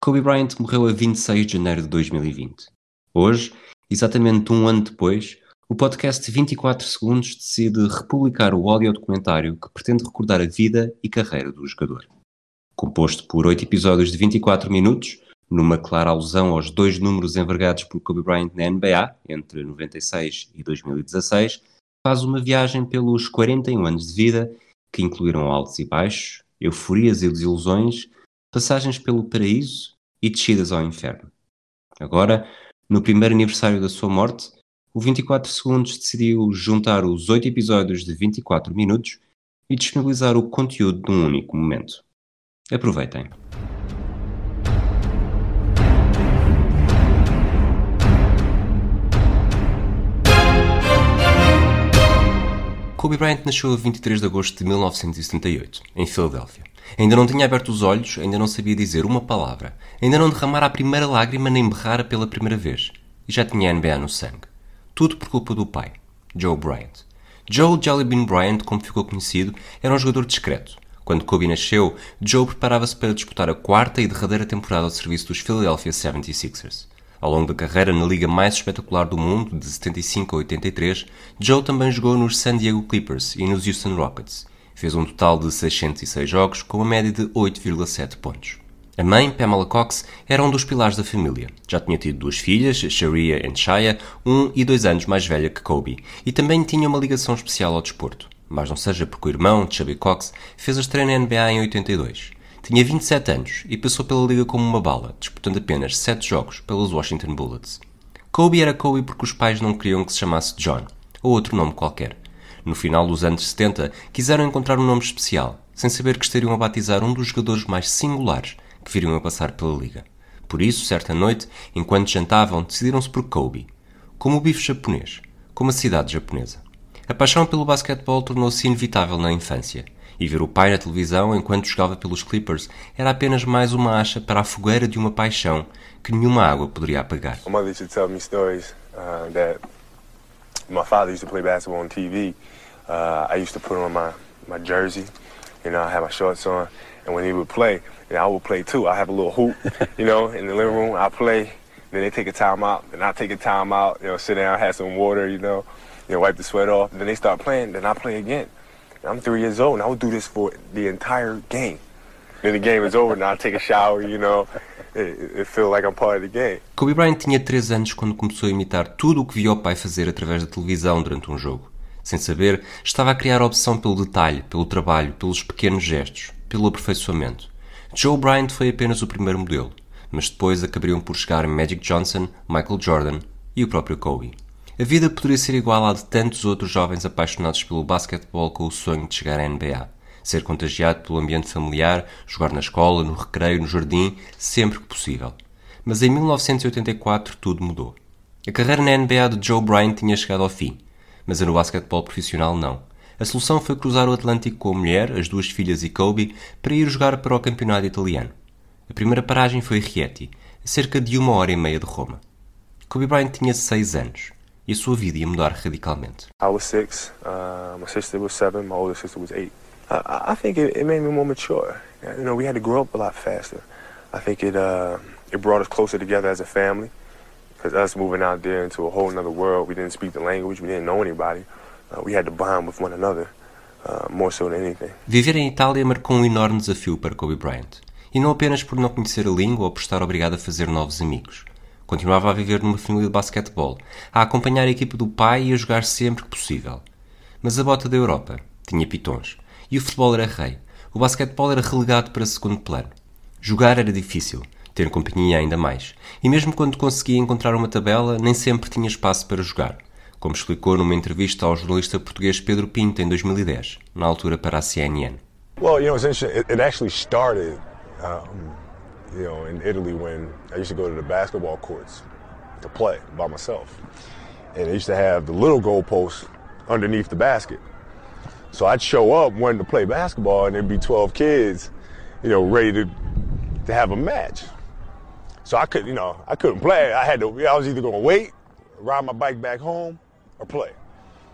Kobe Bryant morreu a 26 de janeiro de 2020. Hoje, exatamente um ano depois, o podcast 24 Segundos decide republicar o audiodocumentário que pretende recordar a vida e carreira do jogador. Composto por oito episódios de 24 minutos, numa clara alusão aos dois números envergados por Kobe Bryant na NBA, entre 96 e 2016, faz uma viagem pelos 41 anos de vida, que incluíram altos e baixos, euforias e desilusões, passagens pelo paraíso e descidas ao inferno. Agora, no primeiro aniversário da sua morte, o 24 Segundos decidiu juntar os oito episódios de 24 minutos e disponibilizar o conteúdo num único momento. Aproveitem! Kobe Bryant nasceu a 23 de agosto de 1978, em Filadélfia. Ainda não tinha aberto os olhos, ainda não sabia dizer uma palavra, ainda não derramara a primeira lágrima nem berrara pela primeira vez. E já tinha NBA no sangue. Tudo por culpa do pai, Joe Bryant. Joe Jellybean Bryant, como ficou conhecido, era um jogador discreto. Quando Kobe nasceu, Joe preparava-se para disputar a quarta e derradeira temporada ao serviço dos Philadelphia 76ers. Ao longo da carreira na liga mais espetacular do mundo, de 75 a 83, Joe também jogou nos San Diego Clippers e nos Houston Rockets. Fez um total de 606 jogos, com uma média de 8,7 pontos. A mãe, Pamela Cox, era um dos pilares da família. Já tinha tido duas filhas, Sharia e Shaya, um e dois anos mais velha que Kobe, e também tinha uma ligação especial ao desporto. Mas não seja porque o irmão, Chubby Cox, fez a estreia na NBA em 82. Tinha 27 anos e passou pela liga como uma bala, disputando apenas 7 jogos pelos Washington Bullets. Kobe era Kobe porque os pais não queriam que se chamasse John, ou outro nome qualquer. No final dos anos 70, quiseram encontrar um nome especial, sem saber que estariam a batizar um dos jogadores mais singulares que viriam a passar pela liga. Por isso, certa noite, enquanto jantavam, decidiram-se por Kobe, como o bife japonês, como a cidade japonesa. A paixão pelo basquetebol tornou-se inevitável na infância, e ver o pai na televisão enquanto jogava pelos Clippers era apenas mais uma acha para a fogueira de uma paixão que nenhuma água poderia apagar. My mother used to tell me stories uh, that my father used to play basketball on TV. Uh, I used to put on my, my jersey, you know, I had my shorts on, and when he would play, you know, I would play too. I have a little hoop, you know, in the living room. I play. Then they take a time out. Then I take a time out. You know, sit down, have some water, you know, you know, wipe the sweat off. Then they start playing. Then I play again. I'm three years old, and I would do this for the entire game. Then the game is over, and I take a shower, you know. It, it feel like I'm part of the game. Kobe Bryant tinha 3 anos quando começou a imitar tudo o que via o pai fazer através da televisão durante um jogo. Sem saber, estava a criar opção pelo detalhe, pelo trabalho, pelos pequenos gestos, pelo aperfeiçoamento. Joe Bryant foi apenas o primeiro modelo, mas depois acabariam por chegar Magic Johnson, Michael Jordan e o próprio Kobe. A vida poderia ser igual à de tantos outros jovens apaixonados pelo basquetebol com o sonho de chegar à NBA. Ser contagiado pelo ambiente familiar, jogar na escola, no recreio, no jardim, sempre que possível. Mas em 1984 tudo mudou. A carreira na NBA de Joe Bryant tinha chegado ao fim, mas no basquetebol profissional não. A solução foi cruzar o Atlântico com a mulher, as duas filhas e Kobe para ir jogar para o campeonato italiano. A primeira paragem foi Rieti, a cerca de uma hora e meia de Roma. Kobe Bryant tinha seis anos e a sua vida ia mudar radicalmente. I was six, uh, my sister was seven, my older sister was eight. I, I think it, it made me more mature. You know, we had to grow up a lot faster. I think it uh, it brought us closer together as a family. Us moving out there into a whole world, we didn't speak the language, we didn't know anybody. Uh, we had to bond with one another, uh, more so than anything. Viver em Itália marcou um enorme desafio para Kobe Bryant. E não apenas por não conhecer a língua ou por estar obrigado a fazer novos amigos. Continuava a viver numa família de basquetebol, a acompanhar a equipa do pai e a jogar sempre que possível. Mas a bota da Europa tinha pitons. E o futebol era rei. O basquetebol era relegado para segundo plano. Jogar era difícil, ter companhia ainda mais. E mesmo quando conseguia encontrar uma tabela, nem sempre tinha espaço para jogar. Como explicou numa entrevista ao jornalista português Pedro Pinto em 2010, na altura para a CNN. Well, you know, it's interesting. It, it actually started um, you know, in Italy when I used to go to the basketball courts to play by myself. And I used to have the little goalposts underneath the basket. So I'd show up wanting to play basketball and there'd be 12 kids, you know, ready to, to have a match. So I could, you know, I couldn't play. I had to, I was either going to wait, ride my bike back home, or play.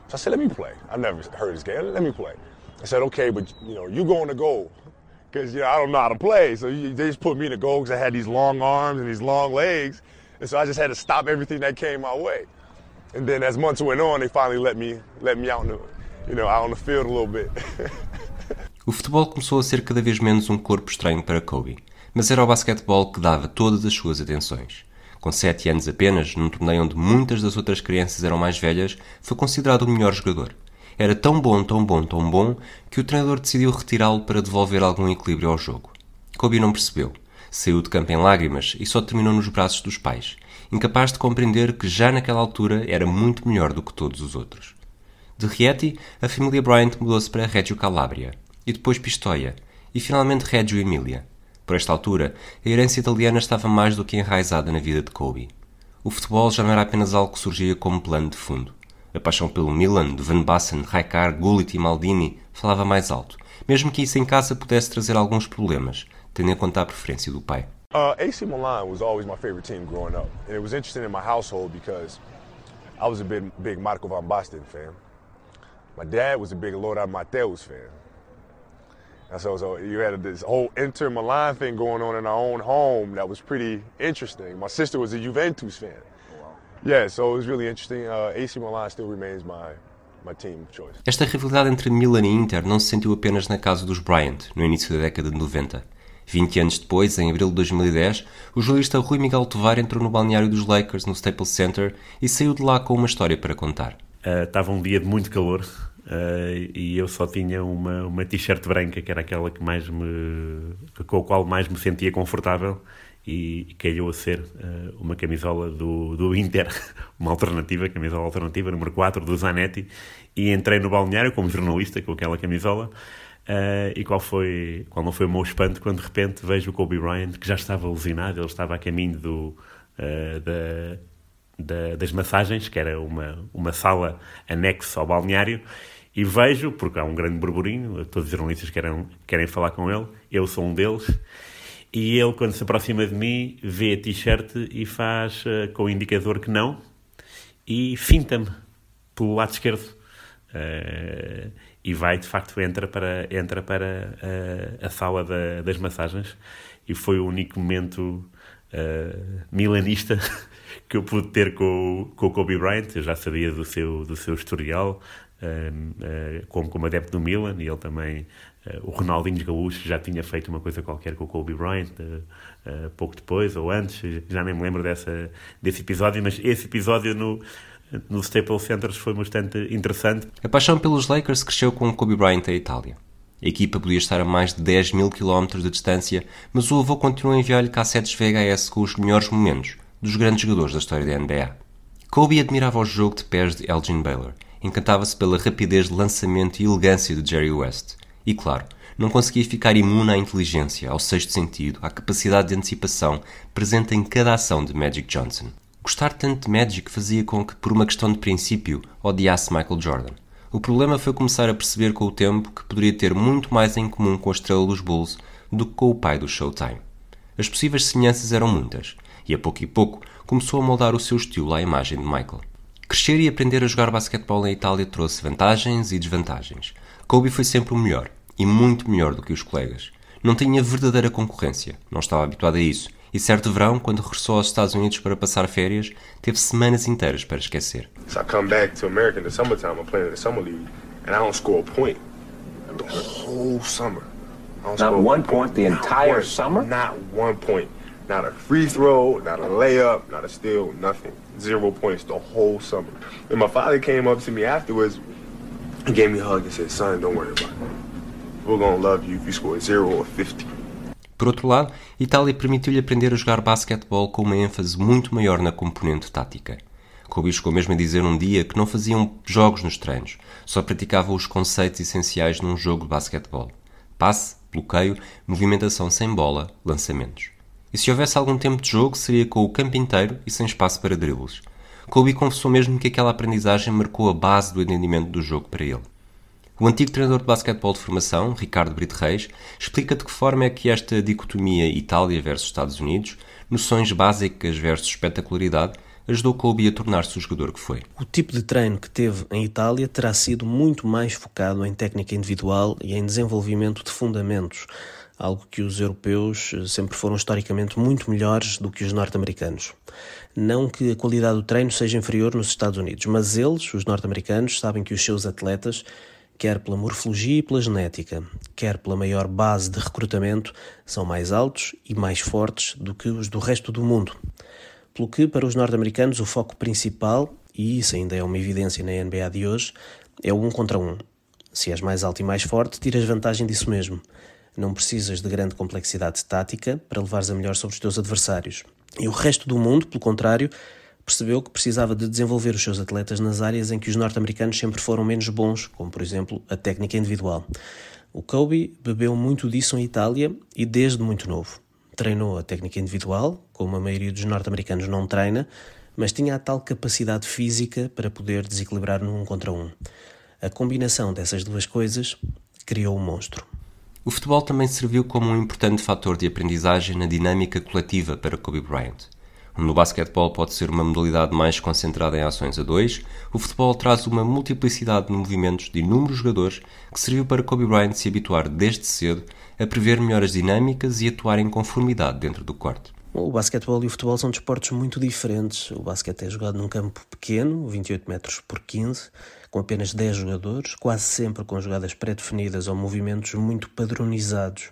So I said, let me play. I've never heard this game. Let me play. I said, okay, but, you know, you going to goal because you know I don't know how to play. So you, they just put me in the goal because I had these long arms and these long legs, and so I just had to stop everything that came my way. And then as months went on, they finally let me let me out in the, you know, out on the field a little bit. o futebol começou a ser cada vez menos um corpo estranho para Kobe, mas era o basquetebol que dava todas as suas atenções. Com 7 anos apenas, num torneio onde muitas das outras crianças eram mais velhas, foi considerado o melhor jogador. Era tão bom, tão bom, tão bom, que o treinador decidiu retirá-lo para devolver algum equilíbrio ao jogo. Kobe não percebeu. Saiu de campo em lágrimas e só terminou nos braços dos pais, incapaz de compreender que já naquela altura era muito melhor do que todos os outros. De Rieti, a família Bryant mudou-se para Reggio Calabria, e depois Pistoia, e finalmente Reggio Emília. Por esta altura, a herança italiana estava mais do que enraizada na vida de Kobe. O futebol já não era apenas algo que surgia como plano de fundo. A paixão pelo Milan, de Van Basten, Rijkaard, Gullit e Maldini falava mais alto, mesmo que isso em casa pudesse trazer alguns problemas, tendo em conta a preferência do pai. Uh, AC Milan was always my favorite team growing up, and it was interesting in my household because I was a big, big Marco Van Basten fan. My dad was a big Lothar Matthäus fan. And so, so you had this whole Inter Milan thing going on in our own home that was pretty interesting. My sister was a Juventus fan. Yeah, so it was really interesting. Uh, AC Milan still remains my my team choice. Esta rivalidade entre Milan e Inter não se sentiu apenas na casa dos Bryant, no início da década de 90. 20 anos depois, em abril de 2010, o jornalista Rui Miguel Tovar entrou no balneário dos Lakers, no Staples Center, e saiu de lá com uma história para contar. Uh, estava um dia de muito calor uh, e eu só tinha uma, uma t-shirt branca, que era aquela que mais me, com a qual mais me sentia confortável, e calhou a ser uh, uma camisola do, do Inter, uma alternativa, camisola alternativa, número 4, do Zanetti, e entrei no balneário como jornalista com aquela camisola. Uh, e qual foi qual não foi o meu espanto quando de repente vejo o Kobe Bryant que já estava alucinado, ele estava a caminho do, da, da, das massagens, que era uma, uma sala anexa ao balneário, e vejo, porque há um grande burburinho, todos os jornalistas querem, querem falar com ele, eu sou um deles, e ele, quando se aproxima de mim, vê a t-shirt e faz uh, com o indicador que não e finta-me pelo lado esquerdo. Uh, e vai, de facto, entra para, entra para uh, a sala da, das massagens. E foi o único momento milanista que eu pude ter com, com o Kobe Bryant. Eu já sabia do seu, do seu historial como, como adepto do Milan e ele também Uh, o Ronaldinho Gaúcho já tinha feito uma coisa qualquer com o Kobe Bryant uh, pouco depois ou antes, já nem me lembro dessa, desse episódio, mas esse episódio no, no Staples Center foi bastante interessante. A paixão pelos Lakers cresceu com o Kobe Bryant à Itália. A equipa podia estar a mais de 10 mil quilómetros de distância, mas o avô continuou a enviar-lhe cassetes VHS com os melhores momentos dos grandes jogadores da história da NBA. Kobe admirava o jogo de pés de Elgin Baylor, encantava-se pela rapidez de lançamento e elegância de Jerry West e, claro, não conseguia ficar imune à inteligência, ao sexto sentido, à capacidade de antecipação presente em cada ação de Magic Johnson. Gostar tanto de Magic fazia com que, por uma questão de princípio, odiasse Michael Jordan. O problema foi começar a perceber com o tempo que poderia ter muito mais em comum com a estrela dos Bulls do que com o pai do Showtime. As possíveis semelhanças eram muitas, e a pouco e pouco começou a moldar o seu estilo à imagem de Michael. Crescer e aprender a jogar basquetebol na Itália trouxe vantagens e desvantagens. Kobe foi sempre o melhor, e muito melhor do que os colegas. Não tinha verdadeira concorrência, não estava habituado a isso, e certo verão, quando regressou aos Estados Unidos para passar férias, teve semanas inteiras para esquecer. So I come back to America in the summertime, I'm playing in the summer league, and I don't score a point the whole summer. Not one point the entire one, summer? Not one point. Not a free throw, not a layup, not a steal, nothing. Zero points the whole summer. And my father came up to me afterwards gave me a hug and said, son, don't worry about it. We're gonna love you if you score zero or 50. Por outro lado, Itália permitiu-lhe aprender a jogar basquetebol com uma ênfase muito maior na componente tática. Kobe chegou mesmo a dizer um dia que não faziam jogos nos treinos, só praticavam os conceitos essenciais num jogo de basquetebol. Passe, bloqueio, movimentação sem bola, lançamentos. E se houvesse algum tempo de jogo, seria com o campo inteiro e sem espaço para dribles. Kobe confessou mesmo que aquela aprendizagem marcou a base do entendimento do jogo para ele. O antigo treinador de basquetebol de formação, Ricardo Brito Reis, explica de que forma é que esta dicotomia Itália versus Estados Unidos, noções básicas versus espetacularidade, ajudou Kobe a tornar-se o jogador que foi. O tipo de treino que teve em Itália terá sido muito mais focado em técnica individual e em desenvolvimento de fundamentos, algo que os europeus eh, sempre foram historicamente muito melhores do que os norte-americanos. Não que a qualidade do treino seja inferior nos Estados Unidos, mas eles, os norte-americanos, sabem que os seus atletas, quer pela morfologia e pela genética, quer pela maior base de recrutamento, são mais altos e mais fortes do que os do resto do mundo. Pelo que, para os norte-americanos, o foco principal, e isso ainda é uma evidência na NBA de hoje, é o um contra um. Se és mais alto e mais forte, tiras vantagem disso mesmo. Não precisas de grande complexidade tática para levares a melhor sobre os teus adversários. E o resto do mundo, pelo contrário, percebeu que precisava de desenvolver os seus atletas nas áreas em que os norte-americanos sempre foram menos bons, como por exemplo a técnica individual. O Kobe bebeu muito disso em Itália e desde muito novo. Treinou a técnica individual, como a maioria dos norte-americanos não treina, mas tinha a tal capacidade física para poder desequilibrar num um contra um. A combinação dessas duas coisas criou o um monstro. O futebol também serviu como um importante fator de aprendizagem na dinâmica coletiva para Kobe Bryant. No basquetebol pode ser uma modalidade mais concentrada em ações a dois, o futebol traz uma multiplicidade de movimentos de inúmeros jogadores que serviu para Kobe Bryant se habituar desde cedo a prever melhores dinâmicas e atuar em conformidade dentro do corte. O basquetebol e o futebol são desportos muito diferentes. O basquete é jogado num campo pequeno, 28 metros por 15, com apenas 10 jogadores, quase sempre com jogadas pré-definidas ou movimentos muito padronizados.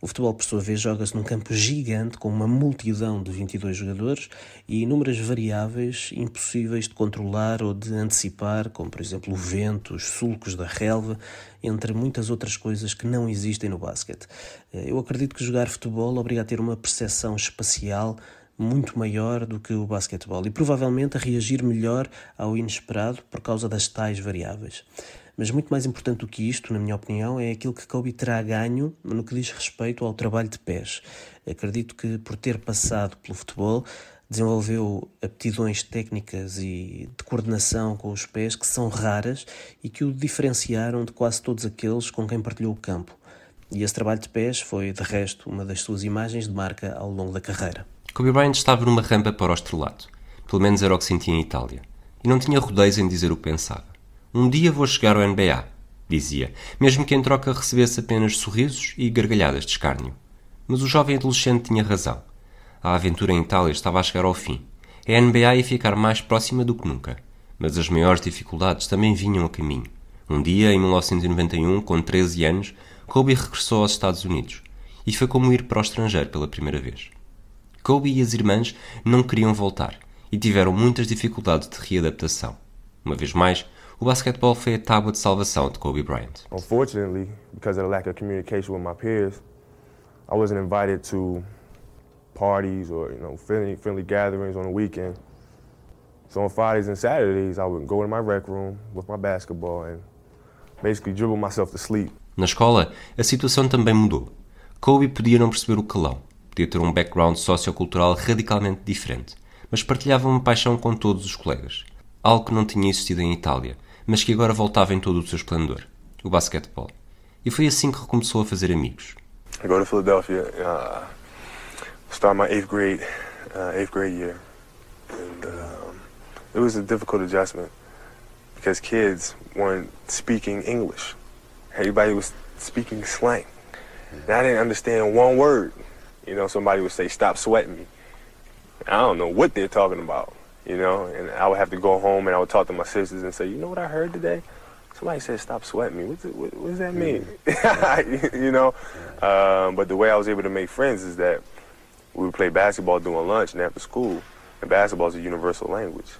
O futebol, por sua vez, joga-se num campo gigante com uma multidão de 22 jogadores e inúmeras variáveis impossíveis de controlar ou de antecipar, como por exemplo o vento, os sulcos da relva, entre muitas outras coisas que não existem no basquete. Eu acredito que jogar futebol obriga a ter uma percepção espacial muito maior do que o basquetebol e provavelmente a reagir melhor ao inesperado por causa das tais variáveis. Mas muito mais importante do que isto, na minha opinião, é aquilo que Kobe terá ganho no que diz respeito ao trabalho de pés. Acredito que por ter passado pelo futebol, desenvolveu aptidões técnicas e de coordenação com os pés que são raras e que o diferenciaram de quase todos aqueles com quem partilhou o campo. E esse trabalho de pés foi, de resto, uma das suas imagens de marca ao longo da carreira. Kobe Bryant estava numa rampa para o estrelato. Pelo menos era o que sentia em Itália. E não tinha rodeios em dizer o que pensava. Um dia vou chegar ao NBA, dizia, mesmo que em troca recebesse apenas sorrisos e gargalhadas de escárnio. Mas o jovem adolescente tinha razão. A aventura em Itália estava a chegar ao fim. A NBA ia ficar mais próxima do que nunca. Mas as maiores dificuldades também vinham a caminho. Um dia, em 1991, com 13 anos, Kobe regressou aos Estados Unidos. E foi como ir para o estrangeiro pela primeira vez. Kobe e as irmãs não queriam voltar e tiveram muitas dificuldades de readaptação. Uma vez mais, o basquetebol foi a tábua de salvação de Kobe Bryant. Unfortunately, because of the lack of communication with my peers, I wasn't invited to parties or you know friendly, friendly gatherings on the weekend. So on Fridays and Saturdays, I would go in my rec room with my basketball and basically dribble myself to sleep. Na escola, a situação também mudou. Kobe podia não perceber o calão, podia ter um background sociocultural radicalmente diferente, mas partilhava uma paixão com todos os colegas. Algo que não tinha existido em Itália, mas que agora voltava em todo o seu esplendor: o basquetebol. E foi assim que recomeçou a fazer amigos. I go to Philadelphia, uh, start my eighth grade, uh, eighth grade year, and um, it was a difficult adjustment because kids weren't speaking English. Everybody was speaking slang, and I didn't understand one word. You know, somebody would say, stop sweating me. I don't know what they're talking about, you know, and I would have to go home and I would talk to my sisters and say, you know what I heard today? Somebody said, stop sweating me. What's it, what, what, does that mean? you know, um, but the way I was able to make friends is that we would play basketball during lunch and after school, and basketball is a universal language.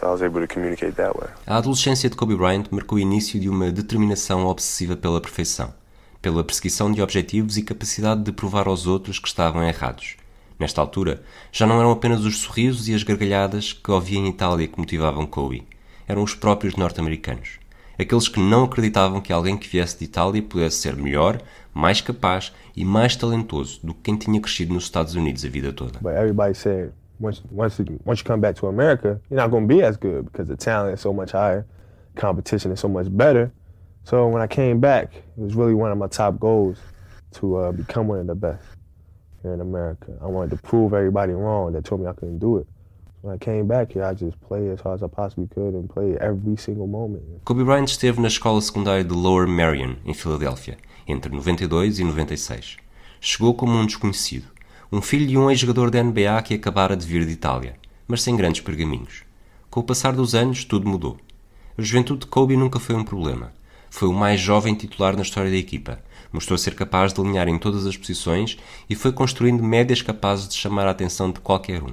So I was able to communicate that way. A adolescência de Kobe Bryant marcou o início de uma determinação obsessiva pela perfeição. Pela perseguição de objetivos e capacidade de provar aos outros que estavam errados. Nesta altura, já não eram apenas os sorrisos e as gargalhadas que ouvia em Itália que motivavam Kobe, eram os próprios norte-americanos. Aqueles que não acreditavam que alguém que viesse de Itália pudesse ser melhor, mais capaz e mais talentoso do que quem tinha crescido nos Estados Unidos a vida toda. But everybody said, once, once, once you come back to America, you're not going to be as good because the talent is so much higher, competition is so much better. So when I came back, it was really one of my top goals to uh, become one of the best here in America. I wanted to prove everybody wrong that told me I couldn't do it. When I came back here, I just played as hard as I possibly could and played every single moment. Kobe Bryant esteve na escola secundária de Lower Merion, em Filadélfia, entre 92 e 96. Chegou como um desconhecido, um filho de um ex-jogador da NBA que acabara de vir de Itália, mas sem grandes pergaminhos. Com o passar dos anos, tudo mudou. A juventude de Kobe nunca foi um problema. Foi o mais jovem titular na história da equipa. Mostrou ser capaz de alinhar em todas as posições e foi construindo médias capazes de chamar a atenção de qualquer um.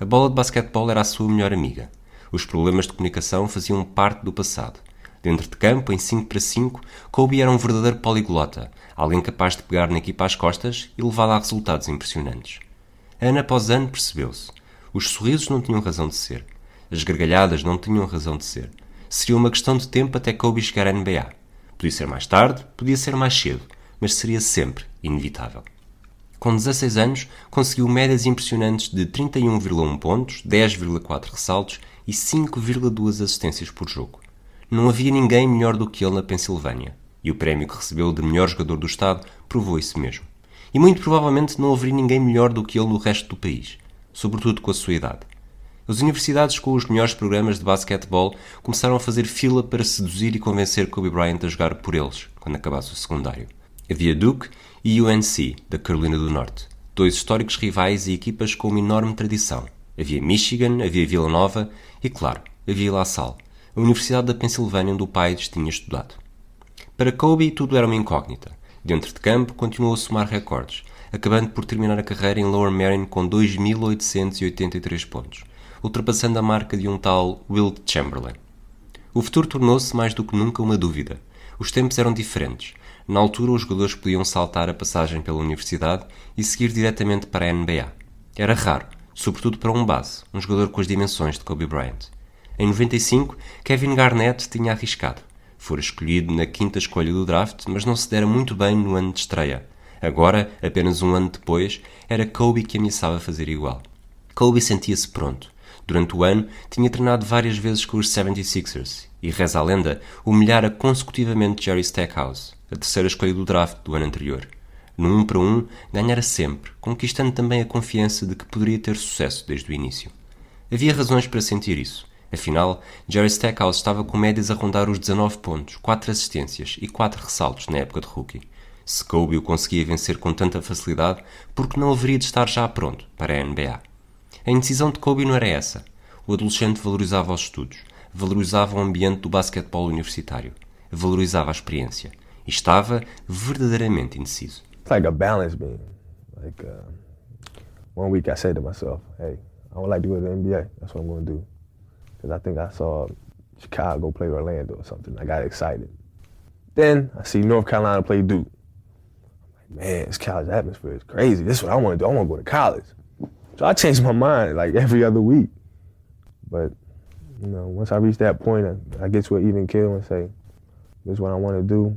A bola de basquetebol era a sua melhor amiga. Os problemas de comunicação faziam parte do passado. Dentro de campo, em 5 para 5, Kobe era um verdadeiro poliglota, alguém capaz de pegar na equipa às costas e levá-la a resultados impressionantes. Ano após ano percebeu-se. Os sorrisos não tinham razão de ser. As gargalhadas não tinham razão de ser. Seria uma questão de tempo até Kobe chegar à NBA. Podia ser mais tarde, podia ser mais cedo, mas seria sempre inevitável. Com 16 anos, conseguiu médias impressionantes de 31,1 pontos, 10,4 ressaltos e 5,2 assistências por jogo. Não havia ninguém melhor do que ele na Pensilvânia, e o prémio que recebeu de melhor jogador do Estado provou isso mesmo. E muito provavelmente não haveria ninguém melhor do que ele no resto do país, sobretudo com a sua idade. As universidades com os melhores programas de basquetebol começaram a fazer fila para seduzir e convencer Kobe Bryant a jogar por eles, quando acabasse o secundário. Havia Duke e UNC, da Carolina do Norte, dois históricos rivais e equipas com uma enorme tradição. Havia Michigan, havia Villanova e, claro, havia La Salle, a Universidade da Pensilvânia onde o pai tinha estudado. Para Kobe tudo era uma incógnita. Dentro de campo continuou a somar recordes, acabando por terminar a carreira em Lower Merion com 2.883 pontos, ultrapassando a marca de um tal Wilt Chamberlain. O futuro tornou-se mais do que nunca uma dúvida. Os tempos eram diferentes. Na altura, os jogadores podiam saltar a passagem pela universidade e seguir diretamente para a NBA. Era raro, sobretudo para um base, um jogador com as dimensões de Kobe Bryant. Em 95, Kevin Garnett tinha arriscado. Fora escolhido na quinta escolha do draft, mas não se dera muito bem no ano de estreia. Agora, apenas um ano depois, era Kobe que ameaçava fazer igual. Kobe sentia-se pronto. Durante o ano, tinha treinado várias vezes com os 76ers e, reza a lenda, humilhara consecutivamente Jerry Stackhouse, a terceira escolha do draft do ano anterior. No 1 um para 1, um, ganhara sempre, conquistando também a confiança de que poderia ter sucesso desde o início. Havia razões para sentir isso. Afinal, Jerry Stackhouse estava com médias a rondar os 19 pontos, 4 assistências e 4 ressaltos na época de rookie. Se Kobe o conseguia vencer com tanta facilidade, porque não haveria de estar já pronto para a NBA? A indecisão de Kobe não era essa. O adolescente valorizava os estudos, valorizava o ambiente do basquetebol universitário, valorizava a experiência e estava verdadeiramente indeciso. It's like a balance beam. Like uh, one week I said to myself, "Hey, I would like to go to the NBA. That's what I'm going to do." Because I think I saw Chicago play Orlando or something. I got excited. Then I see North Carolina play Duke. I'm like, man, this college atmosphere is crazy. This is what I want to do. I want to go to college. So I changed my mind like every other week. But, you know, once I reach that point, I, I get to an even kill and say, this is what I want to do,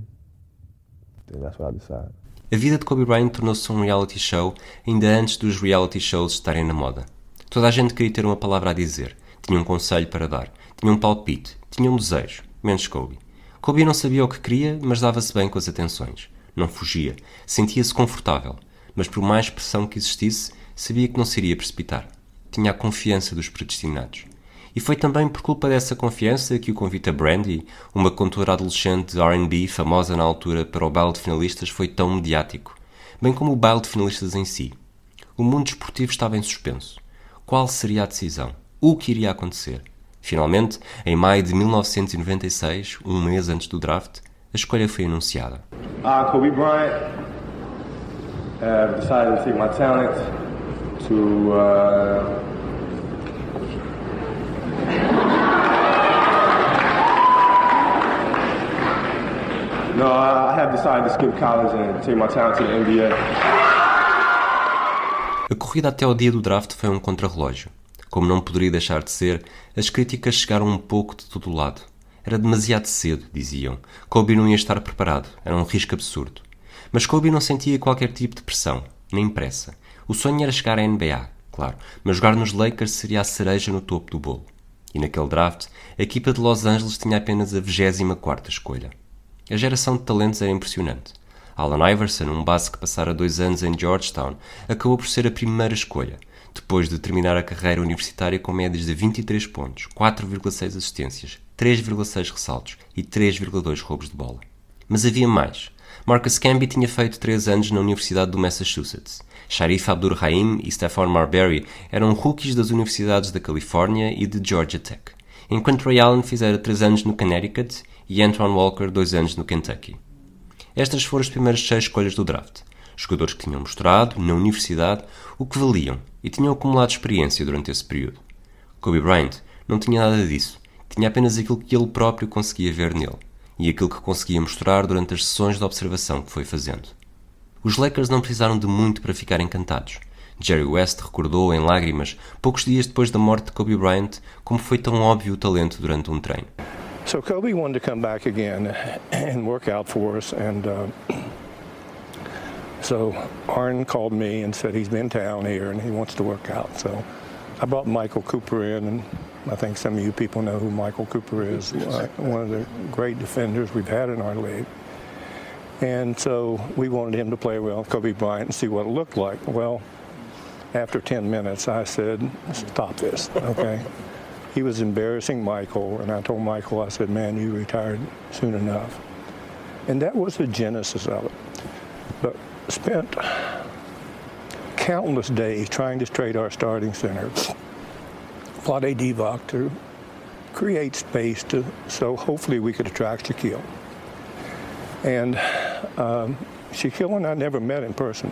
then that's what I decide. A vida de Kobe Bryant tornou-se um reality show ainda antes dos reality shows estarem na moda. Toda a gente queria ter uma palavra a dizer, tinha um conselho para dar, tinha um palpite, tinha um desejo, menos Kobe. Kobe não sabia o que queria, mas dava-se bem com as atenções. Não fugia, sentia-se confortável, mas por mais pressão que existisse, sabia que não se iria precipitar. Tinha a confiança dos predestinados. E foi também por culpa dessa confiança que o convite a Brandy, uma cantora adolescente de R&B famosa na altura para o baile de finalistas, foi tão mediático, bem como o baile de finalistas em si. O mundo esportivo estava em suspenso. Qual seria a decisão? O que iria acontecer? Finalmente, em maio de 1996, um mês antes do draft, a escolha foi anunciada. Uh, Kobe Bryant have decided to take my talent to uh, No, I have decided to skip college and take my talent to the NBA. A corrida até ao dia do draft foi um contrarrelógio. Como não poderia deixar de ser, as críticas chegaram um pouco de todo lado. Era demasiado cedo, diziam. Kobe não ia estar preparado. Era um risco absurdo. Mas Kobe não sentia qualquer tipo de pressão, nem pressa. O sonho era chegar à NBA, claro, mas jogar nos Lakers seria a cereja no topo do bolo. E naquele draft, a equipa de Los Angeles tinha apenas a 24 escolha. A geração de talentos era impressionante. Alan Iverson, um base que passara dois anos em Georgetown, acabou por ser a primeira escolha, depois de terminar a carreira universitária com médias de 23 pontos, 4,6 assistências, 3,6 ressaltos e 3,2 roubos de bola. Mas havia mais. Marcus Camby tinha feito 3 anos na Universidade do Massachusetts. Sharif Abdur-Rahim e Stephon Marbury eram rookies das universidades da Califórnia e de Georgia Tech, enquanto Ray Allen fizera 3 anos no Connecticut e Antoine Walker 2 anos no Kentucky. Estas foram as primeiras seis escolhas do draft. Jogadores que tinham mostrado, na universidade, o que valiam e tinham acumulado experiência durante esse período. Kobe Bryant não tinha nada disso, tinha apenas aquilo que ele próprio conseguia ver nele e aquilo que conseguia mostrar durante as sessões de observação que foi fazendo. Os Lakers não precisaram de muito para ficar encantados. Jerry West recordou em lágrimas, poucos dias depois da morte de Kobe Bryant, como foi tão óbvio o talento durante um treino. So Kobe wanted to come back again and work out for us, and uh, so Arn called me and said he's been in town here and he wants to work out. So I brought Michael Cooper in, and I think some of you people know who Michael Cooper is, uh, one of the great defenders we've had in our league. And so we wanted him to play with Kobe Bryant and see what it looked like. Well, after 10 minutes, I said, stop this, okay? he was embarrassing Michael, and I told Michael, I said, man, you retired soon enough. And that was the genesis of it. But spent countless days trying to trade our starting center, Vlade Divac, to create space to so hopefully we could attract Shaquille. And um, Shaquille and I never met in person,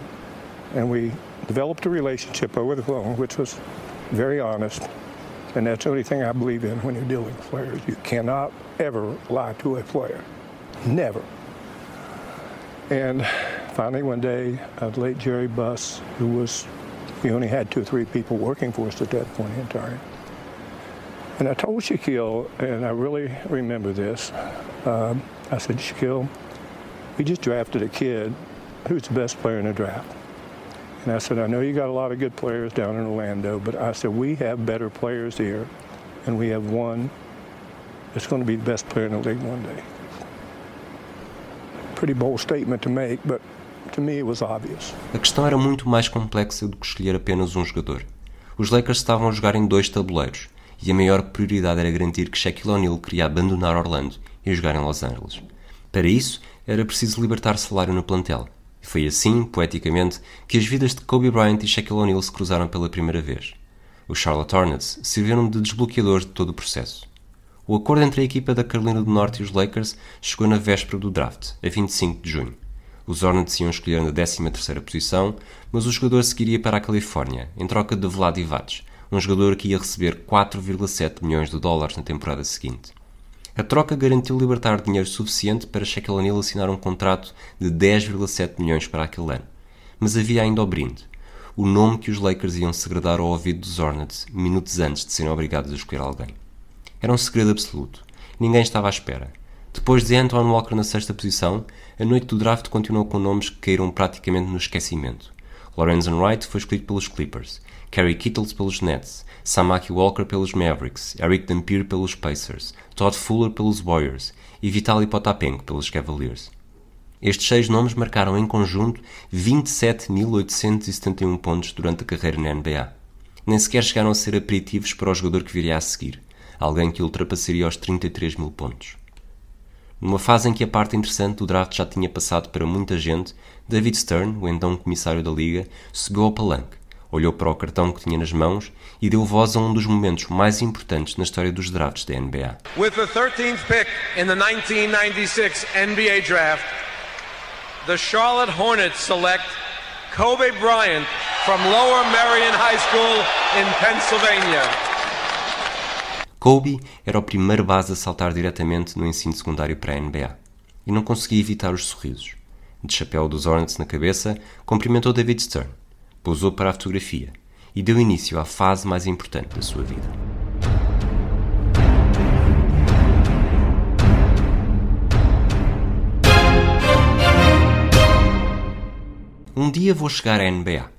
and we developed a relationship over the phone, which was very honest. And that's the only thing I believe in when you're dealing with players. You cannot ever lie to a player. Never. And finally, one day, uh, late Jerry Buss, who was, we only had two or three people working for us at that point in time. And I told Shaquille, and I really remember this, um, I said, Shaquille, we just drafted a kid who's the best player in the draft. And I said, I know you got a lot of good players down in Orlando, but I said, we have better players here, and we have one that's going to be the best player in the league one day. Pretty bold statement to make, but to me it was obvious. A questão era muito mais complexa do que escolher apenas um jogador. Os Lakers estavam a jogar em dois tabuleiros, e a maior prioridade era garantir que Shaquille O'Neal queria abandonar Orlando e jogar em Los Angeles. Para isso, era preciso libertar salário no plantel, foi assim, poeticamente, que as vidas de Kobe Bryant e Shaquille O'Neal se cruzaram pela primeira vez. Os Charlotte Hornets serviram de desbloqueadores de todo o processo. O acordo entre a equipa da Carolina do Norte e os Lakers chegou na véspera do draft, a 25 de junho. Os Hornets iam escolher na 13ª posição, mas o jogador seguiria para a Califórnia, em troca de Vlad Ivac, um jogador que ia receber 4,7 milhões de dólares na temporada seguinte. A troca garantiu libertar dinheiro suficiente para Shaquille O'Neal assinar um contrato de 10,7 milhões para aquele ano. Mas havia ainda o brinde. O nome que os Lakers iam segredar ao ouvido dos Hornets minutos antes de serem obrigados a escolher alguém. Era um segredo absoluto. Ninguém estava à espera. Depois de Antoine Walker na sexta posição, a noite do draft continuou com nomes que caíram praticamente no esquecimento. Lorenzen Wright foi escolhido pelos Clippers, Kerry Kittles pelos Nets, Samaki Walker pelos Mavericks, Eric Dampier pelos Pacers, Todd Fuller pelos Warriors e Vitaly Potapenko pelos Cavaliers. Estes seis nomes marcaram em conjunto 27.871 pontos durante a carreira na NBA. Nem sequer chegaram a ser aperitivos para o jogador que viria a seguir, alguém que ultrapassaria os 33 mil pontos. Numa fase em que a parte interessante do draft já tinha passado para muita gente, David Stern, o então comissário da liga, subiu ao palanque olhou para o cartão que tinha nas mãos e deu voz a um dos momentos mais importantes na história dos drafts da NBA. With the 13th pick in the 1996 NBA draft, the Charlotte Hornets select Kobe Bryant from Lower Merion High School in Pennsylvania. Kobe era o primeiro base a saltar diretamente no ensino secundário para a NBA e não conseguia evitar os sorrisos. De chapéu dos Hornets na cabeça, cumprimentou David Stern pousou para a fotografia e deu início à fase mais importante da sua vida. Um dia vou chegar à NBA.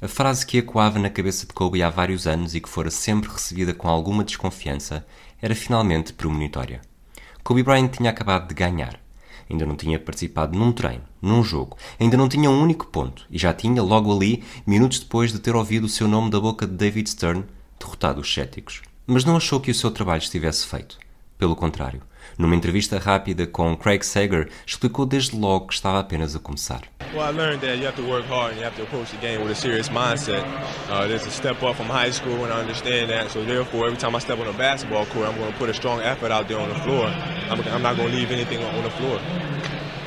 A frase que ecoava na cabeça de Kobe há vários anos e que fora sempre recebida com alguma desconfiança era finalmente premonitória. Kobe Bryant tinha acabado de ganhar. Ainda não tinha participado num treino, num jogo, ainda não tinha um único ponto e já tinha, logo ali, minutos depois de ter ouvido o seu nome da boca de David Stern, derrotado os céticos. Mas não achou que o seu trabalho estivesse feito. Pelo contrário, numa entrevista rápida com Craig Sager, explicou desde logo que estava apenas a começar. Well, I learned that you have to work hard and you have to approach the game with a serious mindset. Uh, there's a step up from high school, and I understand that. So therefore, every time I step on a basketball court, I'm going to put a strong effort out there on the floor. I'm, I'm not going to leave anything on the floor.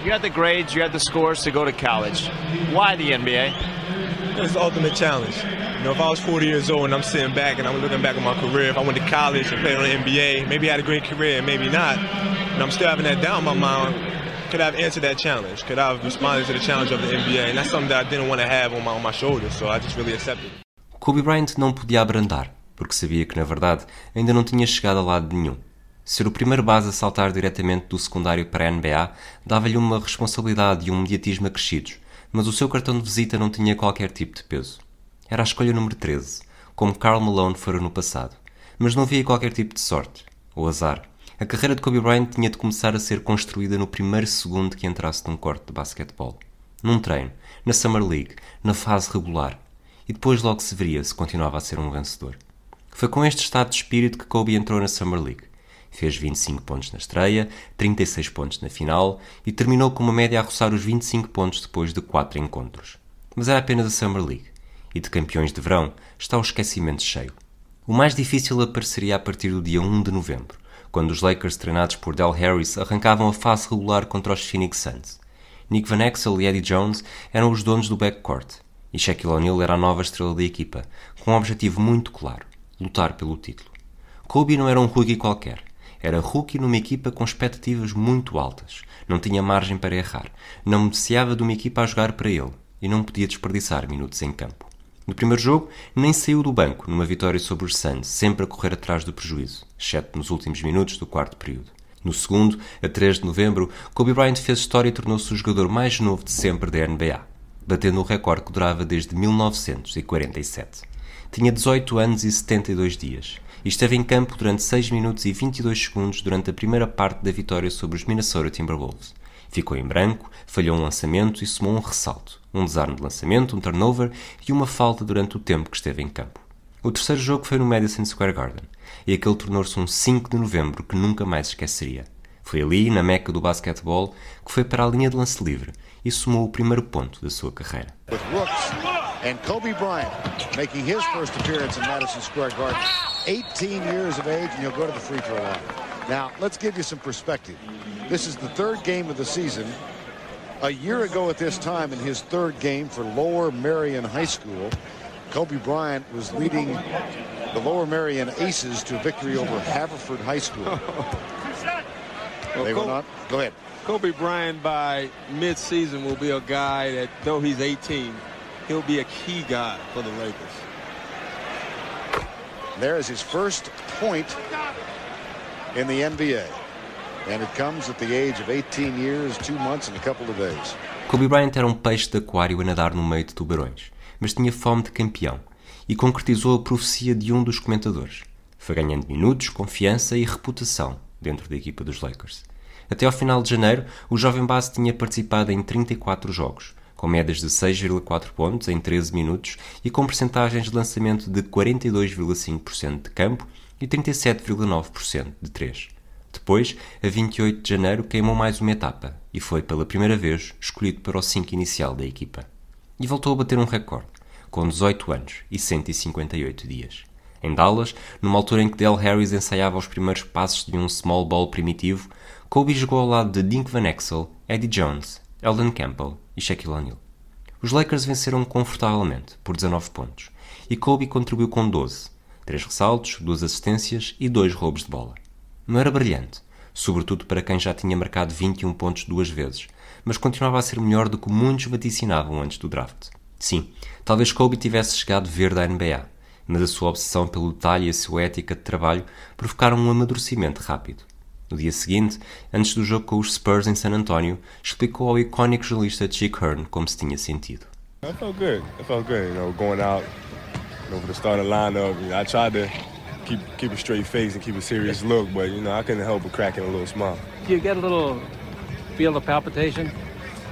You had the grades, you had the scores to go to college. Why the NBA? It's the ultimate challenge. know, if I was 40 years old and I'm sitting back and I'm looking back on my career, if I went to college and played on the NBA, maybe I had a great career, maybe not. And I'm still having that doubt in my mind. Could I have answered that challenge? Could I have responded to the challenge of the NBA? And that's something that I didn't want to have on my, on my shoulders, so I just really accepted it. Kobe Bryant não podia abrandar, porque sabia que, na verdade, ainda não tinha chegado a lado nenhum. Ser o primeiro base a saltar diretamente do secundário para a NBA dava-lhe uma responsabilidade e um mediatismo acrescidos, mas o seu cartão de visita não tinha qualquer tipo de peso. Era a escolha número 13, como Karl Malone fora no passado. Mas não havia qualquer tipo de sorte, ou azar. A carreira de Kobe Bryant tinha de começar a ser construída no primeiro segundo que entrasse num corte de basquetebol. Num treino, na Summer League, na fase regular. E depois logo se veria se continuava a ser um vencedor. Foi com este estado de espírito que Kobe entrou na Summer League. Fez 25 pontos na estreia, 36 pontos na final e terminou com uma média a roçar os 25 pontos depois de 4 encontros. Mas era apenas a Summer League e de campeões de verão está o esquecimento cheio. O mais difícil apareceria a partir do dia 1 de novembro, quando os Lakers treinados por Del Harris arrancavam a fase regular contra os Phoenix Suns. Nick Van Exel e Eddie Jones eram os donos do backcourt, e Shaquille O'Neal era a nova estrela da equipa, com um objetivo muito claro, lutar pelo título. Kobe não era um rookie qualquer, era rookie numa equipa com expectativas muito altas, não tinha margem para errar, não beneficiava de uma equipa a jogar para ele, e não podia desperdiçar minutos em campo. No primeiro jogo, nem saiu do banco numa vitória sobre os Suns, sempre a correr atrás do prejuízo, exceto nos últimos minutos do quarto período. No segundo, a 3 de novembro, Kobe Bryant fez história e tornou-se o jogador mais novo de sempre da NBA, batendo o recorde que durava desde 1947. Tinha 18 anos e 72 dias e esteve em campo durante 6 minutos e 22 segundos durante a primeira parte da vitória sobre os Minnesota Timberwolves. Ficou em branco, falhou um lançamento e somou um ressalto, um desarme de lançamento, um turnover e uma falta durante o tempo que esteve em campo. O terceiro jogo foi no Madison Square Garden, e aquele tornou-se um 5 de novembro que nunca mais esqueceria. Foi ali, na meca do basquetebol, que foi para a linha de lance livre e somou o primeiro ponto da sua carreira. With Brooks and Kobe Bryant making his first appearance in Madison Square Garden. 18 years of age and he'll go to the free throw line. Now, let's give you some perspective. This is the third game of the season. A year ago at this time, in his third game for Lower Marion High School, Kobe Bryant was leading the Lower Marion Aces to victory over Haverford High School. well, they went not. Go ahead. Kobe Bryant by mid-season will be a guy that, though he's 18, he'll be a key guy for the Lakers. There is his first point in the NBA. And it comes at the age of 18 years, 2 months and a couple of days. Kobe Bryant era um peixe de aquário a nadar no meio de tubarões, mas tinha fome de campeão e concretizou a profecia de um dos comentadores. Foi ganhando minutos, confiança e reputação dentro da equipa dos Lakers. Até ao final de janeiro, o jovem base tinha participado em 34 jogos, com médias de 6,4 pontos em 13 minutos e com percentagens de lançamento de 42,5% de campo e 37,9% de 3. Depois, a 28 de janeiro, queimou mais uma etapa e foi pela primeira vez escolhido para o 5 inicial da equipa. E voltou a bater um recorde, com 18 anos e 158 dias. Em Dallas, numa altura em que Del Harris ensaiava os primeiros passos de um small ball primitivo, Kobe jogou ao lado de Dink Van Exel, Eddie Jones, Eldon Campbell e Shaquille O'Neal. Os Lakers venceram confortavelmente, por 19 pontos, e Kobe contribuiu com 12, 3 ressaltos, 2 assistências e 2 roubos de bola. Não era brilhante, sobretudo para quem já tinha marcado 21 pontos duas vezes, mas continuava a ser melhor do que muitos vaticinavam antes do draft. Sim, talvez Kobe tivesse chegado verde à NBA, mas a sua obsessão pelo detalhe e a sua ética de trabalho provocaram um amadurecimento rápido. No dia seguinte, antes do jogo com os Spurs em San Antonio, explicou ao icónico jornalista Chick Hearn como se tinha sentido. I felt good. I felt good, you know, going out, you know, for the starting lineup. You know, I tried to keep keep a straight face and keep a serious look, but you know I couldn't help but cracking a little smile. Do you get a little feel of palpitation?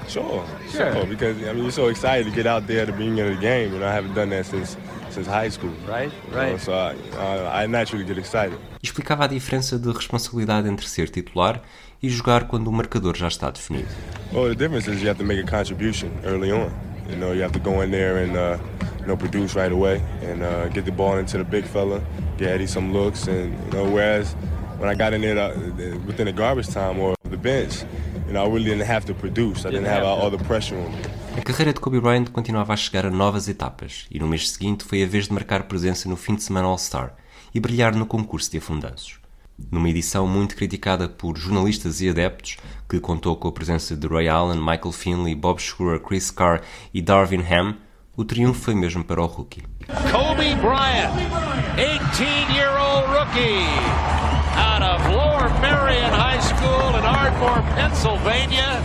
Sure, sure, sure. Because I mean, you're so excited to get out there at the beginning of the game. You know, I haven't done that since since high school. Right, right. You know, so I, I, I naturally get excited. Explicava a diferença de responsabilidade entre ser titular e jogar quando o marcador já está definido. Well, the difference is you have to make a contribution early on. You know, you have to go in there and uh, you know produce right away and uh, get the ball into the big fella, get Eddie some looks, and you know whereas when I got in there uh, within the garbage time or the bench, you know I really didn't have to produce. I didn't have all the pressure on me. A carreira de Kobe Bryant continuava a chegar a novas etapas e no mês seguinte foi a vez de marcar presença no fim de semana All-Star e brilhar no concurso de afundanços. Numa edição muito criticada por jornalistas e adeptos, que contou com a presença de Ray Allen, Michael Finley, Bob Schur, Chris Carr e Darvin Ham, o triunfo foi mesmo para o rookie. Kobe Bryant, 18-year-old rookie, out of Lower Marion High School in Ardmore, Pennsylvania,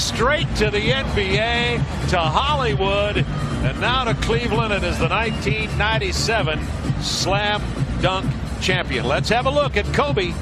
straight to the NBA, to Hollywood, and now to Cleveland. It is the 1997 Slam Dunk champion. Let's have a look at Kobe.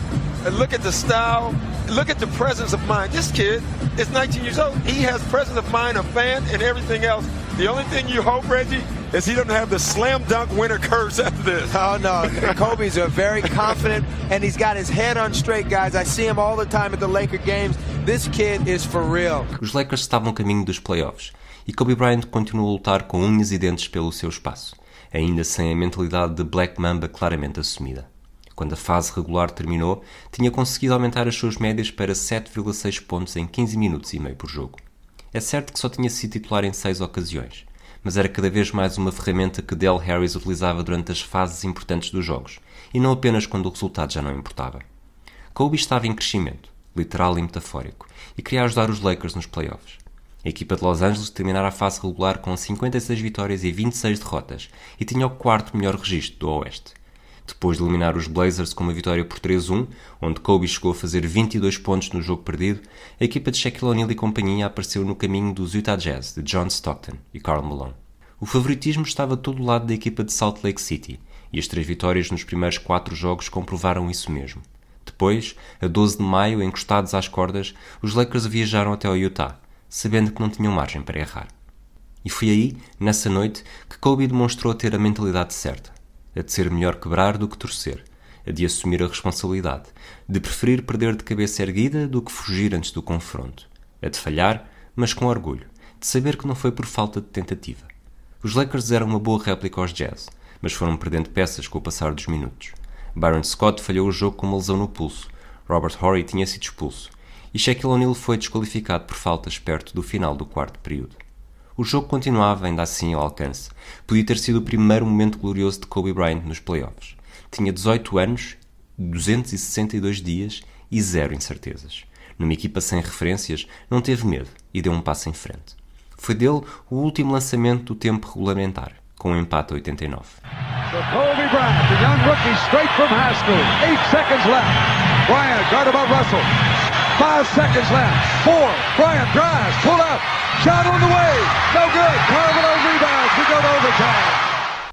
And look at the style. Look at the presence of mind. This kid is 19 years old. He has presence of mind, a fan, and everything else. The only thing you hope, Reggie, is he doesn't have the slam dunk winner curse after this. Oh no, Kobe's a very confident, and he's got his head on straight, guys. I see him all the time at the Laker games. This kid is for real. Os Lakers estavam a caminho dos playoffs e Kobe Bryant continuou a lutar com unhas e dentes pelo seu espaço ainda sem a mentalidade de Black Mamba claramente assumida. Quando a fase regular terminou, tinha conseguido aumentar as suas médias para 7,6 pontos em 15 minutos e meio por jogo. É certo que só tinha sido titular em seis ocasiões, mas era cada vez mais uma ferramenta que Del Harris utilizava durante as fases importantes dos jogos, e não apenas quando o resultado já não importava. Kobe estava em crescimento, literal e metafórico, e queria ajudar os Lakers nos playoffs. A equipa de Los Angeles terminara a fase regular com 56 vitórias e 26 derrotas e tinha o quarto melhor registro do Oeste. Depois de eliminar os Blazers com uma vitória por 3-1, onde Kobe chegou a fazer 22 pontos no jogo perdido, a equipa de Shaquille O'Neal e companhia apareceu no caminho dos Utah Jazz de John Stockton e Karl Malone. O favoritismo estava todo do lado da equipa de Salt Lake City, e as três vitórias nos primeiros quatro jogos comprovaram isso mesmo. Depois, a 12 de maio, encostados às cordas, os Lakers viajaram até ao Utah, sabendo que não tinham margem para errar. E foi aí, nessa noite, que Kobe demonstrou ter a mentalidade certa, a de ser melhor quebrar do que torcer, a de assumir a responsabilidade, de preferir perder de cabeça erguida do que fugir antes do confronto, a de falhar, mas com orgulho, de saber que não foi por falta de tentativa. Os Lakers eram uma boa réplica aos Jazz, mas foram perdendo peças com o passar dos minutos. Byron Scott falhou o jogo com uma lesão no pulso. Robert Horry tinha sido expulso e Shaquille O'Neal foi desqualificado por faltas perto do final do quarto período. O jogo continuava ainda assim ao alcance. Podia ter sido o primeiro momento glorioso de Kobe Bryant nos playoffs. Tinha 18 anos, 262 dias e zero incertezas. Numa equipa sem referências, não teve medo e deu um passo em frente. Foi dele o último lançamento do tempo regulamentar, com um empate a 89. So Kobe Bryant, the young rookie, straight from high school. Eight seconds left. Bryant, guard above Russell. Five seconds left. Four. Bryant drives. Pull. Shot on the way. No good. Rebounds. We go to overtime.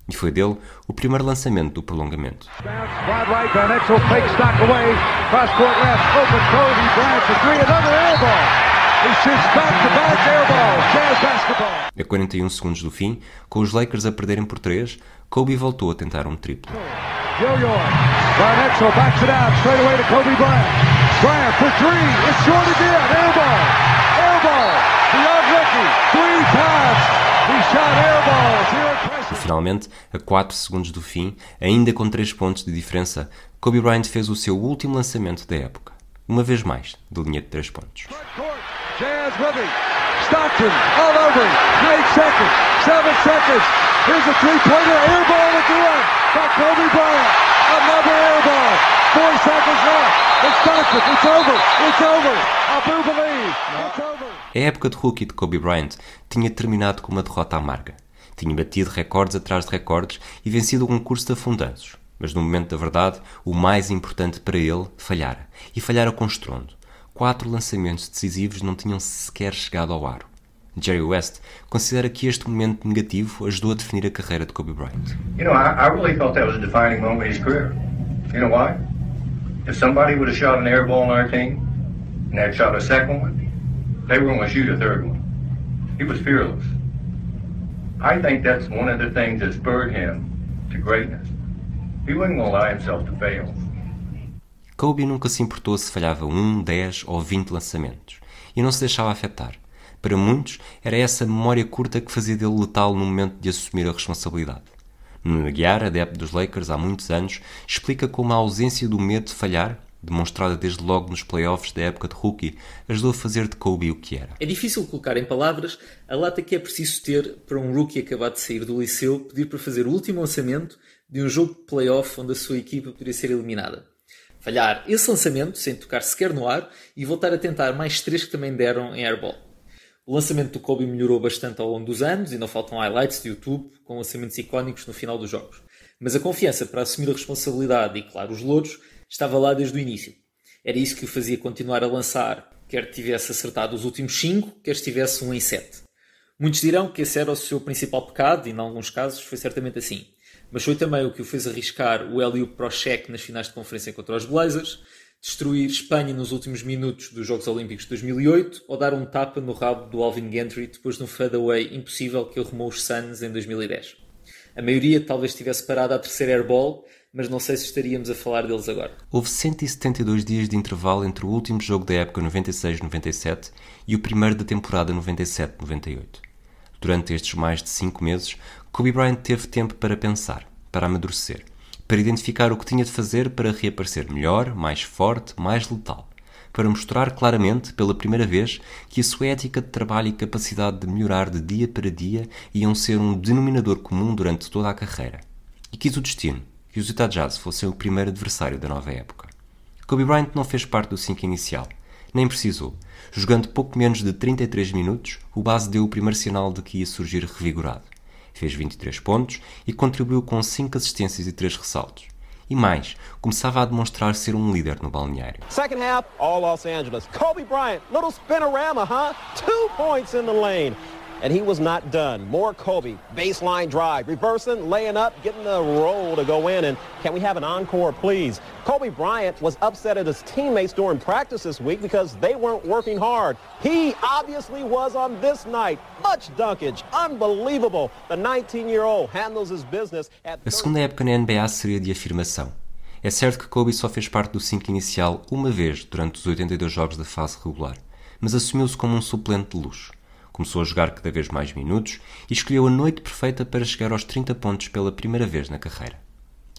E foi dele o primeiro lançamento do prolongamento. A 41 segundos do fim, com os Lakers a perderem por 3, Kobe voltou a tentar um triplo. Yo-yo. Van Exel backs it out straight away to Kobe Bryant. Bryant for three. It's short again. Air ball. Air ball. The young rookie. Three times. He shot air balls. E finalmente, a 4 segundos do fim, ainda com 3 pontos de diferença, Kobe Bryant fez o seu último lançamento da época. Uma vez mais, de linha de 3 pontos. Stockton all over him. 8 seconds. 7 seconds. Here's a three-pointer. Air ball at the end by Kobe Bryant. Another air ball. Four seconds left. A época de rookie de Kobe Bryant tinha terminado com uma derrota amarga. Tinha batido recordes atrás de recordes e vencido o concurso de afundanços. Mas no momento da verdade, o mais importante para ele falhara. E falhara com estrondo. Quatro lançamentos decisivos não tinham sequer chegado ao aro. Jerry West considera que este momento negativo ajudou a definir a carreira de Kobe Bryant. You know, I, I really thought that was a defining moment in his career. You know why? If somebody would have shot an air ball on our team, Ned shot a second one. They were going to shoot a third one. He was fearless. I think that's one of the things that spurred him to greatness. He wasn't going to allow himself to fail. Kobe nunca se importou se falhava um, dez ou vinte lançamentos e não se deixava afetar. Para muitos, era essa memória curta que fazia dele letal no momento de assumir a responsabilidade. Nuno Aguiar, adepto dos Lakers há muitos anos, explica como a ausência do medo de falhar, demonstrada desde logo nos playoffs da época de rookie, ajudou a fazer de Kobe o que era. É difícil colocar em palavras a lata que é preciso ter para um rookie acabado de sair do liceu pedir para fazer o último lançamento de um jogo de playoff onde a sua equipa poderia ser eliminada. Falhar esse lançamento sem tocar sequer no ar e voltar a tentar mais três que também deram em airball. O lançamento do Kobe melhorou bastante ao longo dos anos e não faltam highlights de YouTube com lançamentos icónicos no final dos jogos. Mas a confiança para assumir a responsabilidade e, claro, os louros estava lá desde o início. Era isso que o fazia continuar a lançar, quer tivesse acertado os últimos 5, quer estivesse 1 um em 7. Muitos dirão que esse era o seu principal pecado, e em alguns casos foi certamente assim. Mas foi também o que o fez arriscar o Eliu Prochek nas finais de conferência contra os Blazers, destruir Espanha nos últimos minutos dos Jogos Olímpicos de 2008 ou dar um tapa no rabo do Alvin Gentry depois de um fadeaway impossível que arrumou os Suns em 2010. A maioria talvez tivesse parado à terceira airball, mas não sei se estaríamos a falar deles agora. Houve 172 dias de intervalo entre o último jogo da época 96-97 e o primeiro da temporada 97-98. Durante estes mais de 5 meses, Kobe Bryant teve tempo para pensar, para amadurecer para identificar o que tinha de fazer para reaparecer melhor, mais forte, mais letal, para mostrar claramente, pela primeira vez, que a sua ética de trabalho e capacidade de melhorar de dia para dia iam ser um denominador comum durante toda a carreira. E quis o destino que os Utah Jazz fossem o primeiro adversário da nova época. Kobe Bryant não fez parte do 5 inicial, nem precisou. Jogando pouco menos de 33 minutos, o base deu o primeiro sinal de que ia surgir revigorado fez 23 pontos e contribuiu com 5 assistências e 3 ressaltos. E mais, começava a demonstrar ser um líder no balneário. Second half, all Los Angeles. Kobe Bryant, little spinorama, huh? Two points in the lane. And he was not done. More Kobe, baseline drive, reversing, laying up, getting the roll to go in. And can we have an encore, please? Kobe Bryant was upset at his teammates during practice this week because they weren't working hard. He obviously was on this night. Much dunkage. Unbelievable. The 19-year-old handles his business at... A segunda época na NBA seria de afirmação. É certo que Kobe só fez parte do 5 inicial uma vez durante os 82 jogos da fase regular, mas assumiu-se como um suplente de luxo. Começou a jogar cada vez mais minutos e escolheu a noite perfeita para chegar aos 30 pontos pela primeira vez na carreira.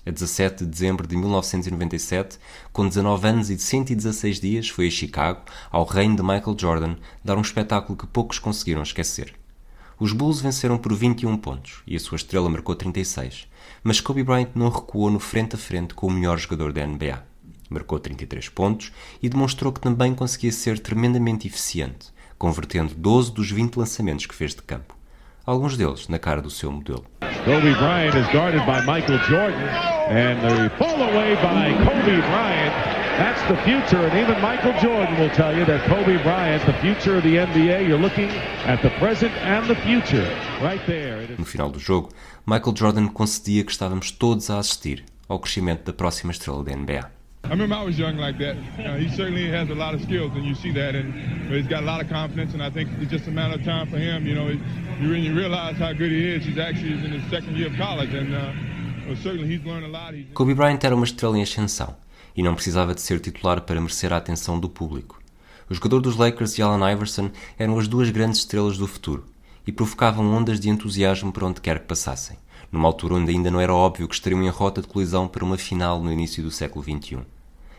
A 17 de dezembro de 1997, com 19 anos e 116 dias, foi a Chicago, ao reino de Michael Jordan, dar um espetáculo que poucos conseguiram esquecer. Os Bulls venceram por 21 pontos e a sua estrela marcou 36, mas Kobe Bryant não recuou no frente a frente com o melhor jogador da NBA. Marcou 33 pontos e demonstrou que também conseguia ser tremendamente eficiente, convertendo 12 dos 20 lançamentos que fez de campo, alguns deles na cara do seu modelo. Kobe Bryant is guarded by Michael Jordan and the fall away by Kobe Bryant. That's the future, and even Michael Jordan will tell you that Kobe Bryant, the future of the NBA, you're looking at the present and the future, right there. No final do jogo, Michael Jordan concedia que estávamos todos a assistir ao crescimento da próxima estrela da NBA. I remember I was young like that. Uh, he certainly has a lot of skills, and you see that, and he's got a lot of confidence. And I think it's just a matter of time for him. You know, you realize how good he is. He's actually in his second year of college, and uh, well, certainly he's learned a lot. He's... Kobe Bryant era uma estrela em ascensão e não precisava de ser titular para merecer a atenção do público. O jogador dos Lakers e Allen Iverson eram as duas grandes estrelas do futuro e provocavam ondas de entusiasmo por onde quer que passassem, numa altura onde ainda não era óbvio que estariam em rota de colisão para uma final no início do século XXI.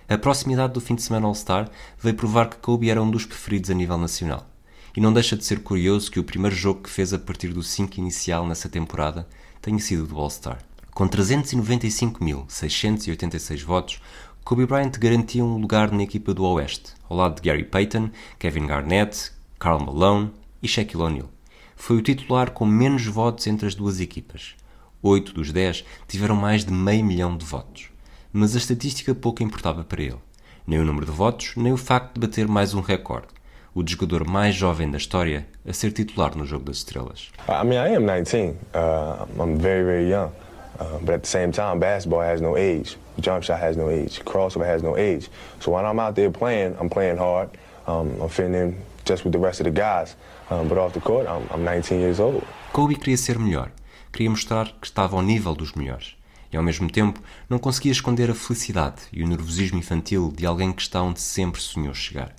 A proximidade do fim de semana All-Star veio provar que Kobe era um dos preferidos a nível nacional. E não deixa de ser curioso que o primeiro jogo que fez a partir do 5 inicial nessa temporada tenha sido do All-Star. Com 395.686 votos, Kobe Bryant garantia um lugar na equipa do Oeste, ao lado de Gary Payton, Kevin Garnett, Karl Malone e Shaquille O'Neal. Foi o titular com menos votos entre as duas equipas. Oito dos dez tiveram mais de meio milhão de votos mas a estatística pouco importava para ele. Nem o número de votos, nem o facto de bater mais um recorde. O jogador mais jovem da história a ser titular no Jogo das Estrelas. I mean, I am 19. Uh, I'm very, very young. Uh, but at the same time, basketball has no age. Jump shot has no age. Crossover has no age. So when I'm out there playing, I'm playing hard. um, I'm fitting in just with the rest of the guys. Um, but off the court, I'm, I'm 19 years old. Kobe queria ser melhor. Queria mostrar que estava ao nível dos melhores. E ao mesmo tempo, não conseguia esconder a felicidade e o nervosismo infantil de alguém que está onde sempre sonhou chegar.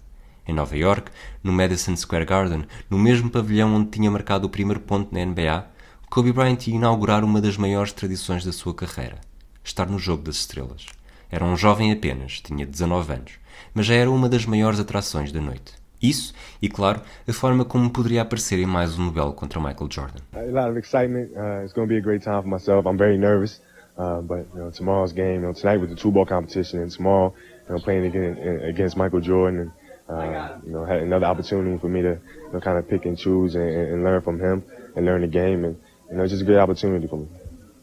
Em Nova York, no Madison Square Garden, no mesmo pavilhão onde tinha marcado o primeiro ponto na NBA, Kobe Bryant ia inaugurar uma das maiores tradições da sua carreira: estar no Jogo das Estrelas. Era um jovem apenas, tinha 19 anos, mas já era uma das maiores atrações da noite. Isso e, claro, a forma como poderia aparecer em mais um duelo contra Michael Jordan. A lot of excitement. Uh, it's going to be a great time for myself. I'm very nervous, uh, but you know, tomorrow's game, you know, tonight was the two-ball competition, and tomorrow, you know, playing against, against Michael Jordan, and uh, you know, had another opportunity for me to, you know, kind of pick and choose and, and learn from him and learn the game, and you know, it's just a great opportunity for me.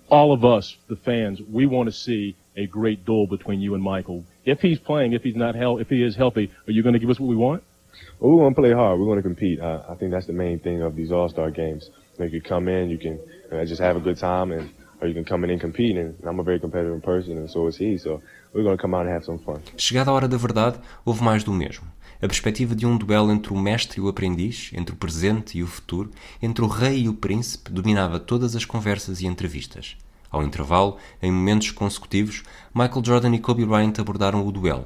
All of us, the fans, we want to see a great duel between you and Michael. If he's playing, if he's not hel- if he is healthy, are you going to give us what we want? Well, we want to play hard. We want to compete. Uh, I think that's the main thing of these All Star games. You, know, you come in, you can uh, just have a good time, and Chegada a hora da verdade, houve mais do mesmo. A perspectiva de um duelo entre o mestre e o aprendiz, entre o presente e o futuro, entre o rei e o príncipe, dominava todas as conversas e entrevistas. Ao intervalo, em momentos consecutivos, Michael Jordan e Kobe Bryant abordaram o duelo,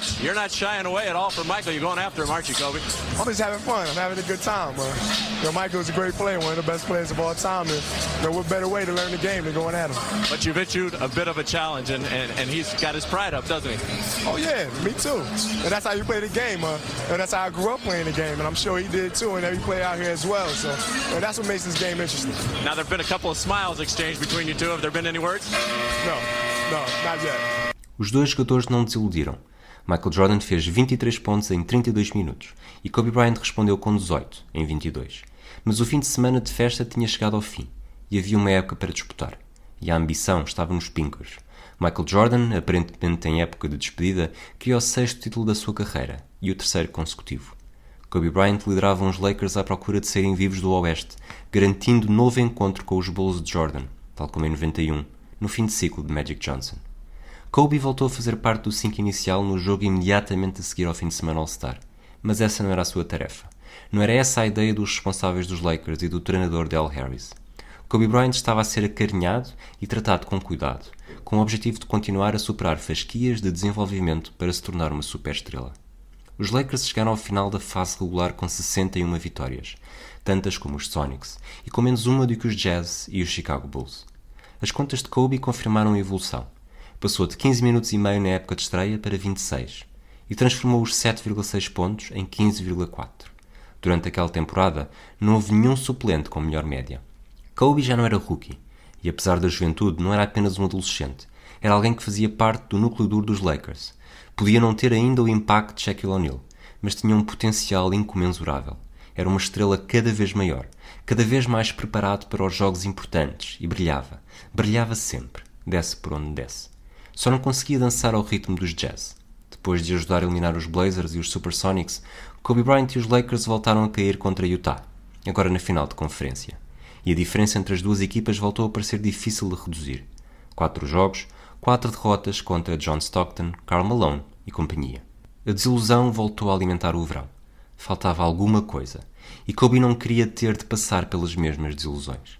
You're not shying away at all from Michael. You're going after him, aren't you, Kobe? I'm just having fun. I'm having a good time. Uh, you know, Michael's a great player, one of the best players of all time. And you know, what better way to learn the game than going at him? But you've issued a bit of a challenge, and, and, and he's got his pride up, doesn't he? Oh, yeah, me too. And that's how you play the game. Uh, and that's how I grew up playing the game. And I'm sure he did too, and every player out here as well. So you know, that's what makes this game interesting. Now, there have been a couple of smiles exchanged between you two. Have there been any words? No, no, not yet. Os dois jogadores não desiludiram. Michael Jordan fez 23 pontos em 32 minutos e Kobe Bryant respondeu com 18 em 22. Mas o fim de semana de festa tinha chegado ao fim e havia uma época para disputar. E a ambição estava nos pinkers. Michael Jordan, aparentemente em época de despedida, queria o sexto título da sua carreira e o terceiro consecutivo. Kobe Bryant liderava os Lakers à procura de serem vivos do Oeste, garantindo novo encontro com os Bulls de Jordan, tal como em 91, no fim de ciclo de Magic Johnson. Kobe voltou a fazer parte do 5 inicial no jogo imediatamente a seguir ao fim de semana All-Star, mas essa não era a sua tarefa. Não era essa a ideia dos responsáveis dos Lakers e do treinador Del Harris. Kobe Bryant estava a ser acarinhado e tratado com cuidado, com o objetivo de continuar a superar fasquias de desenvolvimento para se tornar uma superestrela. Os Lakers chegaram ao final da fase regular com 61 vitórias, tantas como os Sonics, e com menos uma do que os Jazz e os Chicago Bulls. As contas de Kobe confirmaram a evolução. Passou de 15 minutos e meio na época de estreia para 26 e transformou os 7,6 pontos em 15,4. Durante aquela temporada, não houve nenhum suplente com melhor média. Kobe já não era rookie e, apesar da juventude, não era apenas um adolescente. Era alguém que fazia parte do núcleo duro dos Lakers. Podia não ter ainda o impacto de Shaquille O'Neal, mas tinha um potencial incomensurável. Era uma estrela cada vez maior, cada vez mais preparado para os jogos importantes e brilhava. Brilhava sempre, desce por onde desce. Só não conseguia dançar ao ritmo dos Jazz. Depois de ajudar a eliminar os Blazers e os Supersonics, Kobe Bryant e os Lakers voltaram a cair contra Utah, agora na final de conferência. E a diferença entre as duas equipas voltou a parecer difícil de reduzir. Quatro jogos, quatro derrotas contra John Stockton, Karl Malone e companhia. A desilusão voltou a alimentar o verão. Faltava alguma coisa, e Kobe não queria ter de passar pelas mesmas desilusões.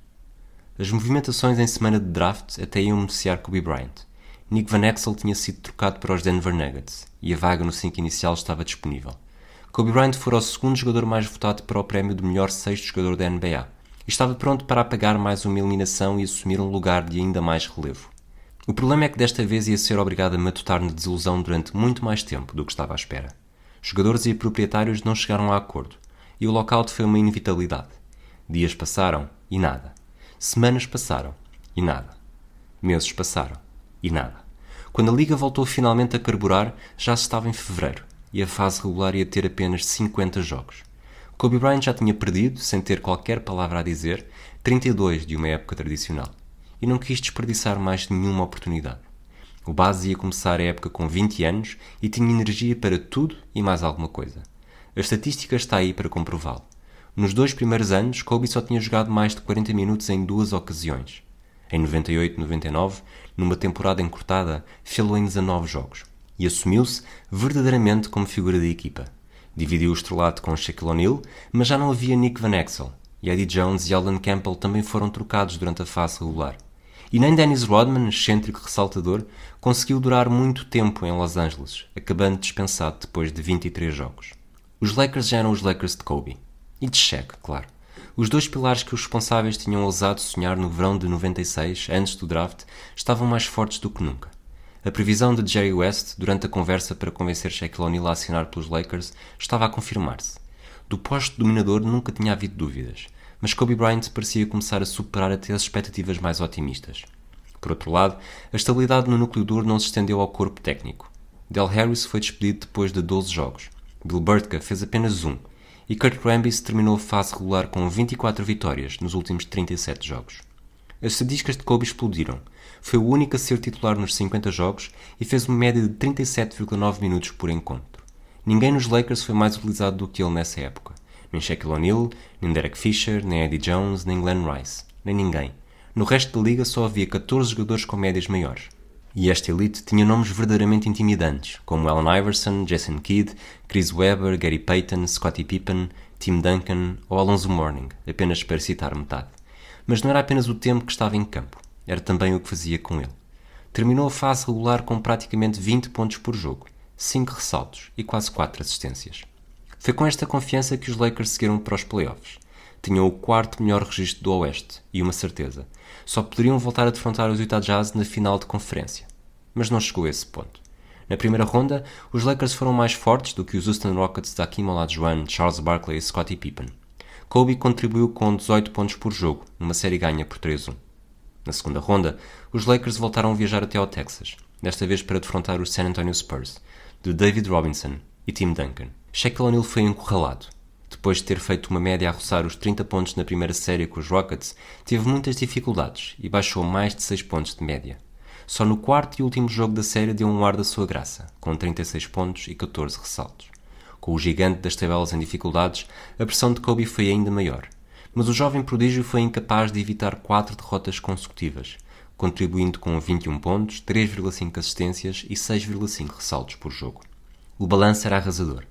As movimentações em semana de draft até iam beneficiar Kobe Bryant. Nick Van Exel tinha sido trocado para os Denver Nuggets e a vaga no 5 inicial estava disponível. Kobe Bryant fora o segundo jogador mais votado para o prémio de melhor sexto jogador da NBA e estava pronto para apagar mais uma eliminação e assumir um lugar de ainda mais relevo. O problema é que desta vez ia ser obrigado a matutar na desilusão durante muito mais tempo do que estava à espera. Jogadores e proprietários não chegaram a acordo e o lockout foi uma inevitabilidade. Dias passaram e nada. Semanas passaram e nada. Meses passaram e nada. Quando a liga voltou finalmente a carburar, já se estava em fevereiro. e a fase regular ia ter apenas 50 jogos. Kobe Bryant já tinha perdido, sem ter qualquer palavra a dizer, 32 de uma época tradicional e não quis desperdiçar mais nenhuma oportunidade. O base ia começar a época com 20 anos e tinha energia para tudo e mais alguma coisa. A estatística está aí para comprová-lo. Nos dois primeiros anos, Kobe só tinha jogado mais de 40 minutos em duas ocasiões. Em 98-99, numa temporada encurtada, fê-lo em 19 jogos e assumiu-se verdadeiramente como figura da equipa. Dividiu o estrelato com Shaquille O'Neal, mas já não havia Nick Van Exel, e Eddie Jones e Alden Campbell também foram trocados durante a fase regular. E nem Dennis Rodman, excêntrico ressaltador, conseguiu durar muito tempo em Los Angeles, acabando dispensado depois de 23 jogos. Os Lakers já eram os Lakers de Kobe. E de Shaq, claro. Os dois pilares que os responsáveis tinham ousado sonhar no verão de 96, antes do draft, estavam mais fortes do que nunca. A previsão de Jerry West, durante a conversa para convencer Shaquille O'Neal a assinar pelos Lakers, estava a confirmar-se. Do posto dominador nunca tinha havido dúvidas, mas Kobe Bryant parecia começar a superar até as expectativas mais otimistas. Por outro lado, a estabilidade no núcleo duro não se estendeu ao corpo técnico. Del Harris foi despedido depois de 12 jogos. Bill Burtka fez apenas um, e Kurt Rambis terminou a fase regular com 24 vitórias nos últimos 37 jogos. As estadísticas de Kobe explodiram. Foi o único a ser titular nos 50 jogos e fez uma média de 37,9 minutos por encontro. Ninguém nos Lakers foi mais utilizado do que ele nessa época. Nem Shaquille O'Neal, nem Derek Fisher, nem Eddie Jones, nem Glenn Rice. Nem ninguém. No resto da liga só havia 14 jogadores com médias maiores. E esta elite tinha nomes verdadeiramente intimidantes, como Allen Iverson, Jason Kidd, Chris Webber, Gary Payton, Scottie Pippen, Tim Duncan ou Alonso Mourning, apenas para citar metade. Mas não era apenas o tempo que estava em campo, era também o que fazia com ele. Terminou a fase regular com praticamente 20 pontos por jogo, 5 ressaltos e quase 4 assistências. Foi com esta confiança que os Lakers seguiram para os playoffs. Tinham o quarto melhor registro do Oeste, e uma certeza. Só poderiam voltar a defrontar os Utah Jazz na final de conferência. Mas não chegou a esse ponto. Na primeira ronda, os Lakers foram mais fortes do que os Houston Rockets de Hakim Olajuwon, Charles Barkley e Scottie Pippen. Kobe contribuiu com 18 pontos por jogo, numa série ganha por 3-1. Na segunda ronda, os Lakers voltaram a viajar até ao Texas, desta vez para defrontar os San Antonio Spurs, de David Robinson e Tim Duncan. Shaquille O'Neal foi encurralado. Depois de ter feito uma média a roçar os 30 pontos na primeira série com os Rockets, teve muitas dificuldades e baixou mais de 6 pontos de média. Só no quarto e último jogo da série deu um ar da sua graça, com 36 pontos e 14 ressaltos. Com o gigante das tabelas em dificuldades, a pressão de Kobe foi ainda maior. Mas o jovem prodígio foi incapaz de evitar quatro derrotas consecutivas, contribuindo com 21 pontos, 3,5 assistências e 6,5 ressaltos por jogo. O balanço era arrasador.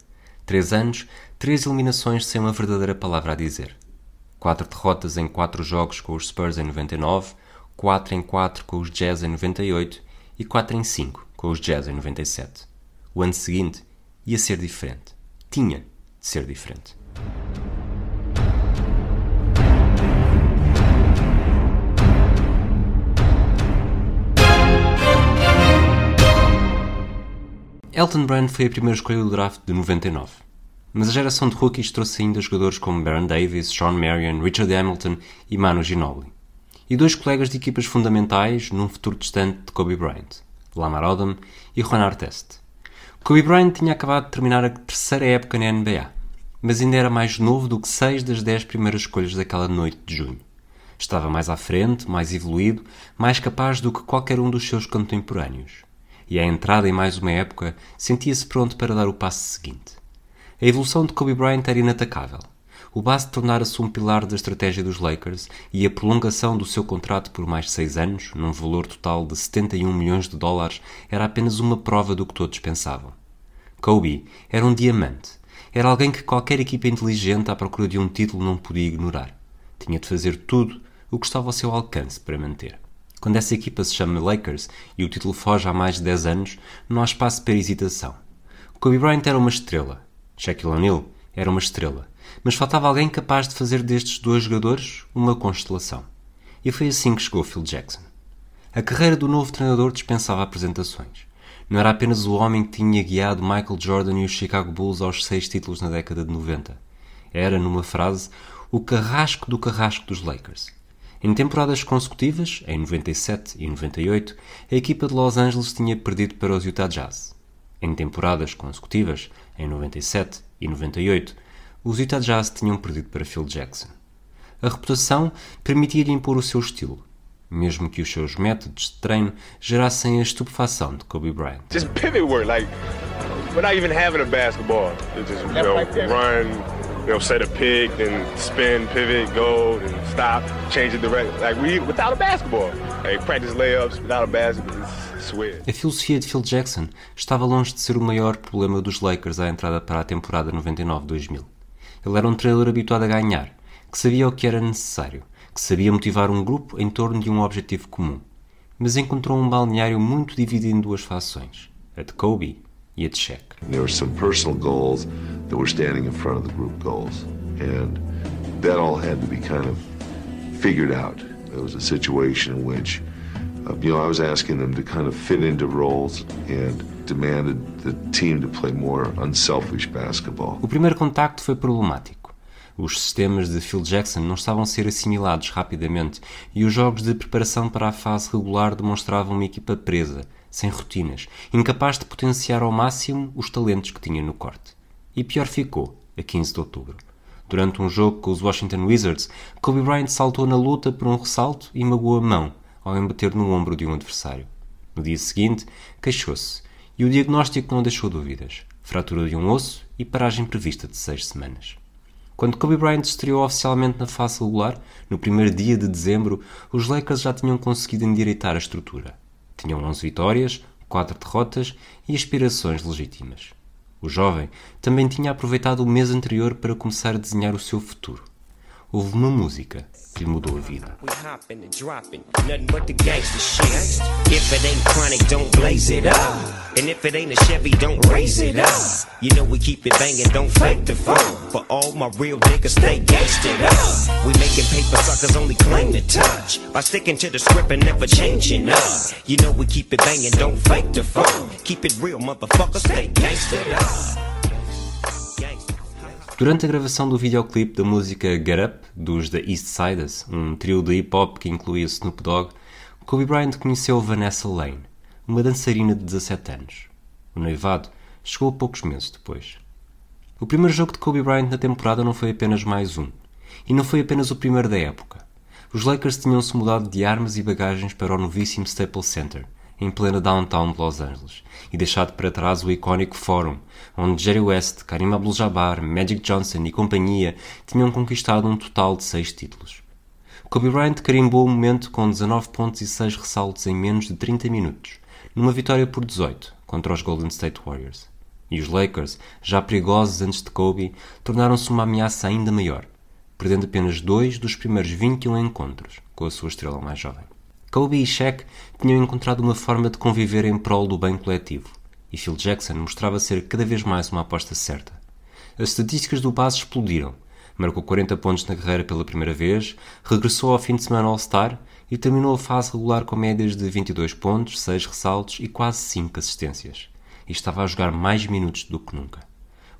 Três anos, três eliminações sem uma verdadeira palavra a dizer. Quatro derrotas em quatro jogos com os Spurs em 99, 4 em 4 com os Jazz em 98 e 4 em 5 com os Jazz em 97. O ano seguinte ia ser diferente tinha de ser diferente. Elton Brand foi a primeira escolha do draft de 99. Mas a geração de rookies trouxe ainda jogadores como Baron Davis, Sean Marion, Richard Hamilton e Manu Ginobili. E dois colegas de equipas fundamentais num futuro distante de Kobe Bryant, Lamar Odom e Juan Artest. Kobe Bryant tinha acabado de terminar a terceira época na NBA, mas ainda era mais novo do que seis das dez primeiras escolhas daquela noite de junho. Estava mais à frente, mais evoluído, mais capaz do que qualquer um dos seus contemporâneos. E à entrada em mais uma época, sentia-se pronto para dar o passo seguinte. A evolução de Kobe Bryant era inatacável. O base tornara-se um pilar da estratégia dos Lakers e a prolongação do seu contrato por mais seis anos, num valor total de 71 milhões de dólares, era apenas uma prova do que todos pensavam. Kobe era um diamante. Era alguém que qualquer equipa inteligente à procura de um título não podia ignorar. Tinha de fazer tudo o que estava ao seu alcance para manter. Quando essa equipa se chama Lakers e o título foge há mais de 10 anos, não há espaço para hesitação. Kobe Bryant era uma estrela. Shaquille O'Neal era uma estrela mas faltava alguém capaz de fazer destes dois jogadores uma constelação. E foi assim que chegou Phil Jackson. A carreira do novo treinador dispensava apresentações. Não era apenas o homem que tinha guiado Michael Jordan e os Chicago Bulls aos seis títulos na década de 90. Era, numa frase, o carrasco do carrasco dos Lakers. Em temporadas consecutivas, em 97 e 98, a equipa de Los Angeles tinha perdido para os Utah Jazz. Em temporadas consecutivas, em 97 e 98, os Utah Jazz tinham perdido para Phil Jackson. A reputação permitia-lhe impor o seu estilo, mesmo que os seus métodos de treino gerassem a estupefação de Kobe Bryant. Just pivot work, like even having a basketball. just you know, run, you know, set a pick, then spin, pivot, go, and stop, change the direction. Like we without a basketball. Like practice layups without a basketball. A filosofia de Phil Jackson estava longe de ser o maior problema dos Lakers à entrada para a temporada 99-2000. Ele era um treinador habituado a ganhar, que sabia o que era necessário, que sabia motivar um grupo em torno de um objetivo comum. Mas encontrou um balneário muito dividido em duas fações, a de Kobe e a de Shaq. There were some personal goals that were standing in front of the group goals, and that all had to be kind of figured out. It was a situation in which, uh, you know, I was asking them to kind of fit into roles and demanded the team to play more unselfish basketball. O primeiro contacto foi problemático. Os sistemas de Phil Jackson não estavam a ser assimilados rapidamente e os jogos de preparação para a fase regular demonstravam uma equipa presa, sem rotinas, incapaz de potenciar ao máximo os talentos que tinha no corte. E pior ficou, a 15 de outubro. Durante um jogo com os Washington Wizards, Kobe Bryant saltou na luta por um ressalto e magoou a mão ao embater no ombro de um adversário. No dia seguinte, queixou-se e o diagnóstico não deixou dúvidas: fratura de um osso e paragem prevista de seis semanas. Quando Kobe Bryant estreou oficialmente na fase regular, no primeiro dia de dezembro, os Lakers já tinham conseguido endireitar a estrutura. Tinham 11 vitórias, 4 derrotas e aspirações legítimas. O jovem também tinha aproveitado o mês anterior para começar a desenhar o seu futuro. Houve uma música lhe mudou a vida. Durante a gravação do videoclipe da música Get Up, dos The East Siders, um trio de hip-hop que incluía Snoop Dogg, Kobe Bryant conheceu Vanessa Lane, uma dançarina de 17 anos. O noivado chegou poucos meses depois. O primeiro jogo de Kobe Bryant na temporada não foi apenas mais um, e não foi apenas o primeiro da época. Os Lakers tinham-se mudado de armas e bagagens para o novíssimo Staples Center, em plena downtown de Los Angeles, e deixado para trás o icónico Forum, onde Jerry West, Karim Abdul-Jabbar, Magic Johnson e companhia tinham conquistado um total de seis títulos. Kobe Bryant carimbou o momento com 19 pontos e 6 ressaltos em menos de 30 minutos, numa vitória por 18 contra os Golden State Warriors. E os Lakers, já perigosos antes de Kobe, tornaram-se uma ameaça ainda maior, perdendo apenas dois dos primeiros 21 encontros com a sua estrela mais jovem. Kobe e Shaq tinham encontrado uma forma de conviver em prol do bem coletivo, e Phil Jackson mostrava ser cada vez mais uma aposta certa. As estatísticas do base explodiram. Marcou 40 pontos na carreira pela primeira vez, regressou ao fim de semana All-Star e terminou a fase regular com médias de 22 pontos, 6 ressaltos e quase 5 assistências. E estava a jogar mais minutos do que nunca.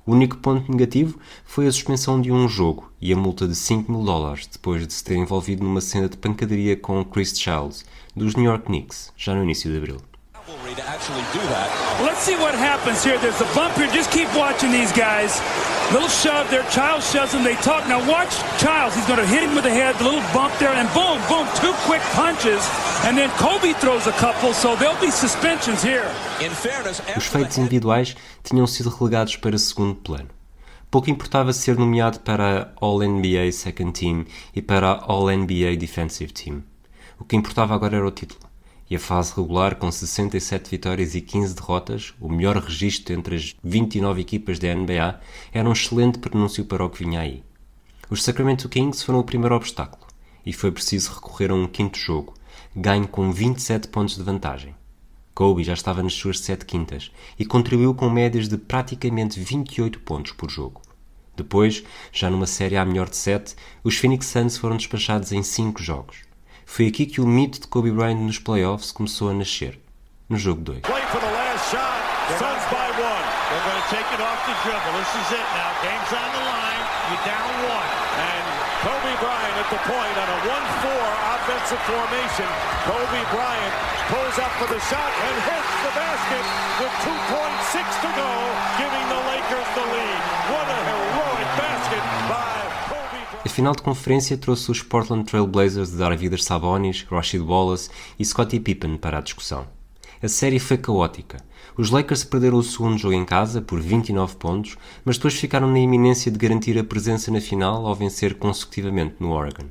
O único ponto negativo foi a suspensão de um jogo e a multa de 5 mil dólares depois de se ter envolvido numa cena de pancadaria com Chris Childs, dos New York Knicks, já no início de abril. To actually do that. Let's see what happens here. There's a bump here. Just keep watching these guys. Little shove there. Childs shoves him. They talk. Now watch Childs. He's going to hit him with the head. The little bump there, and boom, boom, two quick punches. And then Kobe throws a couple, so there'll be suspensions here. In fairness, Os feitos individuais tinham sido relegados para segundo plano. Pouco importava ser nomeado para a All-NBA Second Team e para a All-NBA Defensive Team. O que importava agora era o título e a fase regular com 67 vitórias e 15 derrotas, o melhor registro entre as 29 equipas da NBA, era um excelente pronúncio para o que vinha aí. Os Sacramento Kings foram o primeiro obstáculo e foi preciso recorrer a um quinto jogo, ganho com 27 pontos de vantagem. Kobe já estava nas suas sete quintas e contribuiu com médias de praticamente 28 pontos por jogo. Depois, já numa série à melhor de 7, os Phoenix Suns foram despachados em 5 jogos. Foi aqui que o mito de Kobe Bryant nos playoffs começou a nascer, no jogo 2. Kobe Bryant at the point on a 1-4 offensive formation. Kobe Bryant pulls up for the shot and hits the basket with 2.6 to go, giving the Lakers the lead. What a heroic basket by A final de conferência trouxe os Portland Trail Blazers de Darvidas Sabonis, Rashid Wallace e Scottie Pippen para a discussão. A série foi caótica. Os Lakers perderam o segundo jogo em casa por 29 pontos, mas depois ficaram na iminência de garantir a presença na final ao vencer consecutivamente no Oregon.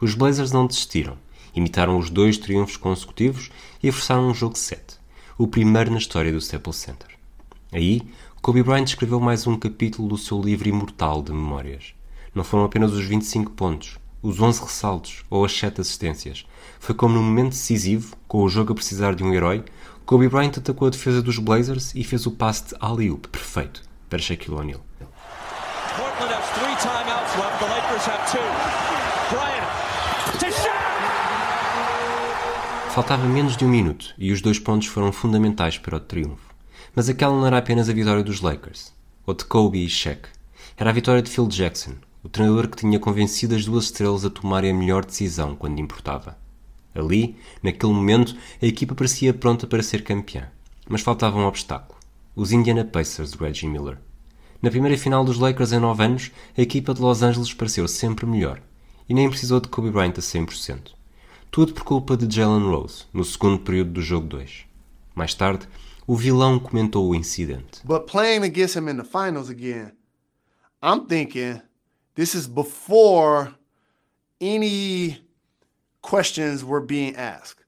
Os Blazers não desistiram, imitaram os dois triunfos consecutivos e forçaram um jogo 7, o primeiro na história do Staples Center. Aí, Kobe Bryant escreveu mais um capítulo do seu livro imortal de memórias. Não foram apenas os 25 pontos, os 11 ressaltos ou as 7 assistências. Foi como num momento decisivo, com o jogo a precisar de um herói, Kobe Bryant atacou a defesa dos Blazers e fez o passe de alley-oop perfeito para Shaquille O'Neal. Portland has three timeouts left. The Lakers have two. Bryant to Shaq. Faltava menos de um minuto e os dois pontos foram fundamentais para o triunfo. Mas aquela não era apenas a vitória dos Lakers, ou de Kobe e Shaq. Era a vitória de Phil Jackson, o treinador que tinha convencido as duas estrelas a tomarem a melhor decisão quando importava. Ali, naquele momento, a equipa parecia pronta para ser campeã. Mas faltava um obstáculo. Os Indiana Pacers de Reggie Miller. Na primeira final dos Lakers em 9 anos, a equipa de Los Angeles pareceu sempre melhor. E nem precisou de Kobe Bryant a 100%. Tudo por culpa de Jalen Rose, no segundo período do jogo 2. Mais tarde, o vilão comentou o incidente. But playing against him in the finals again, I'm thinking this is before any questions were being asked.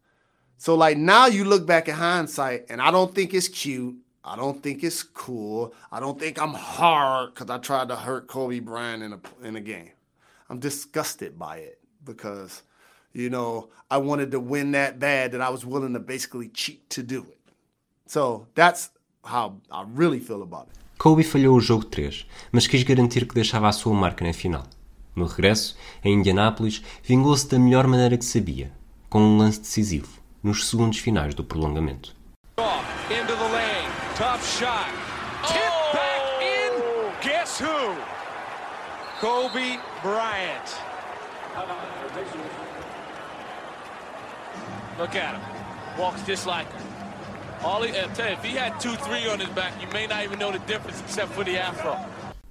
So like now you look back at hindsight and I don't think it's cute. I don't think it's cool. I don't think I'm hard because I tried to hurt Kobe Bryant in a in a game. I'm disgusted by it because, you know, I wanted to win that bad that I was willing to basically cheat to do it. So that's how I really feel about it. Kobe falhou o jogo 3, mas quis garantir que deixava a sua marca na final. No regresso, em Indianápolis, vingou-se da melhor maneira que sabia, com um lance decisivo, nos segundos finais do prolongamento. Kobe Bryant. Look at him. Walks just like her.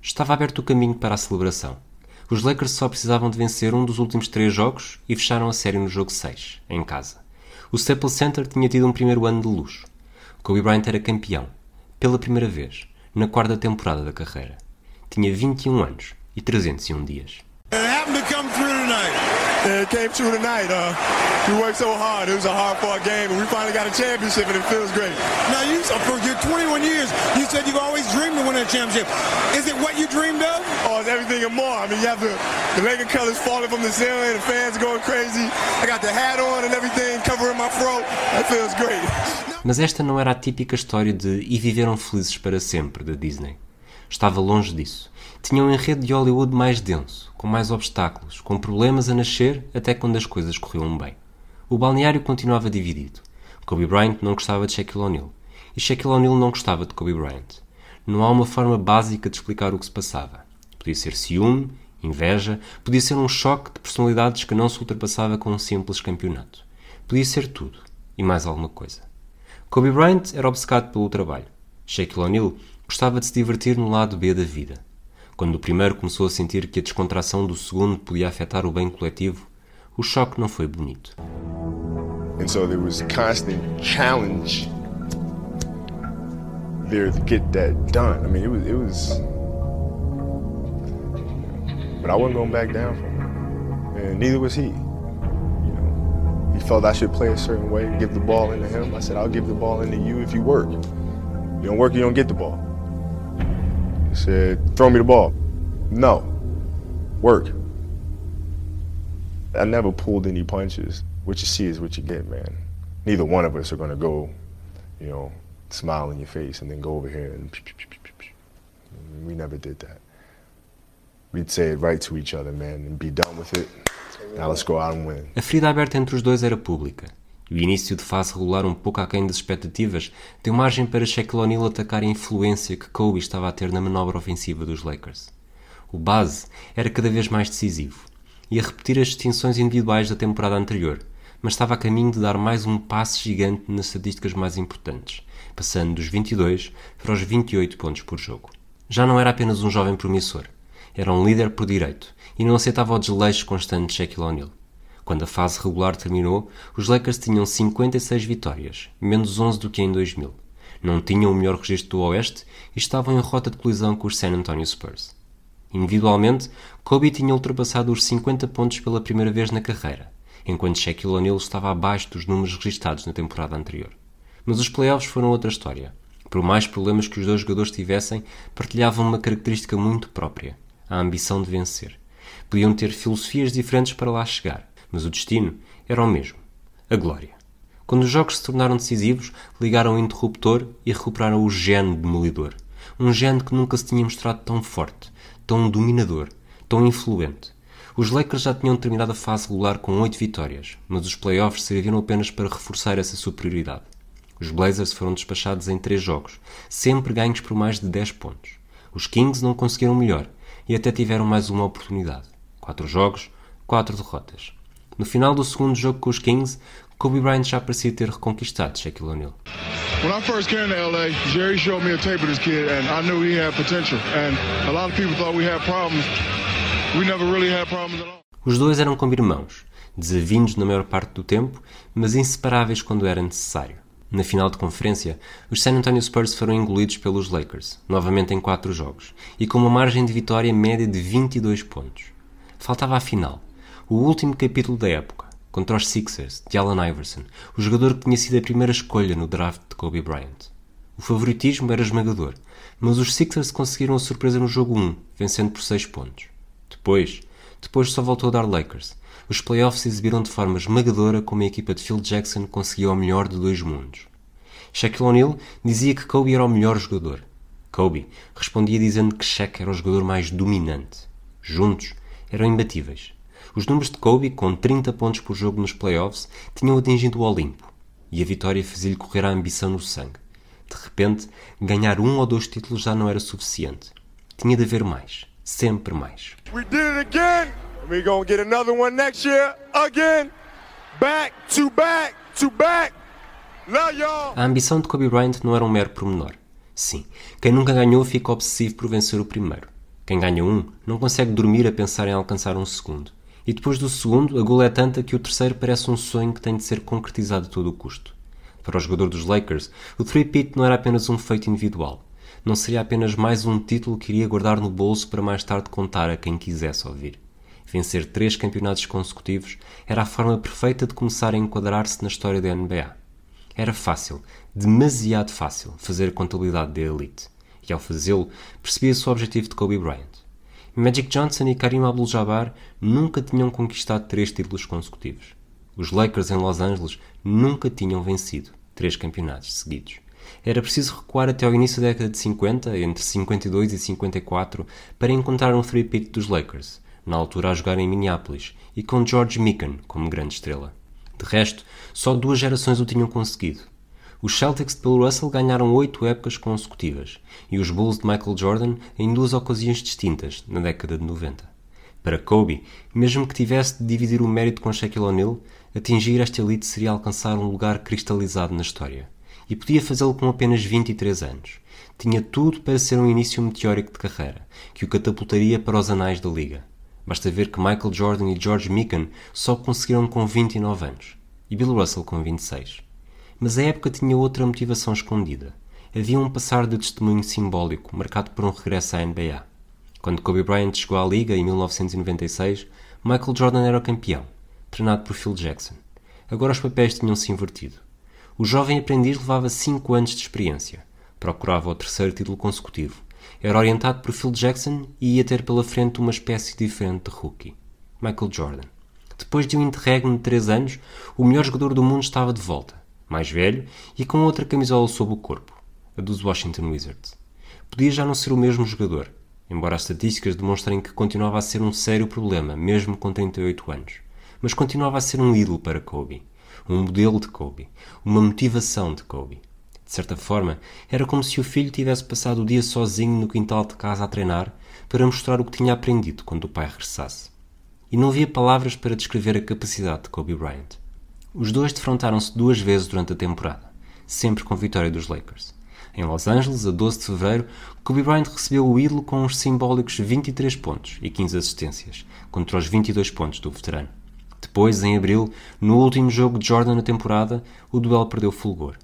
Estava aberto o caminho para a celebração. Os Lakers só precisavam de vencer um dos últimos três jogos e fecharam a série no jogo 6, em casa. O Staples Center tinha tido um primeiro ano de luxo. Kobe Bryant era campeão, pela primeira vez, na quarta temporada da carreira. Tinha 21 anos e 301 dias. It happened to come through tonight. It came through tonight. Uh, we worked so hard. It was a hard-fought game, and we finally got a championship, and it feels great. Now, you for your 21 years, you said you've always dreamed of winning a championship. Is it what you dreamed of? Oh, it's everything and more. I mean, you have the, the Laker colors falling from the ceiling, the fans going crazy. I got the hat on and everything covering my throat. That feels great. Mas esta não era a típica história de e viveram felizes para sempre da Disney. Estava longe disso. Tinha um enredo de Hollywood mais denso, com mais obstáculos, com problemas a nascer até quando as coisas corriam bem. O balneário continuava dividido. Kobe Bryant não gostava de Shaquille O'Neal e Shaquille O'Neal não gostava de Kobe Bryant. Não há uma forma básica de explicar o que se passava. Podia ser ciúme, inveja, podia ser um choque de personalidades que não se ultrapassava com um simples campeonato. Podia ser tudo e mais alguma coisa. Kobe Bryant era obcecado pelo trabalho. Shaquille O'Neal gostava de se divertir no lado B da vida. Quando o primeiro começou a sentir que a descontração do segundo podia afetar o bem coletivo, o choque não foi bonito. And so there was constant challenge there to get that done. I mean, it was, it was, but I wasn't going back down from it, and neither was he. You know, he felt I should play a certain way, give the ball into him. I said, I'll give the ball into you if you work. You don't work, you don't get the ball. Said, throw me the ball. No, work. I never pulled any punches. What you see is what you get, man. Neither one of us are going to go, you know, smile in your face and then go over here and we never did that. We'd say it right to each other, man, and be done with it. Now let's go out and win. A ferida aberta entre os dois era pública. O início de fase regular um pouco aquém das expectativas deu margem para Shaquille O'Neal atacar a influência que Kobe estava a ter na manobra ofensiva dos Lakers. O base era cada vez mais decisivo. e a repetir as distinções individuais da temporada anterior, mas estava a caminho de dar mais um passo gigante nas estatísticas mais importantes, passando dos 22 para os 28 pontos por jogo. Já não era apenas um jovem promissor, era um líder por direito e não aceitava o desleixo constante de Shaquille O'Neal. Quando a fase regular terminou, os Lakers tinham 56 vitórias, menos 11 do que em 2000. Não tinham o melhor registro do Oeste e estavam em rota de colisão com os San Antonio Spurs. Individualmente, Kobe tinha ultrapassado os 50 pontos pela primeira vez na carreira, enquanto Shaquille O'Neal estava abaixo dos números registados na temporada anterior. Mas os playoffs foram outra história. Por mais problemas que os dois jogadores tivessem, partilhavam uma característica muito própria, a ambição de vencer. Podiam ter filosofias diferentes para lá chegar, mas o destino era o mesmo: a glória. Quando os jogos se tornaram decisivos, ligaram o interruptor e recuperaram o gene demolidor. Um gene que nunca se tinha mostrado tão forte, tão dominador, tão influente. Os Lakers já tinham terminado a fase regular com oito vitórias, mas os playoffs serviram apenas para reforçar essa superioridade. Os Blazers foram despachados em três jogos, sempre ganhos por mais de 10 pontos. Os Kings não conseguiram melhor e até tiveram mais uma oportunidade. Quatro jogos, quatro derrotas. No final do segundo jogo com os Kings, Kobe Bryant já parecia ter reconquistado Shaquille O'Neal. When I first came to LA, Jerry showed me a tape of this kid, and I knew he had potential. And a lot of people thought we had problems. We never really had problems at all. Os dois eram como irmãos, desavindos na maior parte do tempo, mas inseparáveis quando era necessário. Na final de conferência, os San Antonio Spurs foram engolidos pelos Lakers, novamente em quatro jogos, e com uma margem de vitória média de 22 pontos. Faltava a final, o último capítulo da época, contra os Sixers, de Allen Iverson, o jogador que tinha sido a primeira escolha no draft de Kobe Bryant. O favoritismo era esmagador, mas os Sixers conseguiram a surpresa no jogo 1, vencendo por 6 pontos. Depois, depois só voltou a dar Lakers. Os playoffs exibiram de forma esmagadora como a equipa de Phil Jackson conseguiu o melhor de dois mundos. Shaquille O'Neal dizia que Kobe era o melhor jogador. Kobe respondia dizendo que Shaq era o jogador mais dominante. Juntos, eram imbatíveis. Os números de Kobe, com 30 pontos por jogo nos playoffs, tinham atingido o Olimpo. E a vitória fazia-lhe correr a ambição no sangue. De repente, ganhar um ou dois títulos já não era suficiente. Tinha de haver mais. Sempre mais. We did it again. We're gonna get another one next year. Again. Back to back to back. Love y'all. A ambição de Kobe Bryant não era um mero pormenor. Sim, quem nunca ganhou fica obsessivo por vencer o primeiro. Quem ganha um não consegue dormir a pensar em alcançar um segundo. E depois do segundo, a gula é tanta que o terceiro parece um sonho que tem de ser concretizado a todo o custo. Para o jogador dos Lakers, o three-peat não era apenas um feito individual. Não seria apenas mais um título que iria guardar no bolso para mais tarde contar a quem quisesse ouvir. Vencer três campeonatos consecutivos era a forma perfeita de começar a enquadrar-se na história da NBA. Era fácil, demasiado fácil, fazer contabilidade da elite. E ao fazê-lo, percebia-se o objetivo de Kobe Bryant. Magic Johnson e Karim Abdul-Jabbar nunca tinham conquistado três títulos consecutivos. Os Lakers em Los Angeles nunca tinham vencido três campeonatos seguidos. Era preciso recuar até ao início da década de 50, entre 52 e 54, para encontrar um three-peat dos Lakers, na altura a jogar em Minneapolis, e com George Mikan como grande estrela. De resto, só duas gerações o tinham conseguido. Os Celtics de Bill Russell ganharam oito épocas consecutivas e os Bulls de Michael Jordan em duas ocasiões distintas, na década de 90. Para Kobe, mesmo que tivesse de dividir o mérito com Shaquille O'Neal, atingir esta elite seria alcançar um lugar cristalizado na história. E podia fazê-lo com apenas 23 anos. Tinha tudo para ser um início meteórico de carreira, que o catapultaria para os anais da liga. Basta ver que Michael Jordan e George Mikan só conseguiram com 29 anos, e Bill Russell com 26. Mas a época tinha outra motivação escondida. Havia um passar de testemunho simbólico, marcado por um regresso à NBA. Quando Kobe Bryant chegou à Liga, em 1996, Michael Jordan era o campeão, treinado por Phil Jackson. Agora os papéis tinham-se invertido. O jovem aprendiz levava 5 anos de experiência. Procurava o terceiro título consecutivo. Era orientado por Phil Jackson e ia ter pela frente uma espécie diferente de rookie. Michael Jordan. Depois de um interregno de 3 anos, o melhor jogador do mundo estava de volta mais velho e com outra camisola sob o corpo, a dos Washington Wizards. Podia já não ser o mesmo jogador, embora as estatísticas demonstrem que continuava a ser um sério problema, mesmo com 38 anos. Mas continuava a ser um ídolo para Kobe, um modelo de Kobe, uma motivação de Kobe. De certa forma, era como se o filho tivesse passado o dia sozinho no quintal de casa a treinar para mostrar o que tinha aprendido quando o pai regressasse. E não havia palavras para descrever a capacidade de Kobe Bryant. Os dois defrontaram-se duas vezes durante a temporada, sempre com vitória dos Lakers. Em Los Angeles, a 12 de fevereiro, Kobe Bryant recebeu o ídolo com uns simbólicos 23 pontos e 15 assistências, contra os 22 pontos do veterano. Depois, em abril, no último jogo de Jordan na temporada, o duelo perdeu fulgor.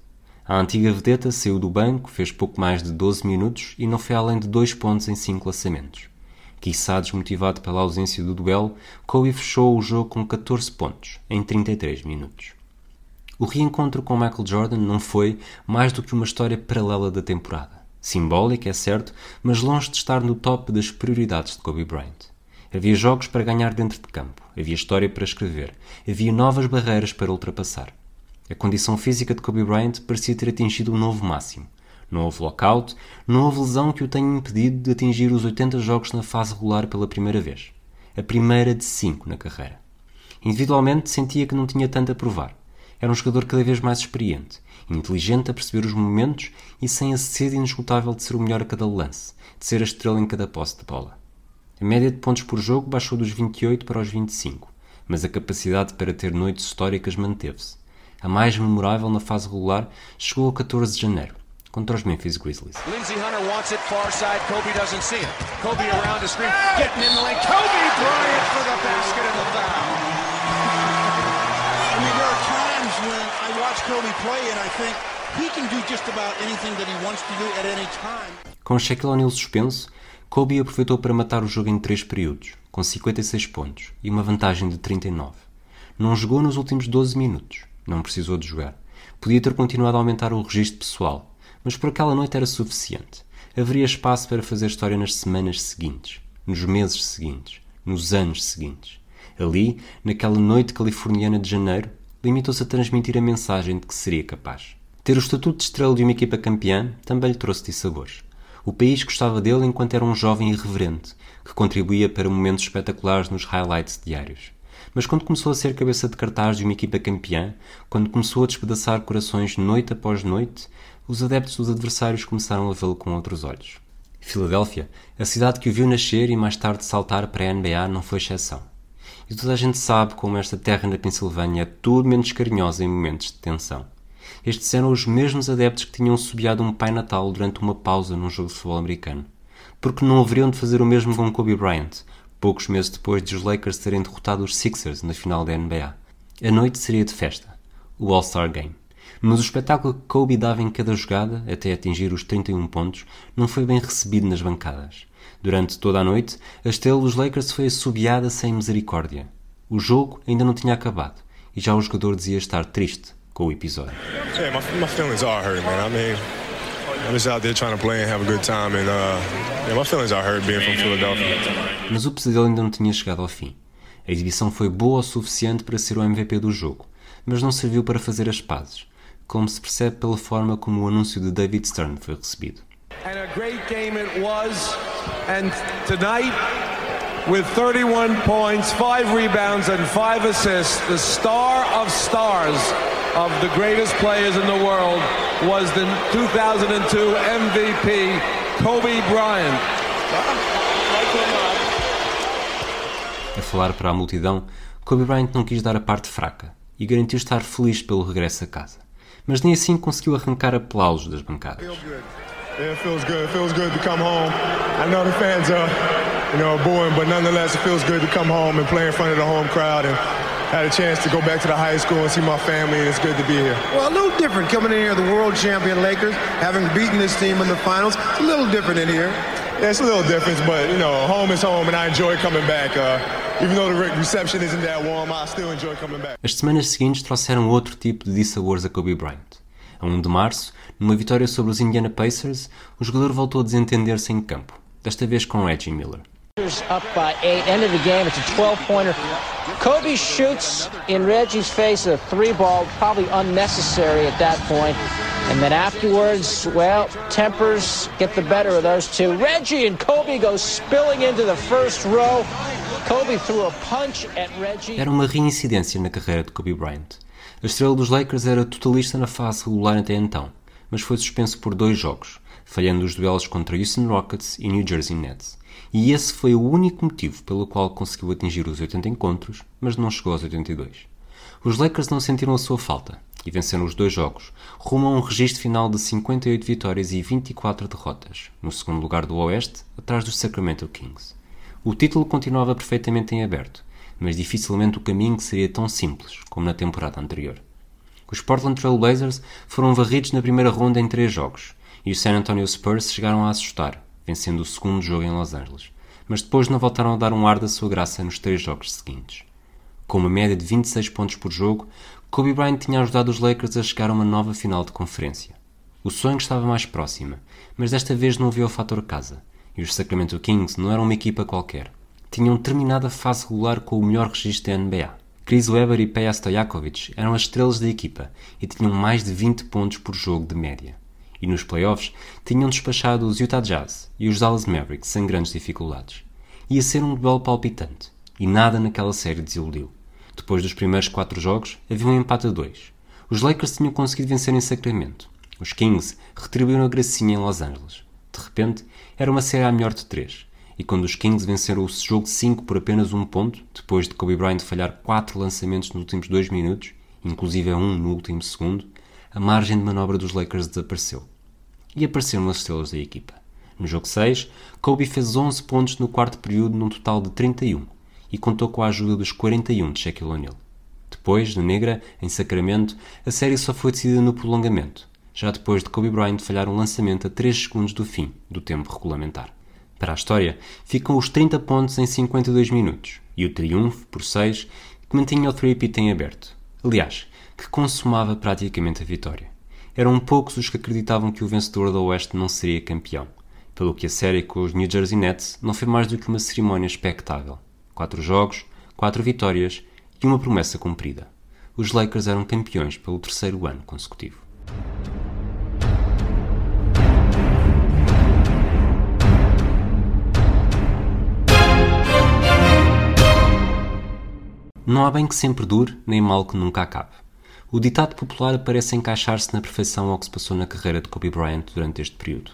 A antiga vedeta saiu do banco, fez pouco mais de 12 minutos e não foi além de 2 pontos em 5 lançamentos. Quiçá desmotivado pela ausência do duelo, Kobe fechou o jogo com 14 pontos, em 33 minutos. O reencontro com Michael Jordan não foi mais do que uma história paralela da temporada. Simbólica, é certo, mas longe de estar no top das prioridades de Kobe Bryant. Havia jogos para ganhar dentro de campo, havia história para escrever, havia novas barreiras para ultrapassar. A condição física de Kobe Bryant parecia ter atingido um novo máximo. Não houve lockout, não houve lesão que o tenha impedido de atingir os 80 jogos na fase regular pela primeira vez. A primeira de 5 na carreira. Individualmente sentia que não tinha tanto a provar. Era um jogador cada vez mais experiente, inteligente a perceber os momentos e sem a sede inesgotável de ser o melhor a cada lance, de ser a estrela em cada posse de bola. A média de pontos por jogo baixou dos 28 para os 25, mas a capacidade para ter noites históricas manteve-se a mais memorável na fase regular, chegou a 14 de janeiro, contra os Memphis Grizzlies. Lindsey Hunter wants it far side. Kobe doesn't see it. Kobe around the screen, getting in the lane. Kobe Bryant for the basket and the foul. Com Shaquille O'Neal suspenso, Kobe aproveitou para matar o jogo em três períodos, com 56 pontos e uma vantagem de 39. Não jogou nos últimos 12 minutos não precisou de jogar. Podia ter continuado a aumentar o registro pessoal, mas por aquela noite era suficiente. Haveria espaço para fazer história nas semanas seguintes, nos meses seguintes, nos anos seguintes. Ali, naquela noite californiana de janeiro, limitou-se a transmitir a mensagem de que seria capaz. Ter o estatuto de estrela de uma equipa campeã também lhe trouxe dissabores. O país gostava dele enquanto era um jovem irreverente, que contribuía para momentos espetaculares nos highlights diários. Mas quando começou a ser cabeça de cartaz de uma equipa campeã, quando começou a despedaçar corações noite após noite, os adeptos dos adversários começaram a vê-lo com outros olhos. Filadélfia, a cidade que o viu nascer e mais tarde saltar para a NBA, não foi exceção. E toda a gente sabe como esta terra na Pensilvânia é tudo menos carinhosa em momentos de tensão. Estes eram os mesmos adeptos que tinham subiado um Pai Natal durante uma pausa num jogo de futebol americano. Porque não haveriam de fazer o mesmo com Kobe Bryant, poucos meses depois de os Lakers terem derrotado os Sixers na final da NBA. A noite seria de festa, o All-Star Game. Mas o espetáculo que Kobe dava em cada jogada, até atingir os 31 pontos, não foi bem recebido nas bancadas. Durante toda a noite, a estrela dos Lakers foi assobiada sem misericórdia. O jogo ainda não tinha acabado e já o jogador dizia estar triste com o episódio. Yeah, my, my feelings are hurt, man. I mean, I'm just out there trying to play and have a good time, and uh, yeah, my feelings are hurt being from Philadelphia. Mas o pesadelo ainda não tinha chegado ao fim. A exibição foi boa o suficiente para ser o MVP do jogo, mas não serviu para fazer as pazes, como se percebe pela forma como o anúncio de David Stern foi recebido. And a great game it was, and tonight, with 31 points, 5 rebounds, and 5 assists, the star of stars of the greatest players in the world was the 2002 MVP, Kobe Bryant. A falar para a multidão, Kobe Bryant não quis dar a parte fraca e garantiu estar feliz pelo regresso a casa. Mas nem assim conseguiu arrancar aplausos das bancadas. Yeah, it feels good. It feels good to come home. I know the fans are, you know, booing, but nonetheless, it feels good to come home and play in front of the home crowd and had a chance to go back to the high school and see my family, and it's good to be here. Well, a little different coming in here, the world champion Lakers, having beaten this team in the finals. It's a little different in here. Yeah, it's a little different, but you know, home is home, and I enjoy coming back. Uh, even though the reception isn't that warm, I still enjoy coming back. As semanas seguintes trouxeram outro tipo de dissabores a Kobe Bryant. A 1 de março, numa vitória sobre os Indiana Pacers, o jogador voltou a desentender-se em campo, desta vez com Reggie Miller. Up by eight. End of the game. It's a 12-pointer. Kobe shoots in Reggie's face a three ball, probably unnecessary at that point. And then afterwards, well, tempers get the better of those two. Reggie and Kobe go spilling into the first row. Kobe threw a punch at Reggie. Era uma reincidência na carreira de Kobe Bryant. A estrela dos Lakers era totalista na fase regular até então, mas foi suspenso por dois jogos, falhando os duelos contra Houston Rockets e New Jersey Nets, E esse foi o único motivo pelo qual conseguiu atingir os 80 encontros, mas não chegou aos 82. Os Lakers não sentiram a sua falta e venceram os dois jogos, rumo a um registro final de 58 vitórias e 24 derrotas, no segundo lugar do Oeste, atrás dos Sacramento Kings. O título continuava perfeitamente em aberto, mas dificilmente o caminho seria tão simples como na temporada anterior. Os Portland Trail Blazers foram varridos na primeira ronda em três jogos, e os San Antonio Spurs chegaram a assustar, vencendo o segundo jogo em Los Angeles, mas depois não voltaram a dar um ar da sua graça nos três jogos seguintes. Com uma média de 26 pontos por jogo, Kobe Bryant tinha ajudado os Lakers a chegar a uma nova final de conferência. O sonho estava mais próxima, mas desta vez não havia o fator casa, e os Sacramento Kings não eram uma equipa qualquer. Tinham terminado a fase regular com o melhor registro da NBA. Chris Webber e Peja Stojakovic eram as estrelas da equipa e tinham mais de 20 pontos por jogo de média. E nos playoffs tinham despachado os Utah Jazz e os Dallas Mavericks sem grandes dificuldades. Ia ser um duelo palpitante, e nada naquela série desiludiu. Depois dos primeiros quatro jogos, havia um empate a dois. Os Lakers tinham conseguido vencer em Sacramento. Os Kings retribuíram a gracinha em Los Angeles. De repente, era uma série a melhor de três. E quando os Kings venceram o jogo 5 por apenas um ponto, depois de Kobe Bryant falhar quatro lançamentos nos últimos dois minutos, inclusive um no último segundo, a margem de manobra dos Lakers desapareceu. E apareceram as estrelas da equipa. No jogo 6, Kobe fez 11 pontos no quarto período num total de 31 e contou com a ajuda dos 41 de Shaquille O'Neal. Depois, no Negra, em Sacramento, a série só foi decidida no prolongamento, já depois de Kobe Bryant falhar um lançamento a 3 segundos do fim do tempo regulamentar. Para a história, ficam os 30 pontos em 52 minutos e o triunfo, por 6, que mantinha o three-peat em aberto. Aliás, que consumava praticamente a vitória. Eram poucos os que acreditavam que o vencedor da Oeste não seria campeão, pelo que a série com os New Jersey Nets não foi mais do que uma cerimónia espectável. Quatro jogos, quatro vitórias e uma promessa cumprida. Os Lakers eram campeões pelo terceiro ano consecutivo. Não há bem que sempre dure, nem mal que nunca acabe. O ditado popular parece encaixar-se na perfeição ao que se passou na carreira de Kobe Bryant durante este período.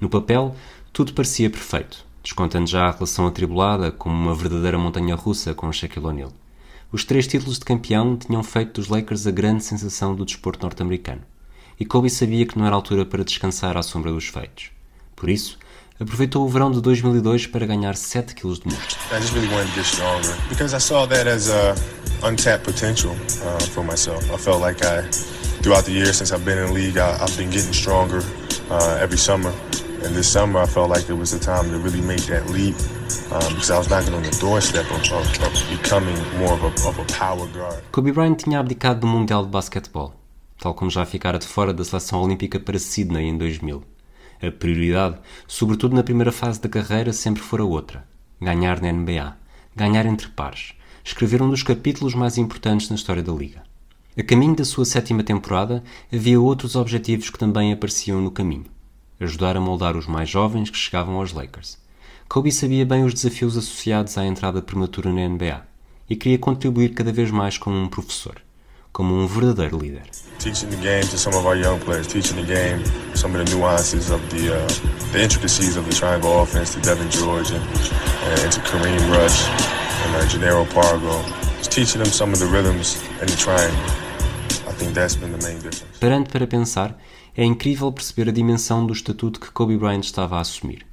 No papel, tudo parecia perfeito descontando já a relação atribulada como uma verdadeira montanha russa com Shaquille O'Neal. Os três títulos de campeão tinham feito dos Lakers a grande sensação do desporto norte-americano, e Kobe sabia que não era altura para descansar à sombra dos feitos. Por isso, aproveitou o verão de 2002 para ganhar 7 kg de músculo. I just really wanted to get stronger because I saw that as a untapped potential uh, for myself. I felt like I, throughout the years since I've been in the league, I, I've been getting stronger uh, every summer. And this summer, I felt like it was the time to really make that leap um, because I was knocking on the doorstep of, of, of becoming more of a, of a power guard. Kobe Bryant tinha abdicado do Mundial de Basquetebol, tal como já ficara de fora da seleção olímpica para Sydney em 2000. A prioridade, sobretudo na primeira fase da carreira, sempre fora outra: ganhar na NBA, ganhar entre pares, escrever um dos capítulos mais importantes na história da liga. A caminho da sua sétima temporada, havia outros objetivos que também apareciam no caminho. Ajudar a moldar os mais jovens que chegavam aos Lakers. Kobe sabia bem os desafios associados à entrada prematura na NBA e queria contribuir cada vez mais como um professor, como um verdadeiro líder. Teaching the game to some of our young players, teaching the game some of the nuances of the uh, the intricacies of the triangle offense to Devin George and, and to Kareem Rush and uh, Gennaro Pargo, just teaching them some of the rhythms in the triangle. I think that's been the main difference. Parando para pensar, é incrível perceber a dimensão do estatuto que Kobe Bryant estava a assumir.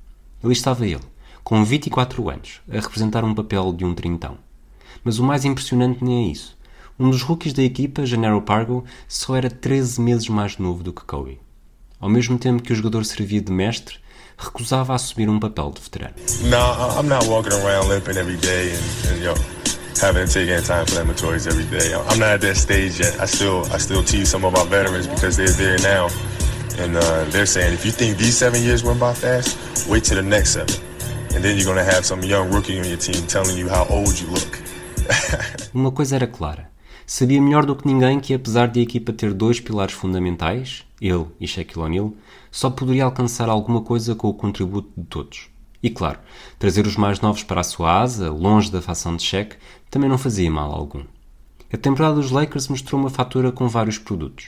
Ali estava ele, com 24 anos, a representar um papel de um trintão. Mas o mais impressionante nem é isso. Um dos rookies da equipa, Gennaro Pargo, só era 13 meses mais novo do que Kobe. Ao mesmo tempo que o jogador servia de mestre, recusava assumir um papel de veterano. No, I'm not walking around limping every day and, and yo, having to take anti-inflammatories every day. I'm not at that stage yet. I still I still tease some of our veterans because they're there now, and uh, they're saying if you think these seven years went by fast, wait till the next seven, and then you're gonna have some young rookie on your team telling you how old you look. Uma coisa era clara. Sabia melhor do que ninguém que, apesar de a equipa ter dois pilares fundamentais, ele e Shaquille O'Neal, só poderia alcançar alguma coisa com o contributo de todos. E claro, trazer os mais novos para a sua asa, longe da facção de Shaq, também não fazia mal algum. A temporada dos Lakers mostrou uma fatura com vários produtos.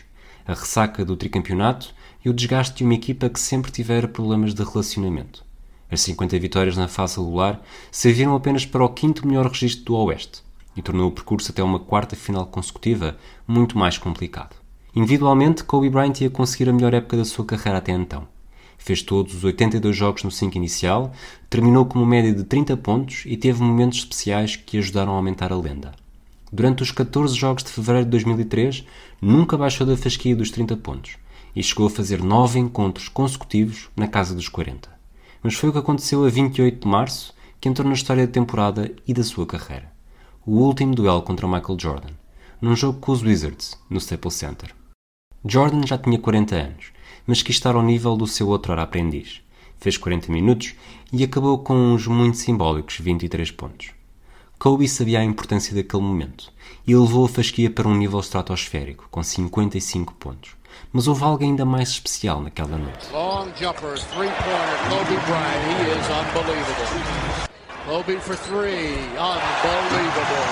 A ressaca do tricampeonato e o desgaste de uma equipa que sempre tivera problemas de relacionamento. As 50 vitórias na fase regular serviram apenas para o quinto melhor registro do Oeste e tornou o percurso até uma quarta final consecutiva muito mais complicado. Individualmente, Kobe Bryant ia conseguir a melhor época da sua carreira até então. Fez todos os 82 jogos no 5 inicial, terminou com uma média de 30 pontos e teve momentos especiais que ajudaram a aumentar a lenda. Durante os 14 jogos de fevereiro de 2003, nunca baixou da fasquia dos 30 pontos e chegou a fazer 9 encontros consecutivos na casa dos 40. Mas foi o que aconteceu a 28 de março que entrou na história da temporada e da sua carreira. O último duelo contra Michael Jordan, num jogo com os Wizards, no Staples Center. Jordan já tinha 40 anos mas quis estar ao nível do seu outro aprendiz. Fez 40 minutos e acabou com uns muito simbólicos 23 pontos. Kobe sabia a importância daquele momento e levou a fasquia para um nível estratosférico, com 55 pontos. Mas houve algo ainda mais especial naquela noite. Long jumper, three-pointer, Kobe Bryant. He is unbelievable. Kobe for three, unbelievable.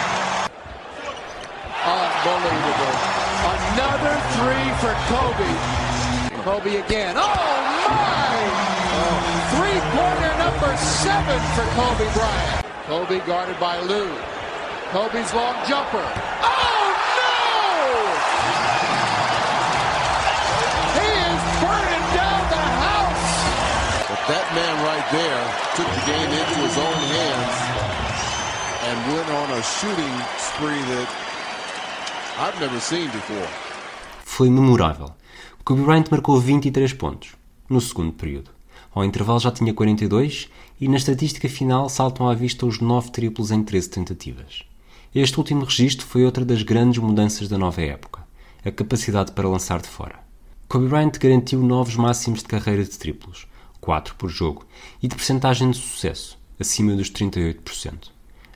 Unbelievable. Another three for Kobe. Kobe again. Oh, my! Three-pointer number seven for Kobe Bryant. Kobe guarded by Lou. Kobe's long jumper. Oh, that man right there took the game into his own hands and went on a shooting spree that I've never seen before. Foi memorável. Kobe Bryant marcou 23 pontos no segundo período. Ao intervalo já tinha 42 e na estatística final saltam à vista os 9 triplos em 13 tentativas. Este último registro foi outra das grandes mudanças da nova época, a capacidade para lançar de fora. Kobe Bryant garantiu novos máximos de carreira de triplos, 4 por jogo, e de percentagem de sucesso, acima dos 38%.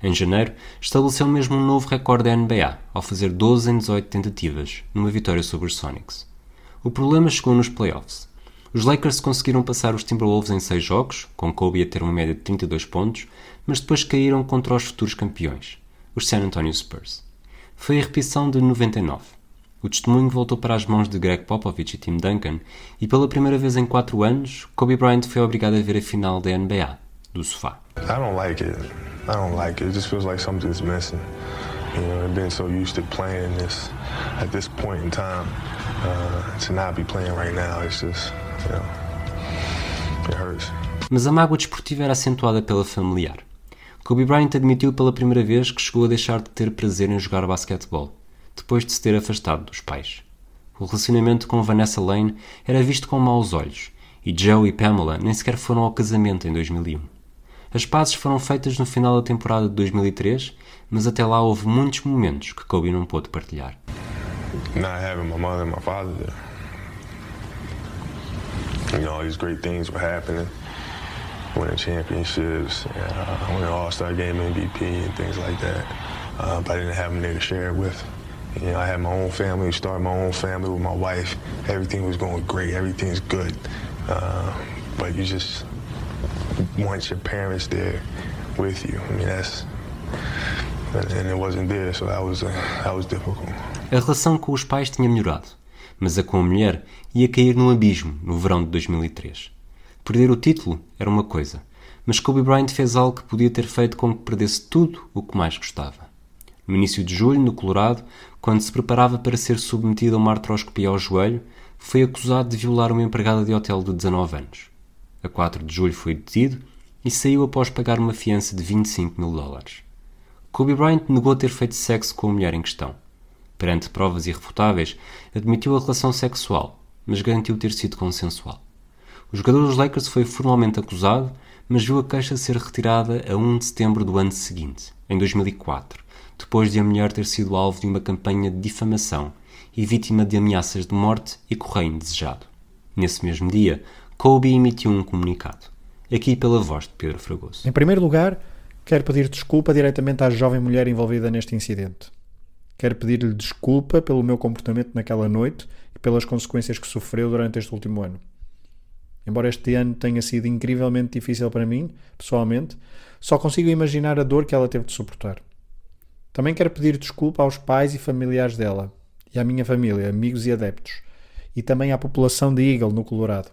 Em janeiro, estabeleceu mesmo um novo recorde da NBA, ao fazer 12 em 18 tentativas, numa vitória sobre os Sonics. O problema chegou nos playoffs. Os Lakers conseguiram passar os Timberwolves em 6 jogos, com Kobe a ter uma média de 32 pontos, mas depois caíram contra os futuros campeões, os San Antonio Spurs. Foi a repetição de 99. O testemunho voltou para as mãos de Greg Popovich e Tim Duncan, e pela primeira vez em 4 anos, Kobe Bryant foi obrigado a ver a final da NBA, do sofá. I don't like it. I don't like it. It just feels like something's missing. You know, I've been so used to playing this at this point in time. Uh, to not be playing right now, it's just, you know, it hurts. Mas a mágoa desportiva era acentuada pela familiar. Kobe Bryant admitiu pela primeira vez que chegou a deixar de ter prazer em jogar basquetebol, depois de se ter afastado dos pais. O relacionamento com Vanessa Lane era visto com maus olhos, e Joe e Pamela nem sequer foram ao casamento em 2001. As pazes foram feitas no final da temporada de 2003, mas até lá houve muitos momentos que Kobe não pôde partilhar. not having my mother and my father there. You know, all these great things were happening, winning championships, uh, winning All-Star Game MVP and things like that. Uh, but I didn't have them there to share it with. You know, I had my own family, started my own family with my wife. Everything was going great. Everything's good. Uh, but you just want your parents there with you. I mean, that's and it wasn't there, so that was uh, that was difficult. A relação com os pais tinha melhorado, mas a com a mulher ia cair num abismo no verão de 2003. Perder o título era uma coisa, mas Kobe Bryant fez algo que podia ter feito com que perdesse tudo o que mais gostava. No início de julho, no Colorado, quando se preparava para ser submetido a uma artroscopia ao joelho, foi acusado de violar uma empregada de hotel de 19 anos. A 4 de julho foi detido e saiu após pagar uma fiança de 25 mil dólares. Kobe Bryant negou ter feito sexo com a mulher em questão perante provas irrefutáveis, admitiu a relação sexual, mas garantiu ter sido consensual. O jogador dos Lakers foi formalmente acusado, mas viu a queixa ser retirada a 1 de setembro do ano seguinte, em 2004, depois de a mulher ter sido alvo de uma campanha de difamação e vítima de ameaças de morte e correio indesejado. Nesse mesmo dia, Kobe emitiu um comunicado, aqui pela voz de Pedro Fragoso. Em primeiro lugar, quero pedir desculpa diretamente à jovem mulher envolvida neste incidente. Quero pedir-lhe desculpa pelo meu comportamento naquela noite e pelas consequências que sofreu durante este último ano. Embora este ano tenha sido incrivelmente difícil para mim, pessoalmente, só consigo imaginar a dor que ela teve de suportar. Também quero pedir desculpa aos pais e familiares dela, e à minha família, amigos e adeptos, e também à população de Eagle no Colorado.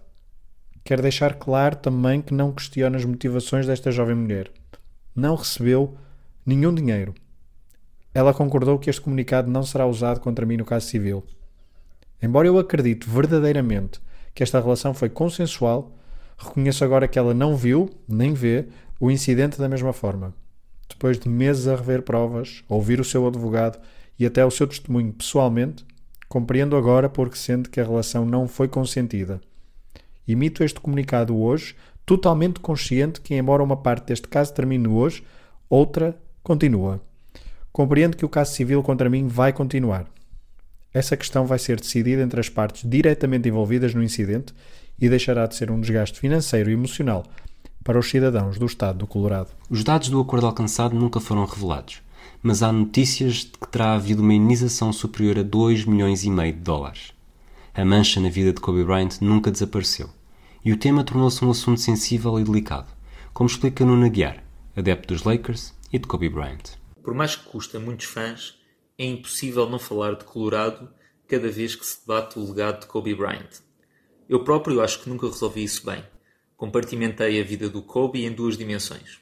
quer deixar claro também que não questiona as motivações desta jovem mulher. Não recebeu nenhum dinheiro. Ela concordou que este comunicado não será usado contra mim no caso civil. Embora eu acredite verdadeiramente que esta relação foi consensual, reconheço agora que ela não viu, nem vê, o incidente da mesma forma. Depois de meses a rever provas, ouvir o seu advogado e até o seu testemunho pessoalmente, compreendo agora porque sente que a relação não foi consentida. Emito este comunicado hoje, totalmente consciente que, embora uma parte deste caso termine hoje, outra continua. Compreendo que o caso civil contra mim vai continuar. Essa questão vai ser decidida entre as partes diretamente envolvidas no incidente e deixará de ser um desgaste financeiro e emocional para os cidadãos do estado do Colorado. Os dados do acordo alcançado nunca foram revelados, mas há notícias de que terá havido uma indenização superior a 2 milhões e meio de dólares. A mancha na vida de Kobe Bryant nunca desapareceu, e o tema tornou-se um assunto sensível e delicado, como explica Nuno Aguiar, adepto dos Lakers e de Kobe Bryant. Por mais que custe a muitos fãs, é impossível não falar de Colorado cada vez que se debate o legado de Kobe Bryant. Eu próprio acho que nunca resolvi isso bem. Compartimentei a vida do Kobe em duas dimensões.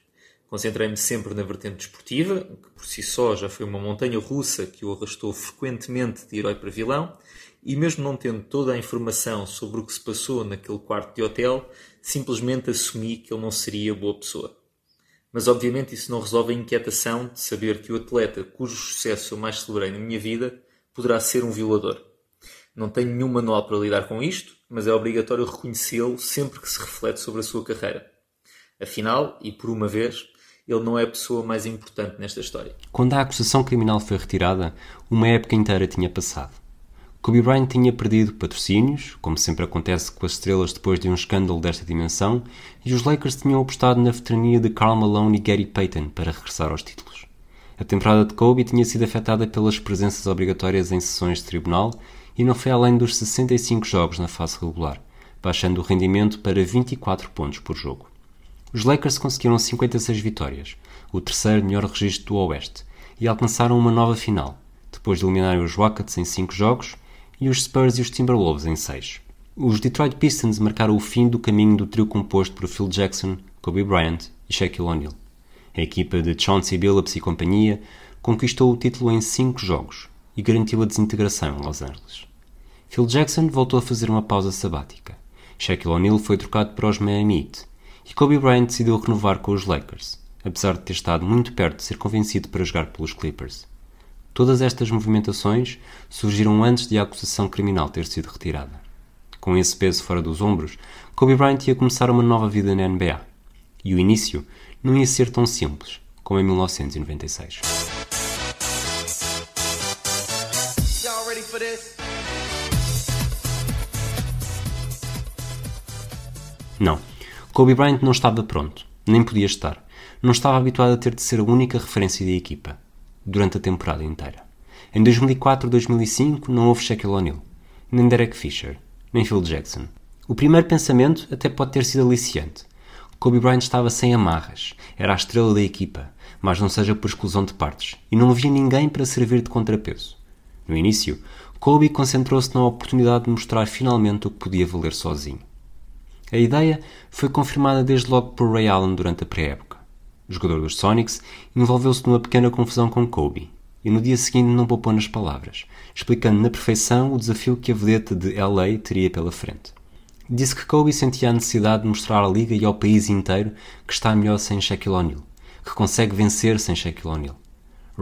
Concentrei-me sempre na vertente desportiva, que por si só já foi uma montanha russa que o arrastou frequentemente de herói para vilão, e mesmo não tendo toda a informação sobre o que se passou naquele quarto de hotel, simplesmente assumi que ele não seria boa pessoa. Mas obviamente isso não resolve a inquietação de saber que o atleta cujo sucesso eu mais celebrei na minha vida poderá ser um violador. Não tenho nenhum manual para lidar com isto, mas é obrigatório reconhecê-lo sempre que se reflete sobre a sua carreira. Afinal, e por uma vez, ele não é a pessoa mais importante nesta história. Quando a acusação criminal foi retirada, uma época inteira tinha passado. Kobe Bryant tinha perdido patrocínios, como sempre acontece com as estrelas depois de um escândalo desta dimensão, e os Lakers tinham apostado na veterania de Karl Malone e Gary Payton para regressar aos títulos. A temporada de Kobe tinha sido afetada pelas presenças obrigatórias em sessões de tribunal e não foi além dos 65 jogos na fase regular, baixando o rendimento para 24 pontos por jogo. Os Lakers conseguiram 56 vitórias, o terceiro melhor registro do Oeste, e alcançaram uma nova final, depois de eliminarem os Rockets em 5 jogos e os Spurs e os Timberwolves em 6. Os Detroit Pistons marcaram o fim do caminho do trio composto por Phil Jackson, Kobe Bryant e Shaquille O'Neal. A equipa de Chauncey Billups e companhia conquistou o título em 5 jogos e garantiu a desintegração em Los Angeles. Phil Jackson voltou a fazer uma pausa sabática. Shaquille O'Neal foi trocado para os Miami Heat e Kobe Bryant decidiu renovar com os Lakers, apesar de ter estado muito perto de ser convencido para jogar pelos Clippers. Todas estas movimentações surgiram antes de a acusação criminal ter sido retirada. Com esse peso fora dos ombros, Kobe Bryant ia começar uma nova vida na NBA. E o início não ia ser tão simples como em 1996. Não, Kobe Bryant não estava pronto, nem podia estar. Não estava habituado a ter de ser a única referência da equipa durante a temporada inteira. Em 2004-2005 não houve Shaquille O'Neal, nem Derek Fisher, nem Phil Jackson. O primeiro pensamento até pode ter sido aliciante. Kobe Bryant estava sem amarras, era a estrela da equipa, mas não seja por exclusão de partes, e não havia ninguém para servir de contrapeso. No início, Kobe concentrou-se na oportunidade de mostrar finalmente o que podia valer sozinho. A ideia foi confirmada desde logo por Ray Allen durante a pré-época jogador dos Sonics, envolveu-se numa pequena confusão com Kobe e no dia seguinte não poupou nas palavras, explicando na perfeição o desafio que a vedeta de LA teria pela frente. Disse que Kobe sentia a necessidade de mostrar à liga e ao país inteiro que está melhor sem Shaquille O'Neal, que consegue vencer sem Shaquille O'Neal.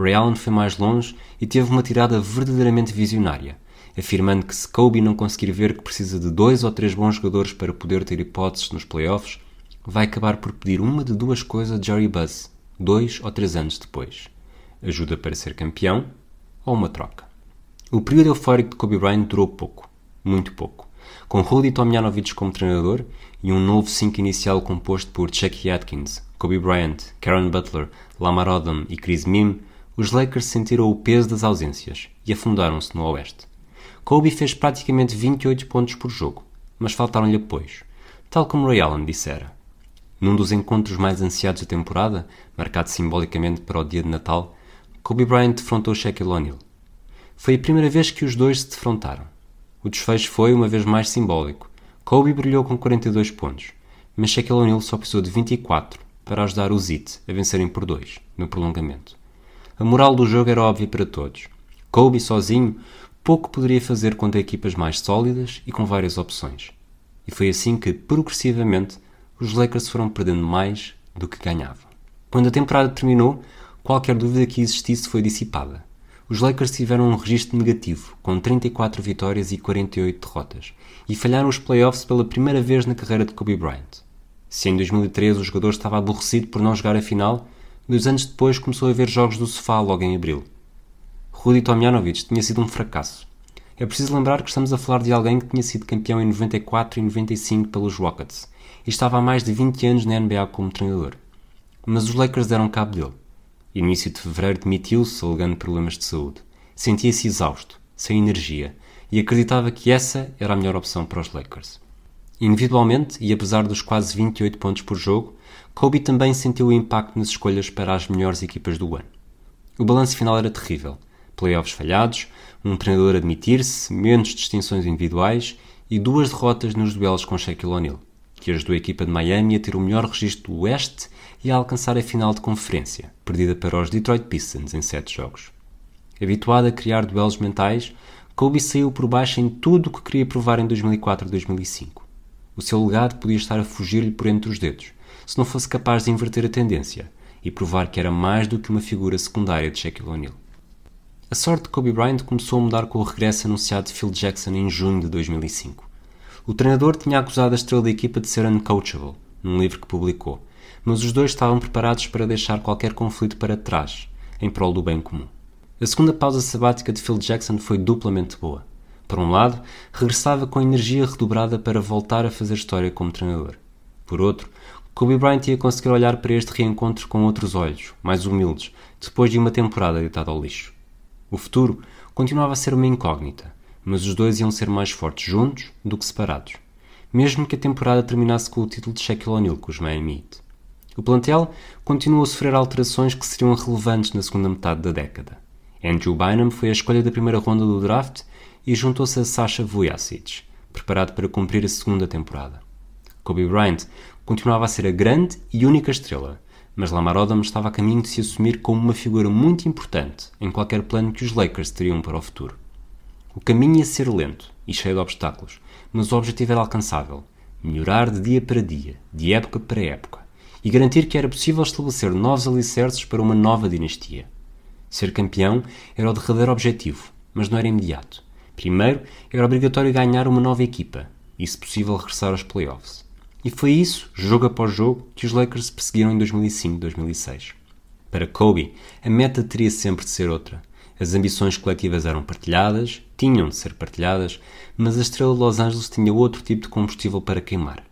Ray Allen foi mais longe e teve uma tirada verdadeiramente visionária, afirmando que se Kobe não conseguir ver que precisa de dois ou três bons jogadores para poder ter hipóteses nos playoffs, vai acabar por pedir uma de duas coisas a Jerry Buzz, dois ou três anos depois: ajuda para ser campeão ou uma troca. O período eufórico de Kobe Bryant durou pouco, muito pouco. Com Rudy Tomjanovich como treinador e um novo 5 inicial composto por Chucky Atkins, Kobe Bryant, Karen Butler, Lamar Odom e Chris Mim, os Lakers sentiram o peso das ausências e afundaram-se no Oeste. Kobe fez praticamente 28 pontos por jogo, mas faltaram-lhe apoios, tal como Ray Allen dissera. Num dos encontros mais ansiados da temporada, marcado simbolicamente para o dia de Natal, Kobe Bryant defrontou Shaquille O'Neal. Foi a primeira vez que os dois se defrontaram. O desfecho foi, uma vez mais, simbólico. Kobe brilhou com 42 pontos, mas Shaquille O'Neal só precisou de 24 para ajudar os Heat a vencerem por 2 no prolongamento. A moral do jogo era óbvia para todos. Kobe sozinho pouco poderia fazer contra equipas mais sólidas e com várias opções. E foi assim que, progressivamente, os Lakers foram perdendo mais do que ganhavam. Quando a temporada terminou, qualquer dúvida que existisse foi dissipada. Os Lakers tiveram um registro negativo, com 34 vitórias e 48 derrotas, e falharam os playoffs pela primeira vez na carreira de Kobe Bryant. Se em 2013 o jogador estava aborrecido por não jogar a final, dois anos depois começou a ver jogos do sofá logo em abril. Rudi Tomjanovic tinha sido um fracasso. É preciso lembrar que estamos a falar de alguém que tinha sido campeão em 94 e 95 pelos Rockets e estava há mais de 20 anos na NBA como treinador. Mas os Lakers deram cabo dele. Início de fevereiro demitiu-se, alegando problemas de saúde. Sentia-se exausto, sem energia, e acreditava que essa era a melhor opção para os Lakers. Individualmente, e apesar dos quase 28 pontos por jogo, Kobe também sentiu o impacto nas escolhas para as melhores equipas do ano. O balanço final era terrível. Playoffs falhados, um treinador admitir-se, menos distinções individuais e duas derrotas nos duelos com Shaquille O'Neal, que ajudou a equipa de Miami a ter o melhor registro do Oeste e a alcançar a final de conferência, perdida para os Detroit Pistons em sete jogos. Habituado a criar duelos mentais, Kobe saiu por baixo em tudo o que queria provar em 2004 e 2005. O seu legado podia estar a fugir-lhe por entre os dedos, se não fosse capaz de inverter a tendência e provar que era mais do que uma figura secundária de Shaquille O'Neal. A sorte de Kobe Bryant começou a mudar com o regresso anunciado de Phil Jackson em junho de 2005. O treinador tinha acusado a estrela da equipa de ser uncoachable, num livro que publicou, mas os dois estavam preparados para deixar qualquer conflito para trás, em prol do bem comum. A segunda pausa sabática de Phil Jackson foi duplamente boa. Por um lado, regressava com energia redobrada para voltar a fazer história como treinador. Por outro, Kobe Bryant ia conseguir olhar para este reencontro com outros olhos, mais humildes, depois de uma temporada deitada ao lixo. O futuro continuava a ser uma incógnita, mas os dois iam ser mais fortes juntos do que separados, mesmo que a temporada terminasse com o título de Shaquille O'Neal com os Miami Heat. O plantel continuou a sofrer alterações que seriam relevantes na segunda metade da década. Andrew Bynum foi a escolha da primeira ronda do draft e juntou-se a Sasha Vujacic, preparado para cumprir a segunda temporada. Kobe Bryant continuava a ser a grande e única estrela, mas Lamar Odom estava a caminho de se assumir como uma figura muito importante em qualquer plano que os Lakers teriam para o futuro. O caminho ia ser lento e cheio de obstáculos, mas o objetivo era alcançável: melhorar de dia para dia, de época para época, e garantir que era possível estabelecer novos alicerces para uma nova dinastia. Ser campeão era o derradeiro objetivo, mas não era imediato. Primeiro, era obrigatório ganhar uma nova equipa e, se possível, regressar aos playoffs. E foi isso, jogo após jogo, que os Lakers perseguiram em 2005-2006. Para Kobe, a meta teria sempre de ser outra. As ambições coletivas eram partilhadas, tinham de ser partilhadas, mas a estrela de Los Angeles tinha outro tipo de combustível para queimar: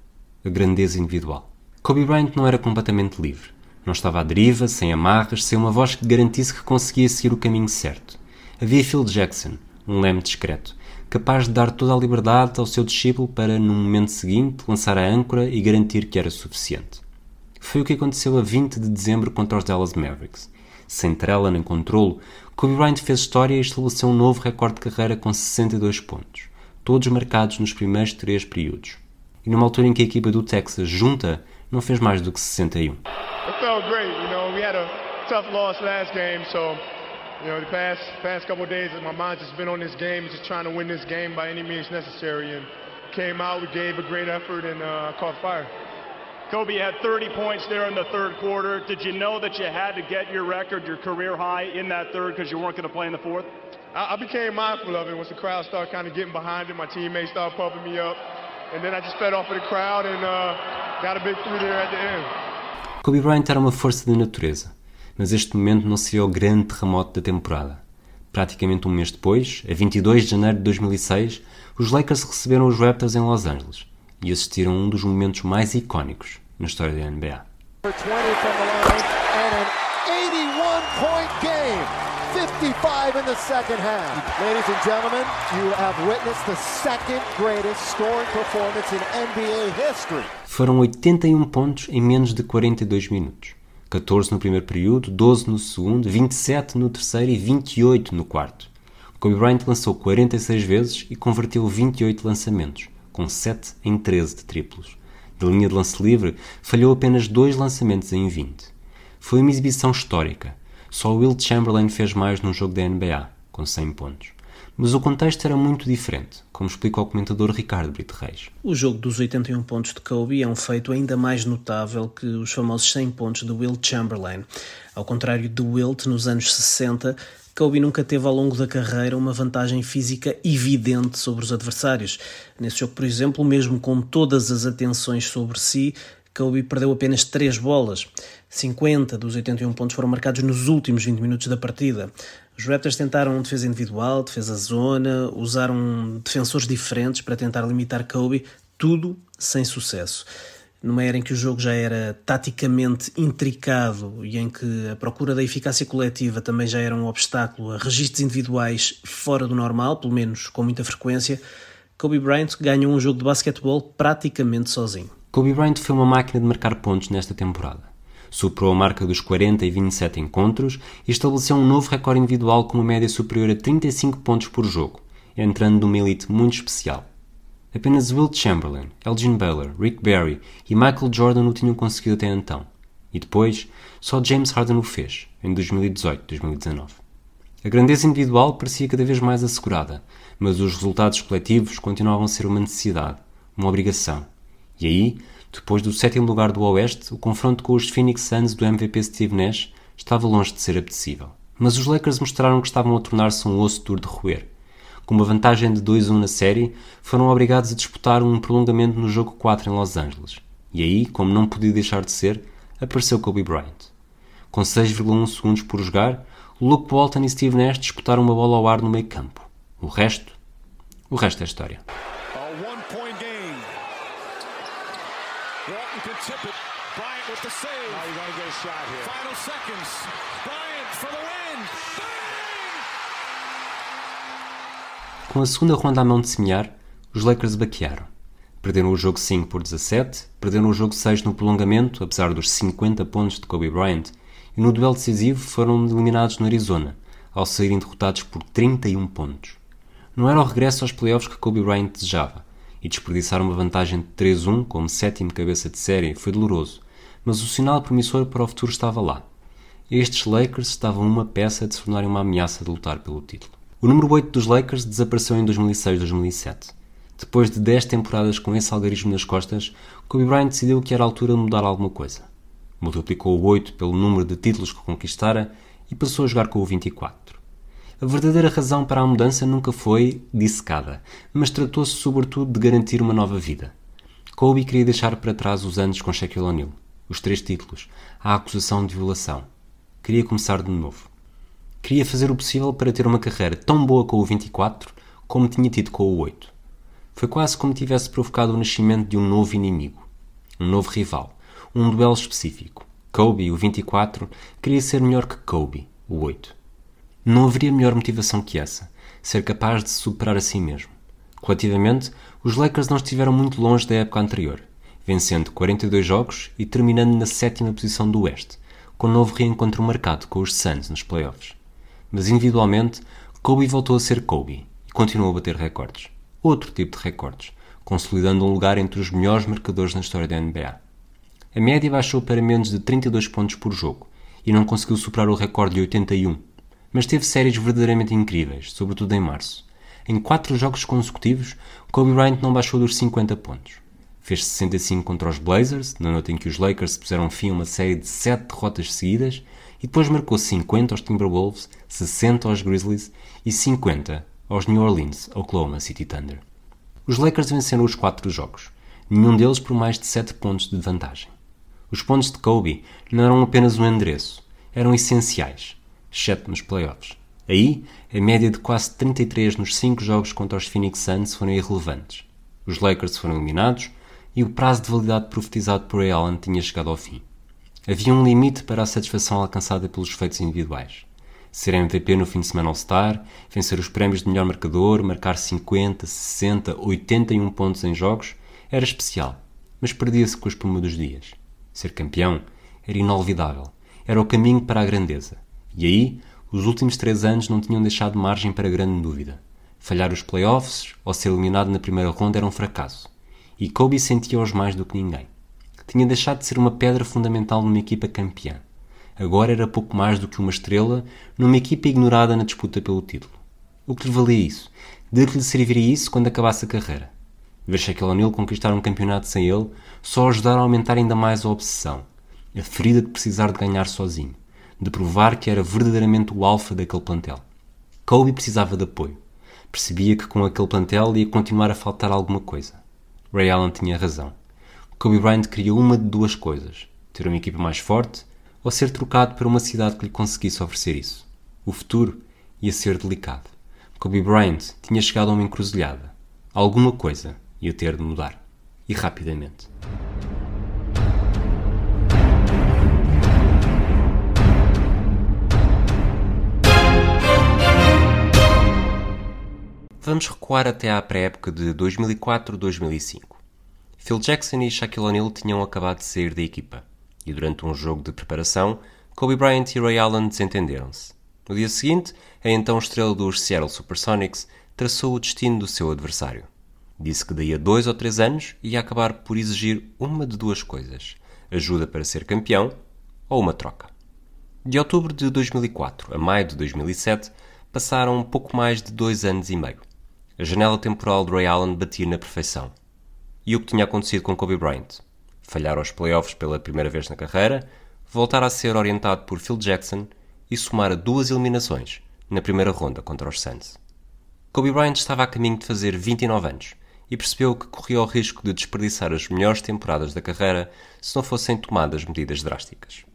a grandeza individual. Kobe Bryant não era completamente livre. Não estava à deriva, sem amarras, sem uma voz que garantisse que conseguia seguir o caminho certo. Havia Phil Jackson, um leme discreto, capaz de dar toda a liberdade ao seu discípulo para, no momento seguinte, lançar a âncora e garantir que era suficiente. Foi o que aconteceu a 20 de dezembro contra os Dallas Mavericks. Sem trela nem controlo, Kobe Bryant fez história e estabeleceu um novo recorde de carreira com 62 pontos, todos marcados nos primeiros três períodos. E numa altura em que a equipa do Texas junta não fez mais do que 61. It felt great, you know. We had a tough loss last game, so you know the past past couple of days, my mind's just been on this game, just trying to win this game by any means necessary. And came out, we gave a great effort, and uh, caught fire. Kobe had 30 points there in the third quarter. Did you know that you had to get your record, your career high, in that third because you weren't going to play in the fourth? I, I became mindful of it once the crowd started kind of getting behind it. My teammates started pumping me up, and then I just fed off of the crowd and uh, got a big three there at the end. Kobe Bryant era uma força da natureza, mas este momento não seria o grande terremoto da temporada. Praticamente um mês depois, a 22 de janeiro de 2006, os Lakers receberam os Raptors em Los Angeles e assistiram a um dos momentos mais icónicos na história da NBA. For 20 from the line and an 81 point game. 55 in the second half. Ladies and gentlemen, you have witnessed the second greatest scoring performance in NBA history. Foram 81 pontos em menos de 42 minutos. 14 no primeiro período, 12 no segundo, 27 no terceiro e 28 no quarto. Kobe Bryant lançou 46 vezes e converteu 28 lançamentos, com 7 em 13 de triplos. Da linha de lance livre, falhou apenas dois lançamentos em 20. Foi uma exibição histórica. Só Will Chamberlain fez mais num jogo da NBA, com 100 pontos. Mas o contexto era muito diferente, como explica o comentador Ricardo Brito Reis. O jogo dos 81 pontos de Kobe é um feito ainda mais notável que os famosos 100 pontos de Will Chamberlain. Ao contrário de Wilt nos anos 60, Kobe nunca teve ao longo da carreira uma vantagem física evidente sobre os adversários. Nesse jogo, por exemplo, mesmo com todas as atenções sobre si, Kobe perdeu apenas 3 bolas. 50 dos 81 pontos foram marcados nos últimos 20 minutos da partida. Os Raptors tentaram defesa individual, defesa zona, usaram defensores diferentes para tentar limitar Kobe, tudo sem sucesso. Numa era em que o jogo já era taticamente intricado e em que a procura da eficácia coletiva também já era um obstáculo a registros individuais fora do normal, pelo menos com muita frequência, Kobe Bryant ganhou um jogo de basquetebol praticamente sozinho. Kobe Bryant foi uma máquina de marcar pontos nesta temporada superou a marca dos 40 e 27 encontros e estabeleceu um novo recorde individual com uma média superior a 35 pontos por jogo, entrando numa elite muito especial. Apenas Wilt Chamberlain, Elgin Baylor, Rick Barry e Michael Jordan o tinham conseguido até então. E depois, só James Harden o fez, em 2018-2019. A grandeza individual parecia cada vez mais assegurada, mas os resultados coletivos continuavam a ser uma necessidade, uma obrigação. E aí, depois do sétimo lugar do Oeste, o confronto com os Phoenix Suns do MVP Steve Nash estava longe de ser apetecível. Mas os Lakers mostraram que estavam a tornar-se um osso duro de roer. Com uma vantagem de 2-1 na série, foram obrigados a disputar um prolongamento no jogo 4 em Los Angeles. E aí, como não podia deixar de ser, apareceu Kobe Bryant. Com 6,1 segundos por jogar, Luke Walton e Steve Nash disputaram uma bola ao ar no meio campo. O resto? O resto é história. tip it. Bryant with the save. Now you got to get a shot here. Final seconds. Bryant for the win. Bang! Com a segunda ronda à mão de semear, os Lakers baquearam. Perderam o jogo 5 por 17, perderam o jogo 6 no prolongamento, apesar dos 50 pontos de Kobe Bryant, e no duelo decisivo foram eliminados no Arizona, ao saírem derrotados por 31 pontos. Não era o regresso aos playoffs que Kobe Bryant desejava, e desperdiçar uma vantagem de 3-1 como sétimo cabeça de série foi doloroso, mas o sinal promissor para o futuro estava lá. Estes Lakers estavam uma peça de se tornarem uma ameaça de lutar pelo título. O número 8 dos Lakers desapareceu em 2006-2007. Depois de 10 temporadas com esse algarismo nas costas, Kobe Bryant decidiu que era a altura de mudar alguma coisa. Multiplicou o 8 pelo número de títulos que conquistara e passou a jogar com o 24. A verdadeira razão para a mudança nunca foi dissecada, mas tratou-se sobretudo de garantir uma nova vida. Kobe queria deixar para trás os anos com Shaquille O'Neal, os três títulos, a acusação de violação. Queria começar de novo. Queria fazer o possível para ter uma carreira tão boa com o 24 como tinha tido com o 8. Foi quase como tivesse provocado o nascimento de um novo inimigo, um novo rival, um duelo específico. Kobe, o 24, queria ser melhor que Kobe, o 8. Não haveria melhor motivação que essa, ser capaz de se superar a si mesmo. Coletivamente, os Lakers não estiveram muito longe da época anterior, vencendo 42 jogos e terminando na sétima posição do Oeste, com um novo reencontro marcado com os Suns nos playoffs. Mas individualmente, Kobe voltou a ser Kobe e continuou a bater recordes. Outro tipo de recordes, consolidando um lugar entre os melhores marcadores na história da NBA. A média baixou para menos de 32 pontos por jogo e não conseguiu superar o recorde de 81, mas teve séries verdadeiramente incríveis, sobretudo em março. Em quatro jogos consecutivos, Kobe Bryant não baixou dos 50 pontos. Fez 65 contra os Blazers, na noite em que os Lakers puseram fim a uma série de 7 derrotas seguidas, e depois marcou 50 aos Timberwolves, 60 aos Grizzlies e 50 aos New Orleans Oklahoma City Thunder. Os Lakers venceram os quatro jogos, nenhum deles por mais de 7 pontos de vantagem. Os pontos de Kobe não eram apenas um endereço, eram essenciais exceto nos playoffs. Aí, a média de quase 33 nos 5 jogos contra os Phoenix Suns foram irrelevantes. Os Lakers foram eliminados e o prazo de validade profetizado por Ray Allen tinha chegado ao fim. Havia um limite para a satisfação alcançada pelos feitos individuais. Ser MVP no fim de semana All-Star, vencer os prémios de melhor marcador, marcar 50, 60, 81 pontos em jogos, era especial, mas perdia-se com a espuma dos dias. Ser campeão era inolvidável, era o caminho para a grandeza. E aí, os últimos três anos não tinham deixado margem para grande dúvida. Falhar os playoffs ou ser eliminado na primeira ronda era um fracasso. E Kobe sentia-os mais do que ninguém. Tinha deixado de ser uma pedra fundamental numa equipa campeã. Agora era pouco mais do que uma estrela numa equipa ignorada na disputa pelo título. O que lhe valia isso? De que lhe serviria isso quando acabasse a carreira? Ver Shaquille O'Neal conquistar um campeonato sem ele só ajudar a aumentar ainda mais a obsessão, a ferida de precisar de ganhar sozinho, de provar que era verdadeiramente o alfa daquele plantel. Kobe precisava de apoio. Percebia que com aquele plantel ia continuar a faltar alguma coisa. Ray Allen tinha razão. Kobe Bryant queria uma de duas coisas: ter uma equipa mais forte ou ser trocado para uma cidade que lhe conseguisse oferecer isso. O futuro ia ser delicado. Kobe Bryant tinha chegado a uma encruzilhada. Alguma coisa ia ter de mudar. E rapidamente. Vamos recuar até à pré-época de 2004-2005. Phil Jackson e Shaquille O'Neal tinham acabado de sair da equipa, e durante um jogo de preparação, Kobe Bryant e Ray Allen desentenderam-se. No dia seguinte, a então estrela dos Seattle Supersonics traçou o destino do seu adversário. Disse que daí a dois ou três anos ia acabar por exigir uma de duas coisas: ajuda para ser campeão ou uma troca. De outubro de 2004 a maio de 2007 passaram um pouco mais de dois anos e meio. A janela temporal de Ray Allen batia na perfeição. E o que tinha acontecido com Kobe Bryant? Falhar aos playoffs pela primeira vez na carreira, voltar a ser orientado por Phil Jackson e somar duas eliminações na primeira ronda contra os Suns. Kobe Bryant estava a caminho de fazer 29 anos e percebeu que corria o risco de desperdiçar as melhores temporadas da carreira se não fossem tomadas medidas drásticas.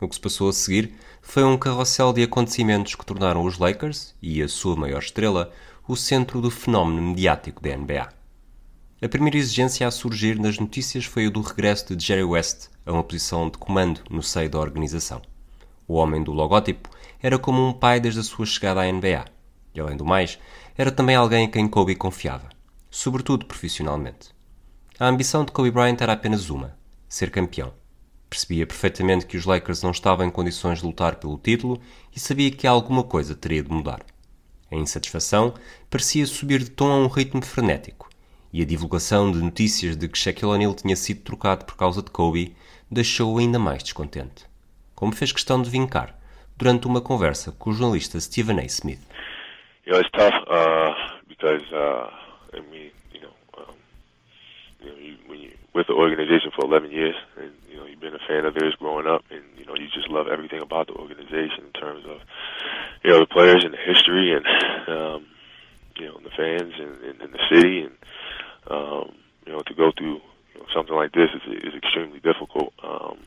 O que se passou a seguir foi um carrossel de acontecimentos que tornaram os Lakers e a sua maior estrela o centro do fenómeno mediático da NBA. A primeira exigência a surgir nas notícias foi o do regresso de Jerry West a uma posição de comando no seio da organização. O homem do logótipo era como um pai desde a sua chegada à NBA. E, além do mais, era também alguém em quem Kobe confiava, sobretudo profissionalmente. A ambição de Kobe Bryant era apenas uma: ser campeão. Percebia perfeitamente que os Lakers não estavam em condições de lutar pelo título e sabia que alguma coisa teria de mudar. A insatisfação parecia subir de tom a um ritmo frenético, e a divulgação de notícias de que Shaquille O'Neal tinha sido trocado por causa de Kobe deixou-o ainda mais descontente, como fez questão de vincar durante uma conversa com o jornalista Stephen A. Smith. You know, it's tough uh, because uh, I mean, you know, um, you know, you, when you with the for 11 years, and you know, you've been a fan of theirs growing up, and you know, you just love everything about the organization in terms of you know the players and the history and um, you know the fans and, and, and the city and um, you know to go through you know, something like this is, is extremely difficult. Um,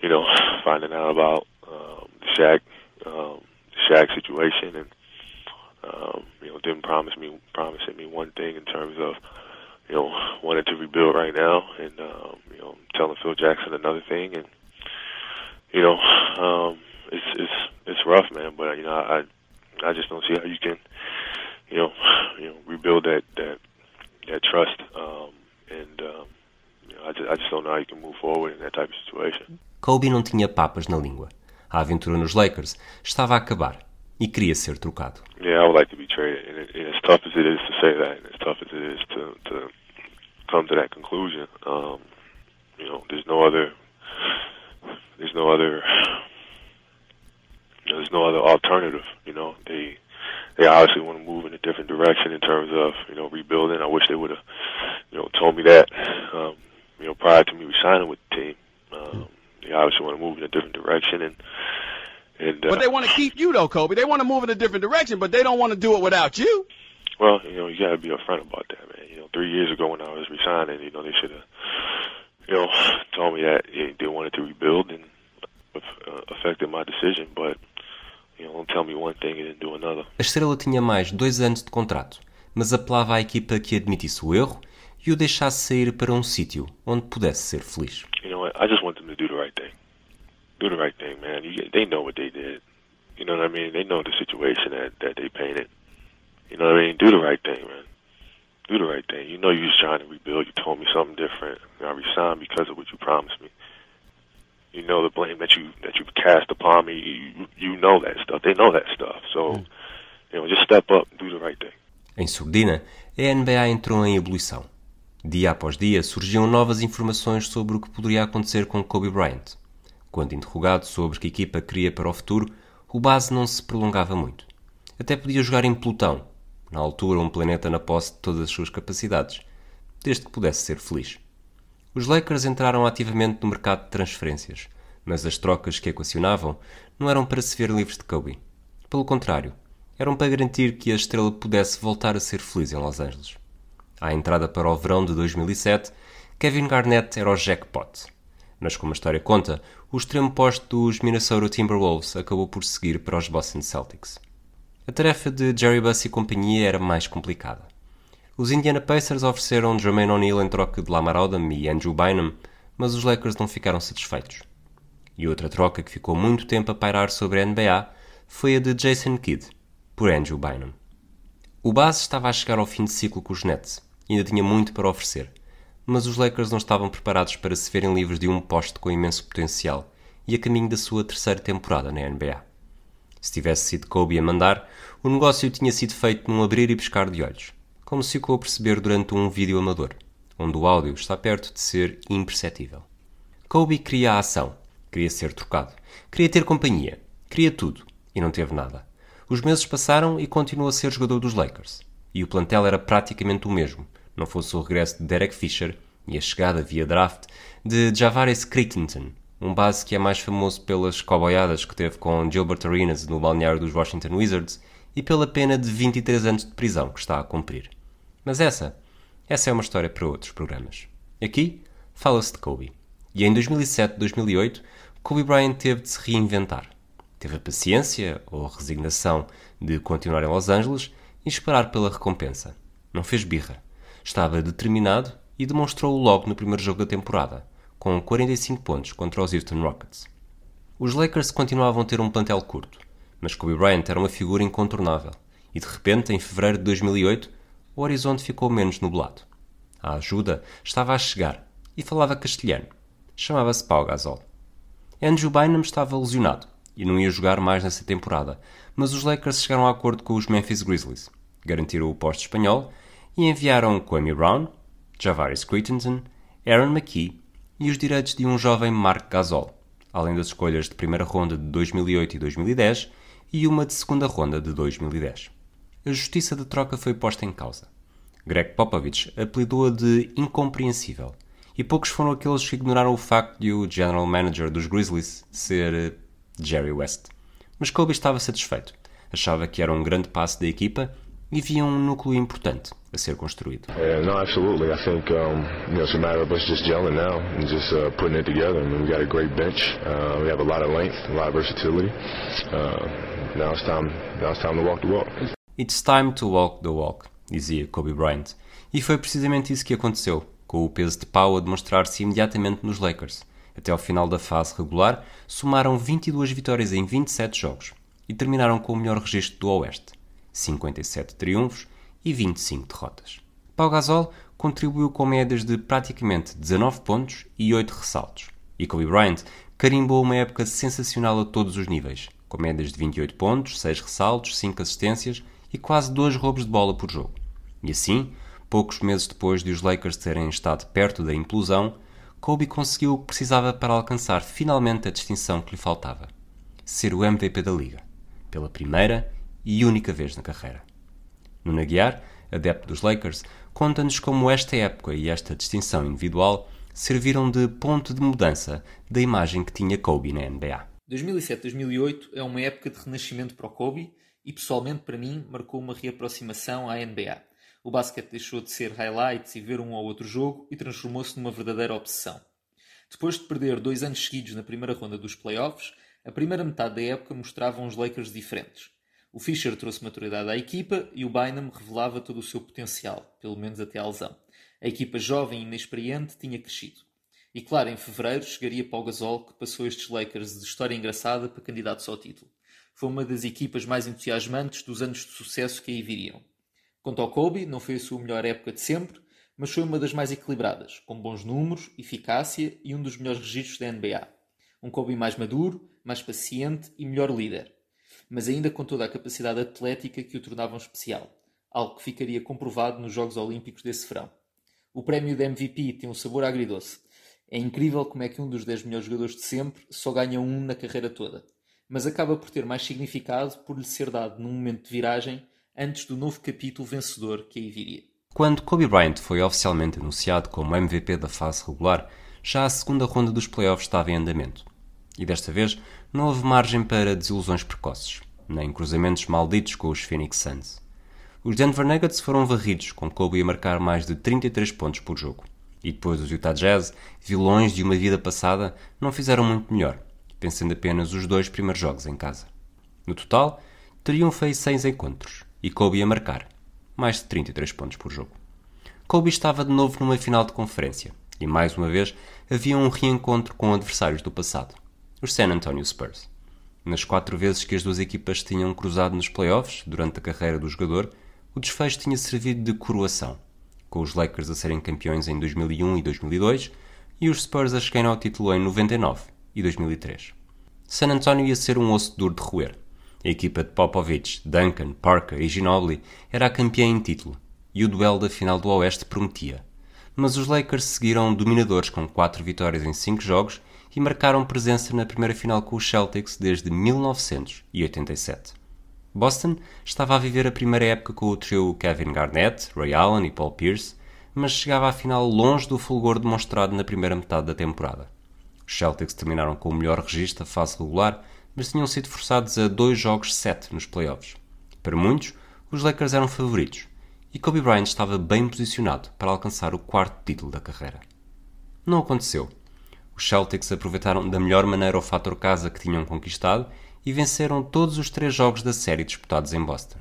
you know, finding out about um, the Shaq um, the Shaq situation and um, you know didn't promise me promising me one thing in terms of you know wanted to rebuild right now and um, you know telling Phil Jackson another thing and you know um, it's it's it's rough, man. But you know, I I just don't see how you can, you know, you know, rebuild that that that trust. Um, and um, you know, I just I just don't know how you can move forward in that type of situation. Kobe não tinha papas na língua. A aventura nos Lakers estava a acabar e queria ser trocado. Yeah, I would like to be traded, and, it, and as tough as it is to say that, and as tough as it is to to come to that conclusion, um, you know, there's no other there's no other there's no other alternative. You know, they they obviously want to move in a different direction in terms of you know rebuilding. I wish they would have you know told me that um, you know prior to me resigning with the team. Um, they obviously want to move in a different direction and. And, uh, but they want to keep you though, Kobe. They want to move in a different direction, but they don't want to do it without you. Well, you know, you got to be upfront about that, man. You know, three years ago when I was resigning, you know, they should have, you know, told me that they wanted to rebuild and uh, affected my decision. But you know, tell me one thing and do another. A estrela tinha mais dois anos de contrato, mas apelava à equipa que admitisse o erro e o deixasse sair para um sítio onde pudesse ser feliz. You know what? I just want them to do the right thing. Do the right thing, man. You, they know what they did. You know what I mean? They know the situation that, that they painted. You know what I mean? Do the right thing, man. Do the right thing. You know you was trying to rebuild. You told me something different. I resigned because of what you promised me. You know the blame that you that you cast upon me. You, you know that stuff. They know that stuff. So, mm. you know, just step up, do the right thing. Em surdina, a NBA entrou em ebulição. Dia após dia surgiam novas informações sobre o que poderia acontecer com Kobe Bryant. Quando interrogado sobre que equipa queria para o futuro, o base não se prolongava muito. Até podia jogar em Plutão, na altura um planeta na posse de todas as suas capacidades, desde que pudesse ser feliz. Os Lakers entraram ativamente no mercado de transferências, mas as trocas que equacionavam não eram para se ver livres de Kobe. Pelo contrário, eram para garantir que a estrela pudesse voltar a ser feliz em Los Angeles. À entrada para o verão de 2007, Kevin Garnett era o jackpot. Mas como a história conta, o extremo posto dos Minnesota Timberwolves acabou por seguir para os Boston Celtics. A tarefa de Jerry Buss e companhia era mais complicada. Os Indiana Pacers ofereceram Jermaine O'Neal em troca de Lamar Odom e Andrew Bynum, mas os Lakers não ficaram satisfeitos. E outra troca que ficou muito tempo a pairar sobre a NBA foi a de Jason Kidd, por Andrew Bynum. O base estava a chegar ao fim de ciclo com os Nets ainda tinha muito para oferecer, mas os Lakers não estavam preparados para se verem livres de um poste com imenso potencial e a caminho da sua terceira temporada na NBA. Se tivesse sido Kobe a mandar, o negócio tinha sido feito num abrir e pescar de olhos como se ficou a perceber durante um vídeo amador, onde o áudio está perto de ser imperceptível. Kobe queria a ação, queria ser trocado, queria ter companhia, queria tudo, e não teve nada. Os meses passaram e continuou a ser jogador dos Lakers, e o plantel era praticamente o mesmo, não fosse o regresso de Derek Fisher e a chegada via draft de Javaris Crittenton, um base que é mais famoso pelas coboiadas que teve com Gilbert Arenas no balneário dos Washington Wizards e pela pena de 23 anos de prisão que está a cumprir. Mas essa, essa é uma história para outros programas. Aqui fala-se de Kobe. E em 2007-2008, Kobe Bryant teve de se reinventar. Teve a paciência ou a resignação de continuar em Los Angeles e esperar pela recompensa. Não fez birra. Estava determinado e demonstrou-o logo no primeiro jogo da temporada, com 45 pontos contra os Houston Rockets. Os Lakers continuavam a ter um plantel curto, mas Kobe Bryant era uma figura incontornável. E de repente, em fevereiro de 2008, o horizonte ficou menos nublado. A ajuda estava a chegar e falava castelhano. Chamava-se Pau Gasol. Andrew Bynum estava lesionado e não ia jogar mais nessa temporada, mas os Lakers chegaram a acordo com os Memphis Grizzlies, garantiram o posto espanhol e enviaram Kwame Brown, Javaris Crittenton, Aaron McKee e os direitos de um jovem Mark Gasol, além das escolhas de primeira ronda de 2008 e 2010 e uma de segunda ronda de 2010 a justiça da troca foi posta em causa. Greg Popovich apelidou-a de incompreensível, e poucos foram aqueles que ignoraram o facto de o general manager dos Grizzlies ser eh, Jerry West. Mas Kobe estava satisfeito. Achava que era um grande passo da equipa e via um núcleo importante a ser construído. Yeah, no, absolutely. I think um, you know, it's a matter of us just gelling now and just uh, putting it together. I mean, we got a great bench. Uh, we have a lot of length, a lot of versatility. Uh, now it's time. Now it's time to walk the walk. It's time to walk the walk, dizia Kobe Bryant. E foi precisamente isso que aconteceu, com o peso de pau a demonstrar-se imediatamente nos Lakers. Até ao final da fase regular, somaram 22 vitórias em 27 jogos e terminaram com o melhor registro do Oeste, 57 triunfos e 25 derrotas. Pau Gasol contribuiu com médias de praticamente 19 pontos e 8 ressaltos. E Kobe Bryant carimbou uma época sensacional a todos os níveis, com médias de 28 pontos, 6 ressaltos, 5 assistências e quase dois roubos de bola por jogo. E assim, poucos meses depois de os Lakers terem estado perto da implosão, Kobe conseguiu o que precisava para alcançar finalmente a distinção que lhe faltava: ser o MVP da liga, pela primeira e única vez na carreira. Nuno Aguiar, adepto dos Lakers, conta-nos como esta época e esta distinção individual serviram de ponto de mudança da imagem que tinha Kobe na NBA. 2007-2008 é uma época de renascimento para o Kobe e pessoalmente para mim marcou uma reaproximação à NBA. O basquete deixou de ser highlights e ver um ou outro jogo e transformou-se numa verdadeira obsessão. Depois de perder dois anos seguidos na primeira ronda dos playoffs, a primeira metade da época mostrava uns Lakers diferentes. O Fischer trouxe maturidade à equipa e o Bynum revelava todo o seu potencial, pelo menos até à lesão. A equipa jovem e inexperiente tinha crescido. E claro, em fevereiro chegaria Paul Gasol, que passou estes Lakers de história engraçada para candidatos ao título foi uma das equipas mais entusiasmantes dos anos de sucesso que aí viriam. Quanto ao Kobe, não foi a sua melhor época de sempre, mas foi uma das mais equilibradas, com bons números, eficácia e um dos melhores registros da NBA. Um Kobe mais maduro, mais paciente e melhor líder, mas ainda com toda a capacidade atlética que o tornavam especial, algo que ficaria comprovado nos Jogos Olímpicos desse verão. O prémio de MVP tem um sabor agridoce. É incrível como é que um dos 10 melhores jogadores de sempre só ganha um na carreira toda, mas acaba por ter mais significado por lhe ser dado num momento de viragem antes do novo capítulo vencedor que aí viria. Quando Kobe Bryant foi oficialmente anunciado como MVP da fase regular, já a segunda ronda dos playoffs estava em andamento. E desta vez não houve margem para desilusões precoces, nem cruzamentos malditos com os Phoenix Suns. Os Denver Nuggets foram varridos, com Kobe a marcar mais de 33 pontos por jogo. E depois os Utah Jazz, vilões de uma vida passada, não fizeram muito melhor, pensando apenas os dois primeiros jogos em casa. No total, teriam feito 6 encontros, e Kobe a marcar, mais de 33 pontos por jogo. Kobe estava de novo numa final de conferência, e mais uma vez havia um reencontro com adversários do passado, os San Antonio Spurs. Nas quatro vezes que as duas equipas tinham cruzado nos playoffs durante a carreira do jogador, o desfecho tinha servido de coroação, com os Lakers a serem campeões em 2001 e 2002 e os Spurs a chegarem ao título em 99 e 2003. San Antonio ia ser um osso duro de roer. A equipa de Popovich, Duncan, Parker e Ginobili era a campeã em título e o duelo da final do Oeste prometia. Mas os Lakers seguiram dominadores com 4 vitórias em 5 jogos e marcaram presença na primeira final com os Celtics desde 1987. Boston estava a viver a primeira época com o trio Kevin Garnett, Ray Allen e Paul Pierce, mas chegava à final longe do fulgor demonstrado na primeira metade da temporada. Os Celtics terminaram com o melhor registro da fase regular, mas tinham sido forçados a dois jogos sete nos playoffs. Para muitos, os Lakers eram favoritos, e Kobe Bryant estava bem posicionado para alcançar o quarto título da carreira. Não aconteceu. Os Celtics aproveitaram da melhor maneira o fator casa que tinham conquistado e venceram todos os três jogos da série disputados em Boston.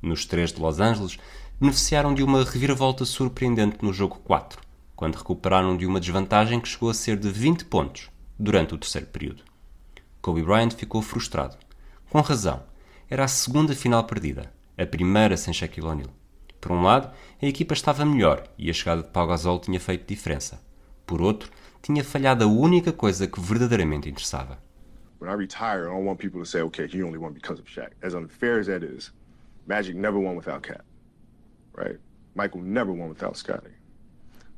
Nos três de Los Angeles, beneficiaram de uma reviravolta surpreendente no jogo 4, quando recuperaram de uma desvantagem que chegou a ser de 20 pontos durante o terceiro período. Kobe Bryant ficou frustrado. Com razão, era a segunda final perdida, a primeira sem Shaquille O'Neal. Por um lado, a equipa estava melhor e a chegada de Pau Gasol tinha feito diferença. Por outro, tinha falhado a única coisa que verdadeiramente interessava when I retire, I don't want people to say, okay, he only won because of Shaq. As unfair as that is, Magic never won without Cap, right? Michael never won without Scotty.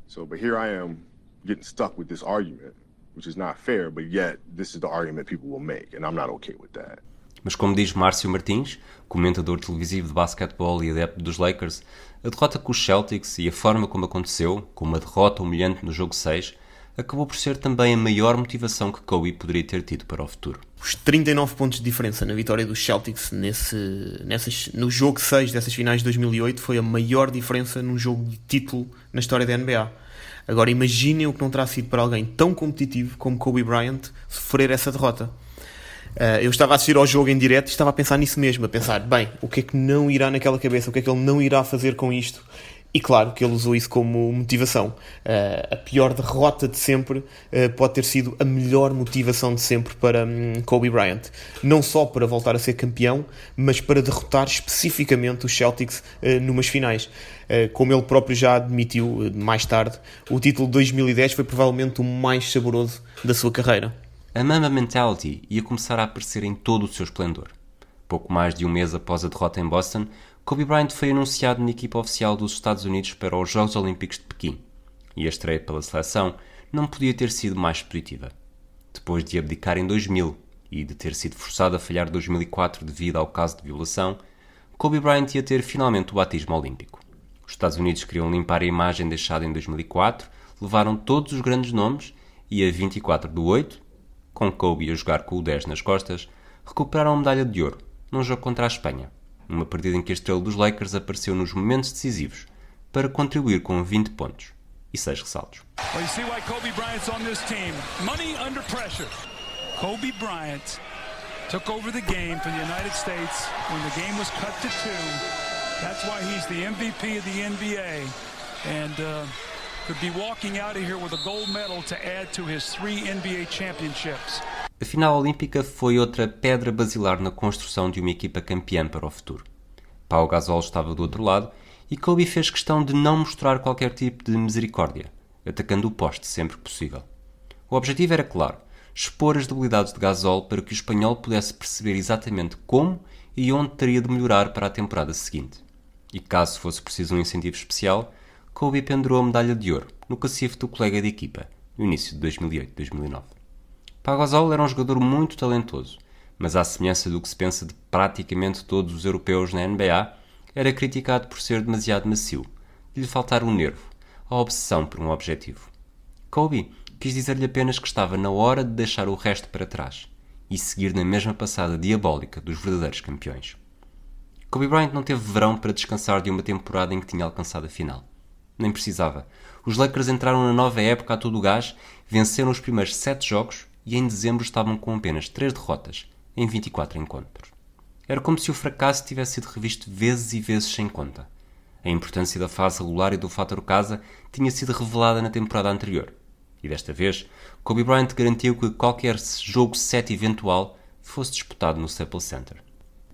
So, but here I am getting stuck with this argument, which is not fair, but yet this is the argument people will make, and I'm not okay with that. Mas como diz Márcio Martins, comentador televisivo de basquetebol e adepto dos Lakers, a derrota com os Celtics e a forma como aconteceu, com uma derrota humilhante no jogo 6, acabou por ser também a maior motivação que Kobe poderia ter tido para o futuro. Os 39 pontos de diferença na vitória dos Celtics nesse, nessas, no jogo 6 dessas finais de 2008 foi a maior diferença num jogo de título na história da NBA. Agora imaginem o que não terá sido para alguém tão competitivo como Kobe Bryant sofrer essa derrota. Uh, eu estava a assistir ao jogo em direto e estava a pensar nisso mesmo, a pensar, bem, o que é que não irá naquela cabeça, o que é que ele não irá fazer com isto? E claro que ele usou isso como motivação. Uh, a pior derrota de sempre uh, pode ter sido a melhor motivação de sempre para um, Kobe Bryant. Não só para voltar a ser campeão, mas para derrotar especificamente os Celtics uh, numas finais. como ele próprio já admitiu mais tarde, o título de 2010 foi provavelmente o mais saboroso da sua carreira. A Mamba Mentality ia começar a aparecer em todo o seu esplendor. Pouco mais de um mês após a derrota em Boston, Kobe Bryant foi anunciado na equipa oficial dos Estados Unidos para os Jogos Olímpicos de Pequim, e a estreia pela seleção não podia ter sido mais positiva. Depois de abdicar em 2000 e de ter sido forçado a falhar 2004 devido ao caso de violação, Kobe Bryant ia ter finalmente o batismo olímpico. Os Estados Unidos queriam limpar a imagem deixada em 2004, levaram todos os grandes nomes e a 24 do 8, com Kobe a jogar com o 10 nas costas, recuperaram a medalha de ouro num jogo contra a Espanha uma partida em que a estrela dos Lakers apareceu nos momentos decisivos para contribuir com 20 pontos e 6 ressaltos. That's why he's the MVP of the NBA and uh, could be walking out of here with a gold medal to add to his three NBA championships. A final olímpica foi outra pedra basilar na construção de uma equipa campeã para o futuro. Pau Gasol estava do outro lado e Kobe fez questão de não mostrar qualquer tipo de misericórdia, atacando o poste sempre que possível. O objetivo era claro, expor as debilidades de Gasol para que o espanhol pudesse perceber exatamente como e onde teria de melhorar para a temporada seguinte. E caso fosse preciso um incentivo especial, Kobe pendurou a medalha de ouro no cacifo do colega de equipa, no início de 2008-2009. Pagosol era um jogador muito talentoso, mas à semelhança do que se pensa de praticamente todos os europeus na NBA, era criticado por ser demasiado macio, de lhe faltar um nervo, a obsessão por um objetivo. Kobe quis dizer-lhe apenas que estava na hora de deixar o resto para trás e seguir na mesma passada diabólica dos verdadeiros campeões. Kobe Bryant não teve verão para descansar de uma temporada em que tinha alcançado a final. Nem precisava. Os Lakers entraram na nova época a todo o gás, venceram os primeiros sete jogos e em dezembro estavam com apenas três derrotas em 24 encontros. Era como se o fracasso tivesse sido revisto vezes e vezes sem conta. A importância da fase regular e do fator casa tinha sido revelada na temporada anterior. E desta vez, Kobe Bryant garantiu que qualquer jogo 7 eventual fosse disputado no Staples Center.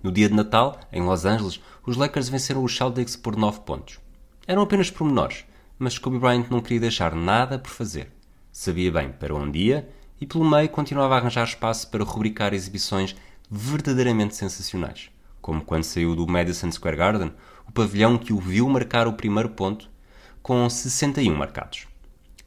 No dia de Natal, em Los Angeles, os Lakers venceram os Celtics por 9 pontos. Eram apenas pormenores, mas Kobe Bryant não queria deixar nada por fazer. Sabia bem para onde ia e pelo meio continuava a arranjar espaço para rubricar exibições verdadeiramente sensacionais, como quando saiu do Madison Square Garden, o pavilhão que o viu marcar o primeiro ponto, com 61 marcados.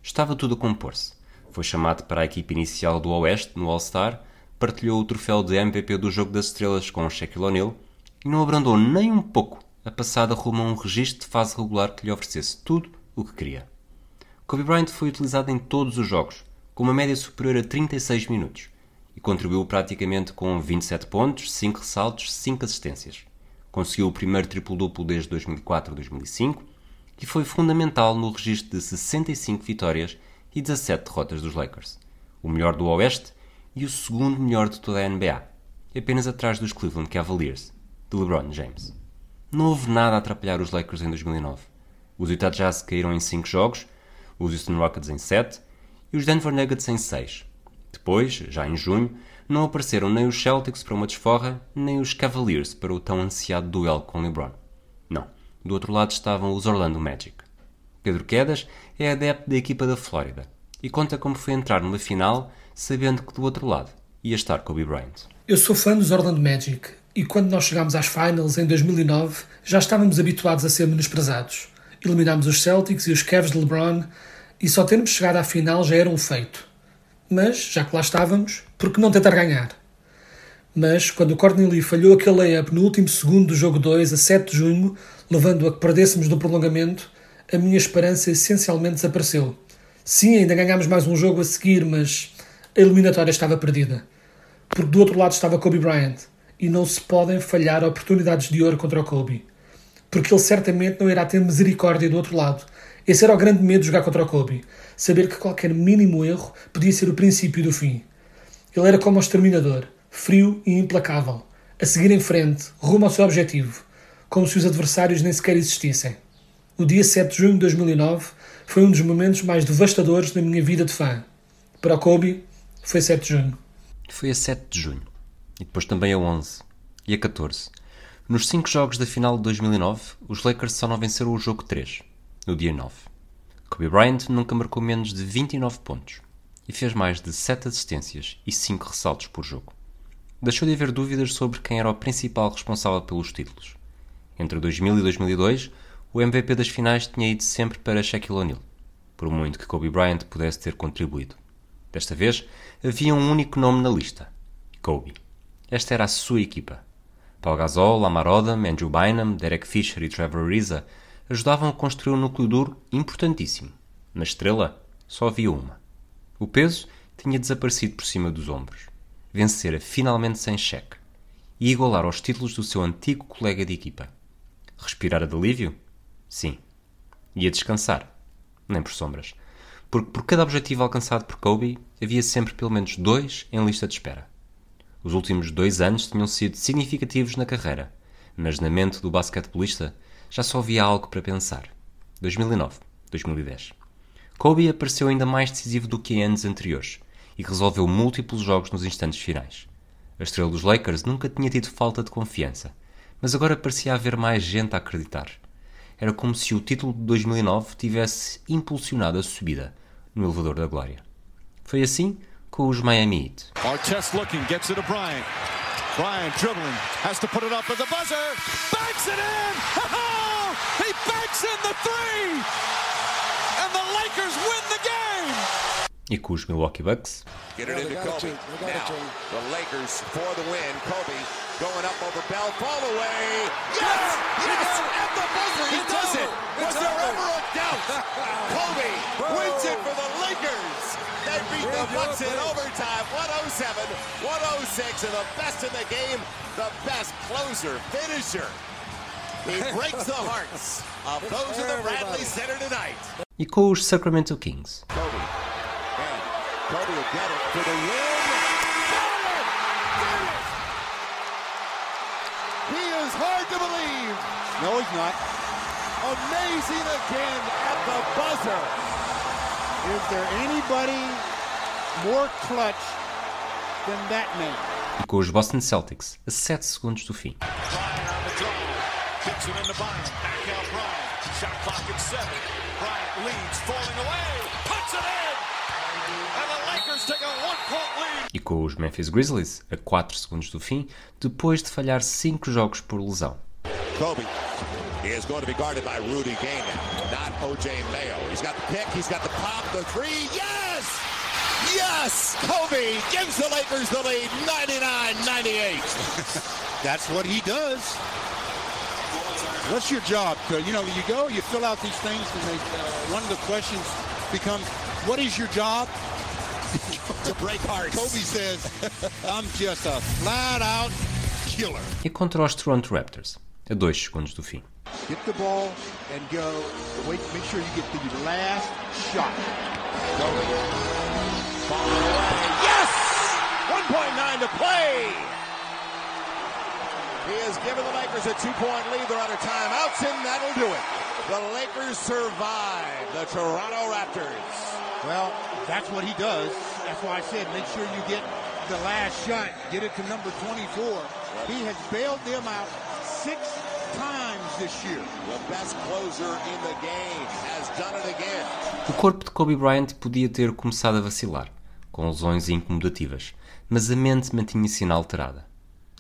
Estava tudo a compor-se. Foi chamado para a equipe inicial do Oeste no All-Star, partilhou o troféu de MVP do Jogo das Estrelas com Shaquille O'Neal e não abrandou nem um pouco a passada rumo a um registro de fase regular que lhe oferecesse tudo o que queria. Kobe Bryant foi utilizado em todos os jogos, com uma média superior a 36 minutos, e contribuiu praticamente com 27 pontos, 5 ressaltos, 5 assistências. Conseguiu o primeiro triplo-duplo desde 2004-2005 e foi fundamental no registro de 65 vitórias e 17 derrotas dos Lakers, o melhor do Oeste e o segundo melhor de toda a NBA, apenas atrás dos Cleveland Cavaliers, de LeBron James. Não houve nada a atrapalhar os Lakers em 2009. Os Utah Jazz caíram em 5 jogos, os Houston Rockets em 7 e os Denver Nuggets em 6. Depois, já em junho, não apareceram nem os Celtics para uma desforra, nem os Cavaliers para o tão ansiado duelo com LeBron. Não, do outro lado estavam os Orlando Magic. Pedro Quedas é adepto da equipa da Flórida e conta como foi entrar numa final sabendo que do outro lado ia estar Kobe Bryant. Eu sou fã dos Orlando Magic e quando nós chegámos às finals em 2009 já estávamos habituados a ser menosprezados. Eliminámos os Celtics e os Cavs de LeBron e só termos chegado à final já era um feito. Mas, já que lá estávamos, por que não tentar ganhar? Mas, quando o Corneli falhou aquele layup no último segundo do jogo 2, a 7 de junho, levando a que perdêssemos do prolongamento, a minha esperança essencialmente desapareceu. Sim, ainda ganhámos mais um jogo a seguir, mas a eliminatória estava perdida. Porque do outro lado estava Kobe Bryant, e não se podem falhar oportunidades de ouro contra o Kobe. Porque ele certamente não irá ter misericórdia do outro lado, esse era o grande medo de jogar contra o Kobe. Saber que qualquer mínimo erro podia ser o princípio do fim. Ele era como o exterminador, frio e implacável, a seguir em frente, rumo ao seu objetivo, como se os adversários nem sequer existissem. O dia 7 de junho de 2009 foi um dos momentos mais devastadores da minha vida de fã. Para o Kobe, foi 7 de junho. Foi a 7 de junho. E depois também a 11. E a 14. Nos 5 jogos da final de 2009, os Lakers só não venceram o jogo 3 no dia 9. Kobe Bryant nunca marcou menos de 29 pontos e fez mais de 7 assistências e 5 ressaltos por jogo. Deixou de haver dúvidas sobre quem era o principal responsável pelos títulos. Entre 2000 e 2002, o MVP das finais tinha ido sempre para Shaquille O'Neal, por muito que Kobe Bryant pudesse ter contribuído. Desta vez, havia um único nome na lista: Kobe. Esta era a sua equipa. Paul Gasol, Lamar Odom, Andrew Bynum, Derek Fisher e Trevor Ariza ajudavam a construir um núcleo duro importantíssimo. Na estrela, só havia uma. O peso tinha desaparecido por cima dos ombros. Vencera finalmente sem cheque e igualar aos títulos do seu antigo colega de equipa. Respirar de alívio? Sim. Ia descansar? Nem por sombras. Porque por cada objetivo alcançado por Kobe, havia sempre pelo menos dois em lista de espera. Os últimos dois anos tinham sido significativos na carreira, mas na mente do basquetebolista já só havia algo para pensar. 2009, 2010. Kobe apareceu ainda mais decisivo do que em anos anteriores e resolveu múltiplos jogos nos instantes finais. A estrela dos Lakers nunca tinha tido falta de confiança, mas agora parecia haver mais gente a acreditar. Era como se o título de 2009 tivesse impulsionado a subida no elevador da glória. Foi assim com os Miami Heat. Artest looking, gets it to Bryant. Bryant dribbling, has to put it up at the buzzer, banks it in! He banks in the three! And the Lakers win the game! E com os Milwaukee Bucks. Get it into Kobe. Now, the Lakers for the win. Kobe going up over Bell. Fall away. Yes! Yes! At the buzzer, he does it! Was there ever a doubt? Kobe wins it for the Lakers! They beat the Bucks in overtime, 107-106, and the best in the game, the best closer, finisher. He breaks the hearts of those in the Bradley Center tonight. E com os Sacramento Kings. Kobe. And Kobe will get it for the win. He is hard to believe. No, he's not. Amazing again at the buzzer. Is there anybody more clutch than that man? E com os Boston Celtics, a 7 segundos do fim. Kicks it into Bryant. Back out Bryant. Shot clock at seven. Bryant leads, falling away. Puts it in! And the Lakers take a one-point lead. E com os Memphis Grizzlies, a 4 segundos do fim, depois de falhar 5 jogos por lesão. Kobe is going to be guarded by Rudy Gay not O.J. Mayo. He's got the pick, he's got the pop, the three. Yes! Yes! Kobe gives the Lakers the lead, 99-98. That's what he does. What's your job? You know, you go, you fill out these things, and they, uh, one of the questions becomes, "What is your job?" to break hearts. Kobe says, "I'm just a flat-out killer." E contra os Toronto Raptors, a 2 segundos do fim. Get the ball and go. Wait, make sure you get the last shot. Kobe. Ball away. Yes! 1.9 to play. He has given the Lakers a two-point lead. They're out of timeouts, and that'll do it. The Lakers survive the Toronto Raptors. Well, that's what he does. That's why I said make sure you get the last shot. Get it to number 24. He has bailed them out six times this year. The best closer in the game has done it again. O corpo de Kobe Bryant podia ter começado a vacilar, com lesões incomodativas, mas a mente mantinha-se inalterada.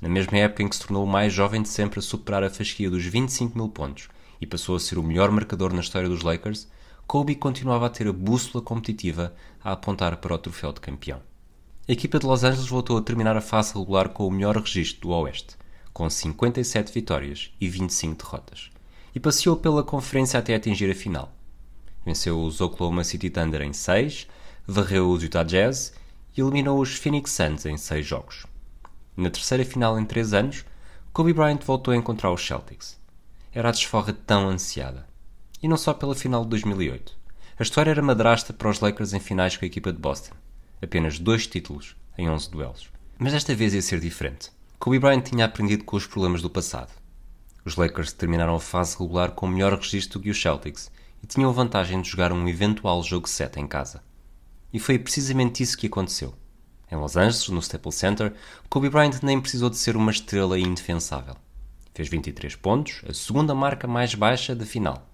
Na mesma época em que se tornou o mais jovem de sempre a superar a fasquia dos 25 mil pontos e passou a ser o melhor marcador na história dos Lakers, Kobe continuava a ter a bússola competitiva a apontar para o troféu de campeão. A equipa de Los Angeles voltou a terminar a fase regular com o melhor registro do Oeste, com 57 vitórias e 25 derrotas, e passeou pela conferência até atingir a final. Venceu os Oklahoma City Thunder em 6, varreu os Utah Jazz e eliminou os Phoenix Suns em 6 jogos. Na terceira final em 3 anos, Kobe Bryant voltou a encontrar os Celtics. Era a desforra tão ansiada. E não só pela final de 2008. A história era madrasta para os Lakers em finais com a equipa de Boston. Apenas dois títulos em 11 duelos. Mas desta vez ia ser diferente. Kobe Bryant tinha aprendido com os problemas do passado. Os Lakers terminaram a fase regular com melhor registro que os Celtics e tinham a vantagem de jogar um eventual jogo 7 em casa. E foi precisamente isso que aconteceu. Em Los Angeles, no Staples Center, Kobe Bryant nem precisou de ser uma estrela indefensável. Fez 23 pontos, a segunda marca mais baixa da final,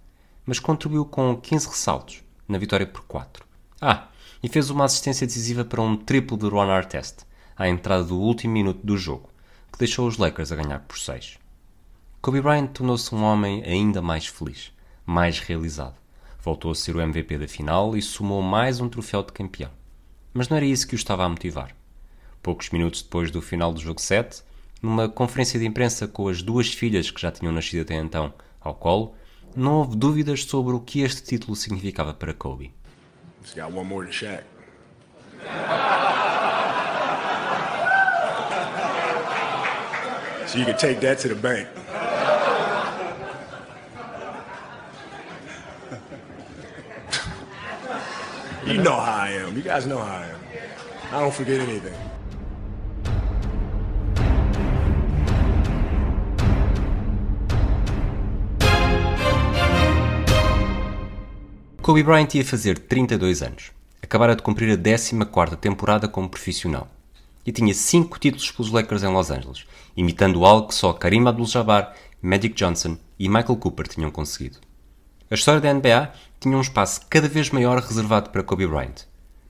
mas contribuiu com 15 ressaltos, na vitória por 4. Ah, e fez uma assistência decisiva para um triplo de Ron Artest, à entrada do último minuto do jogo, que deixou os Lakers a ganhar por 6. Kobe Bryant tornou-se um homem ainda mais feliz, mais realizado. Voltou a ser o MVP da final e somou mais um troféu de campeão. Mas não era isso que o estava a motivar. Poucos minutos depois do final do jogo 7, numa conferência de imprensa com as duas filhas que já tinham nascido até então ao colo, não houve dúvidas sobre o que este título significava para Kobe. He's got one more than Shaq. So you can take that to the bank. You know how I am. You guys know how I am. I don't forget anything. Kobe Bryant ia fazer 32 anos. Acabara de cumprir a 14ª temporada como profissional. E tinha 5 títulos pelos Lakers em Los Angeles, imitando algo que só Karim Abdul-Jabbar, Magic Johnson e Michael Cooper tinham conseguido. A história da NBA tinha um espaço cada vez maior reservado para Kobe Bryant.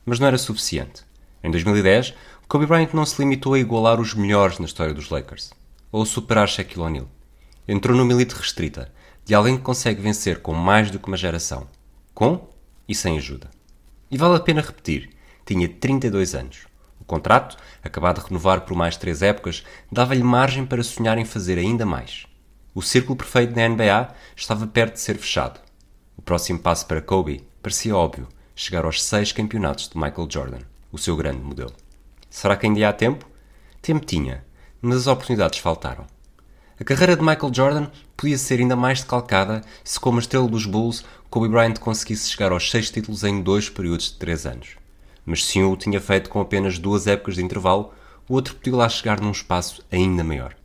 Mas não era suficiente. Em 2010, Kobe Bryant não se limitou a igualar os melhores na história dos Lakers, ou superar Shaquille O'Neal. Entrou numa elite restrita, de alguém que consegue vencer com mais do que uma geração, com e sem ajuda. E vale a pena repetir, tinha 32 anos. O contrato, acabado de renovar por mais três épocas, dava-lhe margem para sonhar em fazer ainda mais. O círculo perfeito na NBA estava perto de ser fechado. Próximo passo para Kobe parecia óbvio, chegar aos seis campeonatos de Michael Jordan, o seu grande modelo. Será que ainda há tempo? Tempo tinha, mas as oportunidades faltaram. A carreira de Michael Jordan podia ser ainda mais decalcada se, como estrela dos Bulls, Kobe Bryant conseguisse chegar aos seis títulos em dois períodos de três anos. Mas se um o tinha feito com apenas duas épocas de intervalo, o outro podia lá chegar num espaço ainda maior.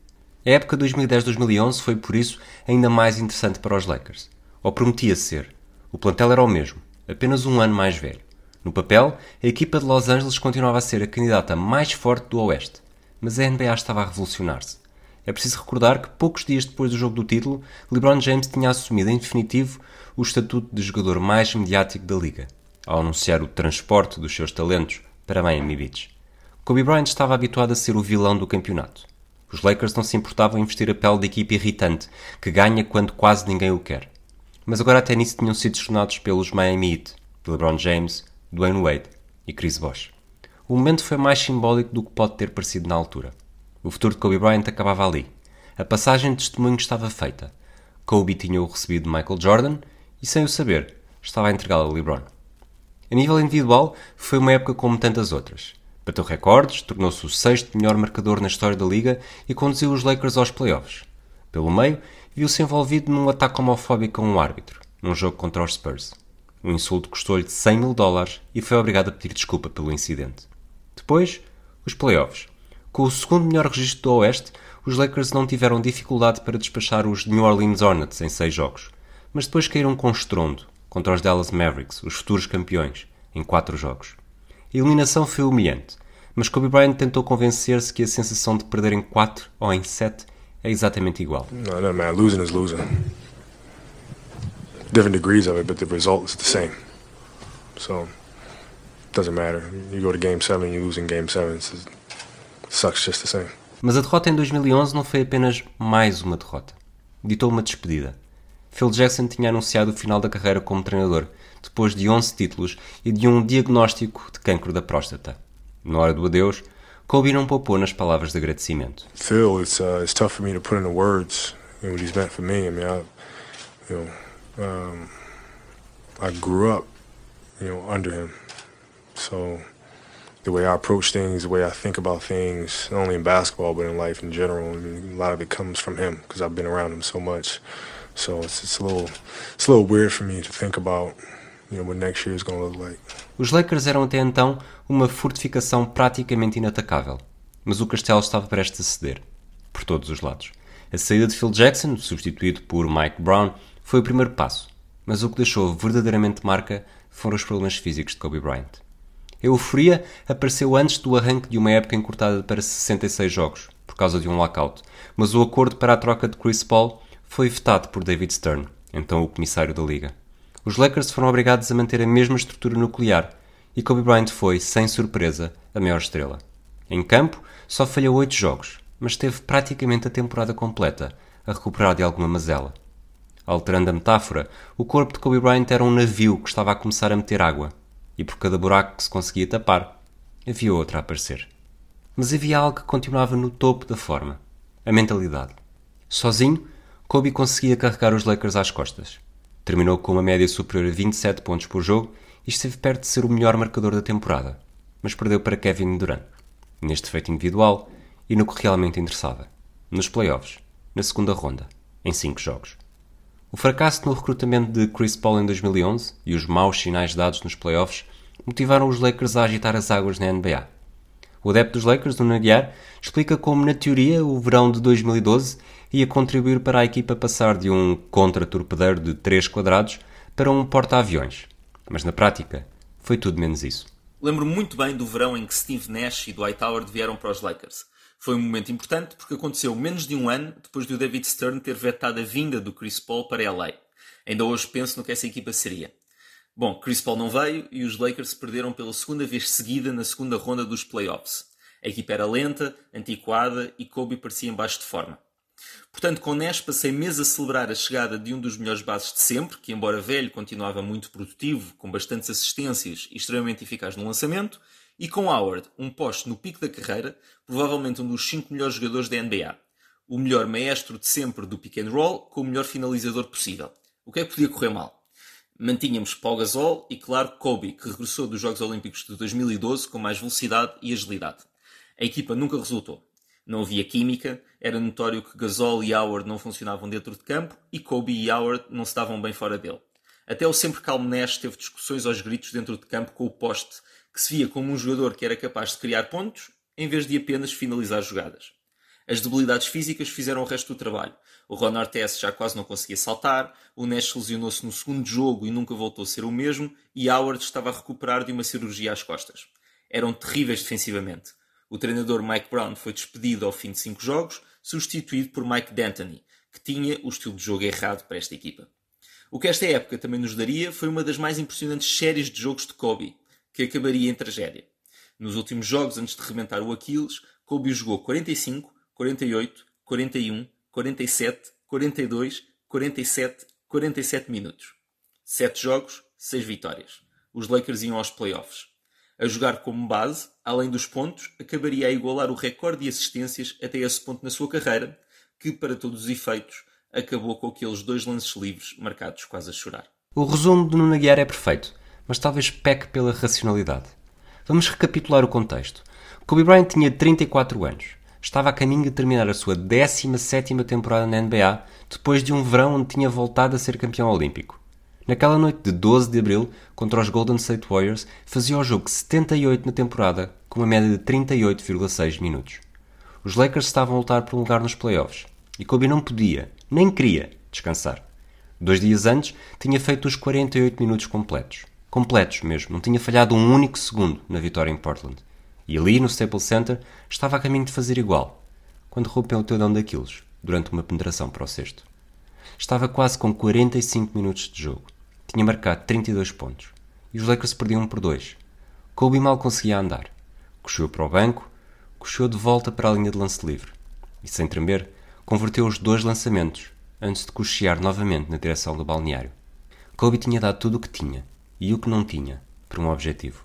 A época 2010-2011 foi, por isso, ainda mais interessante para os Lakers. Ou prometia ser. O plantel era o mesmo, apenas um ano mais velho. No papel, a equipa de Los Angeles continuava a ser a candidata mais forte do Oeste, mas a NBA estava a revolucionar-se. É preciso recordar que poucos dias depois do jogo do título, LeBron James tinha assumido em definitivo o estatuto de jogador mais mediático da liga, ao anunciar o transporte dos seus talentos para Miami Beach. Kobe Bryant estava habituado a ser o vilão do campeonato. Os Lakers não se importavam em vestir a pele de equipe irritante, que ganha quando quase ninguém o quer. Mas agora até nisso tinham sido destronados pelos Miami Heat, LeBron James, Dwayne Wade e Chris Bosh. O momento foi mais simbólico do que pode ter parecido na altura. O futuro de Kobe Bryant acabava ali. A passagem de testemunho estava feita. Kobe tinha-o recebido de Michael Jordan e, sem o saber, estava a entregá-lo a LeBron. A nível individual, foi uma época como tantas outras. Bateu recordes, tornou-se o sexto melhor marcador na história da liga e conduziu os Lakers aos playoffs. Pelo meio, viu-se envolvido num ataque homofóbico a um árbitro, num jogo contra os Spurs. O insulto custou-lhe 100 mil dólares e foi obrigado a pedir desculpa pelo incidente. Depois, os playoffs. Com o segundo melhor registro do Oeste, os Lakers não tiveram dificuldade para despachar os New Orleans Hornets em seis jogos, mas depois caíram com estrondo contra os Dallas Mavericks, os futuros campeões, em quatro jogos. A eliminação foi humilhante, mas Kobe Bryant tentou convencer-se que a sensação de perder em quatro ou em sete é exatamente igual. No, doesn't matter. Losing is losing. Different degrees of it, but the result is the same. So, it doesn't matter. You go to game seven, you lose in game seven. It's, Sucks just the same. Mas a derrota em 2011 não foi apenas mais uma derrota. Ditou uma despedida. Phil Jackson tinha anunciado o final da carreira como treinador, depois de 11 títulos e de um diagnóstico de cancro da próstata. Na hora do adeus, Poupou nas palavras de agradecimento. Phil, it's uh, it's tough for me to put into words what he's meant for me. I mean, I, you know, um, I grew up, you know, under him, so the way I approach things, the way I think about things, not only in basketball but in life in general. I mean, a lot of it comes from him because I've been around him so much. So it's, it's a little it's a little weird for me to think about, Os Lakers eram até então uma fortificação praticamente inatacável, mas o castelo estava prestes a ceder, por todos os lados. A saída de Phil Jackson, substituído por Mike Brown, foi o primeiro passo, mas o que deixou verdadeiramente marca foram os problemas físicos de Kobe Bryant. A euforia apareceu antes do arranque de uma época encurtada para 66 jogos, por causa de um lockout, mas o acordo para a troca de Chris Paul foi vetado por David Stern, então o comissário da liga. Os Lakers foram obrigados a manter a mesma estrutura nuclear e Kobe Bryant foi, sem surpresa, a maior estrela. Em campo, só falhou 8 jogos, mas teve praticamente a temporada completa a recuperar de alguma mazela. Alterando a metáfora, o corpo de Kobe Bryant era um navio que estava a começar a meter água e por cada buraco que se conseguia tapar, havia outra a aparecer. Mas havia algo que continuava no topo da forma: a mentalidade. Sozinho, Kobe conseguia carregar os Lakers às costas. Terminou com uma média superior a 27 pontos por jogo e esteve perto de ser o melhor marcador da temporada, mas perdeu para Kevin Durant, neste feito individual e no que realmente interessava, nos playoffs, na segunda ronda, em 5 jogos. O fracasso no recrutamento de Chris Paul em 2011 e os maus sinais dados nos playoffs motivaram os Lakers a agitar as águas na NBA. O adepto dos Lakers, Nuno Aguiar, explica como, na teoria, o verão de 2012 ia contribuir para a equipa passar de um contra-torpedeiro de 3 quadrados para um porta-aviões. Mas, na prática, foi tudo menos isso. Lembro muito bem do verão em que Steve Nash e Dwight Howard vieram para os Lakers. Foi um momento importante porque aconteceu menos de um ano depois do David Stern ter vetado a vinda do Chris Paul para LA. Ainda hoje penso no que essa equipa seria. Bom, Chris Paul não veio e os Lakers perderam pela segunda vez seguida na segunda ronda dos playoffs. A equipa era lenta, antiquada e Kobe parecia em baixo de forma. Portanto, com Nash passei meses a celebrar a chegada de um dos melhores bases de sempre, que embora velho continuava muito produtivo, com bastantes assistências e extremamente eficaz no lançamento, e com Howard, um poste no pico da carreira, provavelmente um dos 5 melhores jogadores da NBA. O melhor maestro de sempre do pick and roll, com o melhor finalizador possível. O que é que podia correr mal? Mantínhamos Paul Gasol e, claro, Kobe, que regressou dos Jogos Olímpicos de 2012 com mais velocidade e agilidade. A equipa nunca resultou. Não havia química, era notório que Gasol e Howard não funcionavam dentro de campo e Kobe e Howard não se davam bem fora dele. Até o sempre calmo Nash teve discussões aos gritos dentro de campo com o poste, que se via como um jogador que era capaz de criar pontos em vez de apenas finalizar jogadas. As debilidades físicas fizeram o resto do trabalho. O Ron Artest já quase não conseguia saltar, o Nash lesionou-se no segundo jogo e nunca voltou a ser o mesmo, e Howard estava a recuperar de uma cirurgia às costas. Eram terríveis defensivamente. O treinador Mike Brown foi despedido ao fim de cinco jogos, substituído por Mike D'Antoni, que tinha o estilo de jogo errado para esta equipa. O que esta época também nos daria foi uma das mais impressionantes séries de jogos de Kobe, que acabaria em tragédia. Nos últimos jogos, antes de rebentar o Aquiles, Kobe jogou 45, 48, 41, 47, 42, 47, 47 minutos. 7 jogos, 6 vitórias. Os Lakers iam aos playoffs. A jogar como base, além dos pontos, acabaria a igualar o recorde de assistências até esse ponto na sua carreira, que, para todos os efeitos, acabou com aqueles dois lances livres marcados quase a chorar. O resumo de Nuno é perfeito, mas talvez peque pela racionalidade. Vamos recapitular o contexto. Kobe Bryant tinha 34 anos estava a caminho de terminar a sua 17 temporada na NBA, depois de um verão onde tinha voltado a ser campeão olímpico. Naquela noite de 12 de abril, contra os Golden State Warriors, fazia o jogo 78 na temporada, com uma média de 38,6 minutos. Os Lakers estavam a lutar por um lugar nos playoffs, e Kobe não podia, nem queria, descansar. Dois dias antes, tinha feito os 48 minutos completos. Completos mesmo, não tinha falhado um único segundo na vitória em Portland. E ali, no Staples Center, estava a caminho de fazer igual, quando rompeu o tendão daqueles, durante uma penetração para o cesto. Estava quase com 45 minutos de jogo. Tinha marcado 32 pontos. E os Lakers perdiam por dois. Kobe mal conseguia andar. Coxou para o banco, coxou de volta para a linha de lance livre. E, sem tremer, converteu os dois lançamentos, antes de cochear novamente na direção do balneário. Kobe tinha dado tudo o que tinha, e o que não tinha, para um objetivo.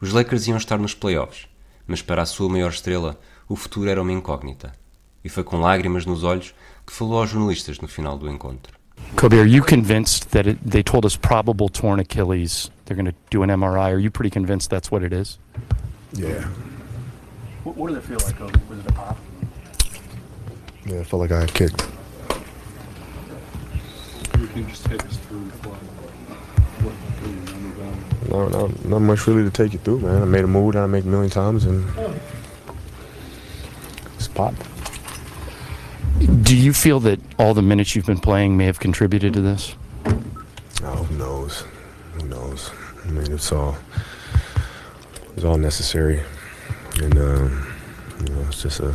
Os Lakers iam estar nos playoffs, mas para a sua maior estrela, o futuro era uma incógnita. E foi com lágrimas nos olhos que falou aos jornalistas no final do encontro. Kobe, are you convinced that it, they told us probable torn Achilles? They're going to do an MRI. Are you pretty convinced that's what it is? Yeah. What, what did it feel like, Kobe? Was it a pop? Yeah, I felt like I got kicked. You can just take us through what, what you remember about. No, no, not much really to take you through, man. I made a move that I make a million times, and it's pop. Do you feel that all the minutes you've been playing may have contributed to this? Oh, who knows? Who knows? I mean, it's all it's all necessary, and um, you know, it's just a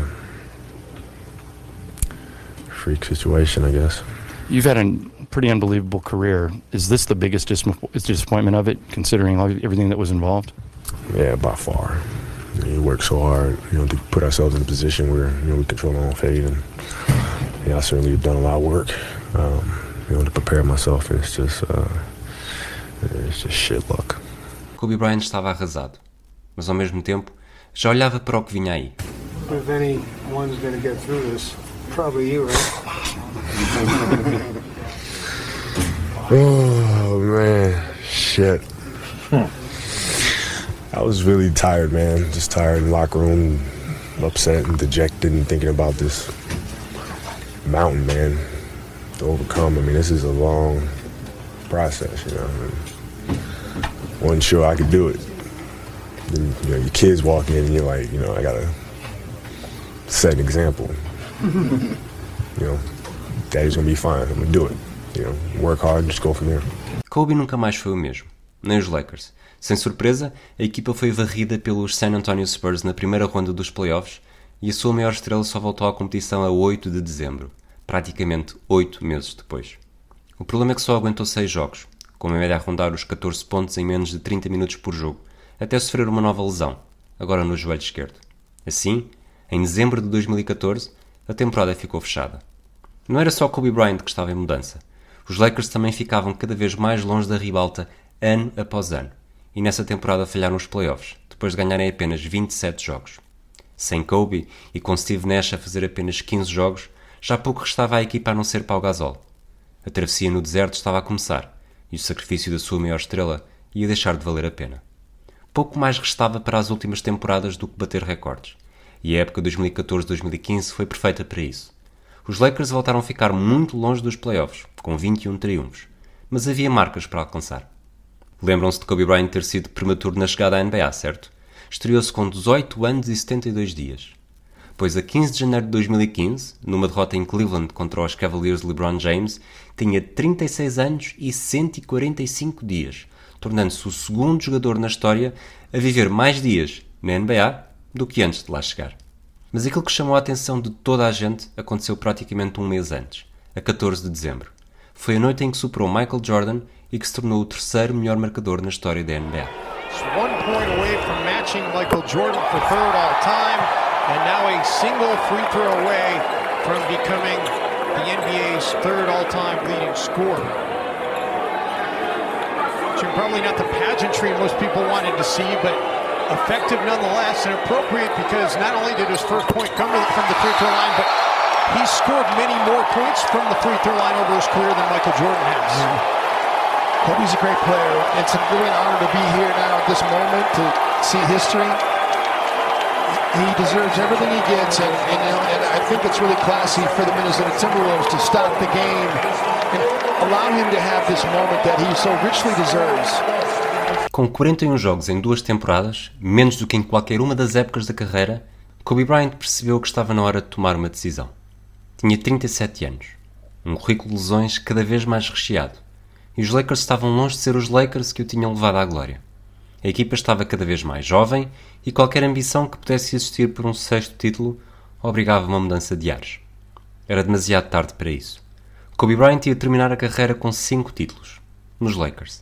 freak situation, I guess. You've had a pretty unbelievable career. Is this the biggest dis- disappointment of it, considering all, everything that was involved? Yeah, by far. I mean, we work so hard, you know, to put ourselves in a position where you know we control our own fate, and yeah, I certainly have done a lot of work, um, you know, to prepare myself. And it's just, uh, it's just shit luck. Kobe Bryant estava arrasado, mas ao mesmo tempo já olhava para o que vinha aí. If anyone's going to get through this, probably you, right? Oh man, shit. I was really tired, man. Just tired in the locker room, upset and dejected, and thinking about this mountain, man, to overcome. I mean, this is a long process, you know. And wasn't sure I could do it. Then, you know, your kids walk in, and you're like, you know, I gotta set an example. you know, daddy's gonna be fine. I'm gonna do it. You know, work hard and just go from there. Kobe nunca mais foi o mesmo, nem os Lakers. Sem surpresa, a equipa foi varrida pelos San Antonio Spurs na primeira ronda dos playoffs e a sua maior estrela só voltou à competição a 8 de dezembro, praticamente 8 meses depois. O problema é que só aguentou 6 jogos, com uma média a rondar os 14 pontos em menos de 30 minutos por jogo, até sofrer uma nova lesão, agora no joelho esquerdo. Assim, em dezembro de 2014, a temporada ficou fechada. Não era só Kobe Bryant que estava em mudança. Os Lakers também ficavam cada vez mais longe da ribalta ano após ano, e nessa temporada falharam os playoffs, depois de ganharem apenas 27 jogos. Sem Kobe e com Steve Nash a fazer apenas 15 jogos, já pouco restava à equipa a não ser Pau Gasol. A travessia no deserto estava a começar, e o sacrifício da sua maior estrela ia deixar de valer a pena. Pouco mais restava para as últimas temporadas do que bater recordes, e a época 2014-2015 foi perfeita para isso. Os Lakers voltaram a ficar muito longe dos playoffs, com 21 triunfos, mas havia marcas para alcançar. Lembram-se de Kobe Bryant ter sido prematuro na chegada à NBA, certo? Estreou-se com 18 anos e 72 dias. Pois a 15 de janeiro de 2015, numa derrota em Cleveland contra os Cavaliers de LeBron James, tinha 36 anos e 145 dias, tornando-se o segundo jogador na história a viver mais dias na NBA do que antes de lá chegar. Mas aquilo que chamou a atenção de toda a gente aconteceu praticamente um mês antes, a 14 de dezembro. Foi a noite em que superou Michael Jordan e que se tornou o terceiro melhor marcador na história da NBA. One point away from matching Michael Jordan for third all time, and now a single free throw away from becoming the NBA's third all-time leading scorer. Jim, probably not the pageantry most people wanted to see, but effective nonetheless and appropriate because not only did his first point come from the free throw line, but he scored many more points from the free throw line over his career than Michael Jordan has. Kobe's a great player. It's really an honor to be here now at this moment to see history. He deserves everything he gets, and, and, and I think it's really classy for the Minnesota Timberwolves to stop the game and allow him to have this moment that he so richly deserves. Com 41 jogos em duas temporadas, menos do que em qualquer uma das épocas da carreira, Kobe Bryant percebeu que estava na hora de tomar uma decisão. Tinha 37 anos, um currículo de lesões cada vez mais recheado, e os Lakers estavam longe de ser os Lakers que o tinham levado à glória. A equipa estava cada vez mais jovem e qualquer ambição que pudesse existir por um sexto título obrigava uma mudança de ares. Era demasiado tarde para isso. Kobe Bryant ia terminar a carreira com cinco títulos, nos Lakers.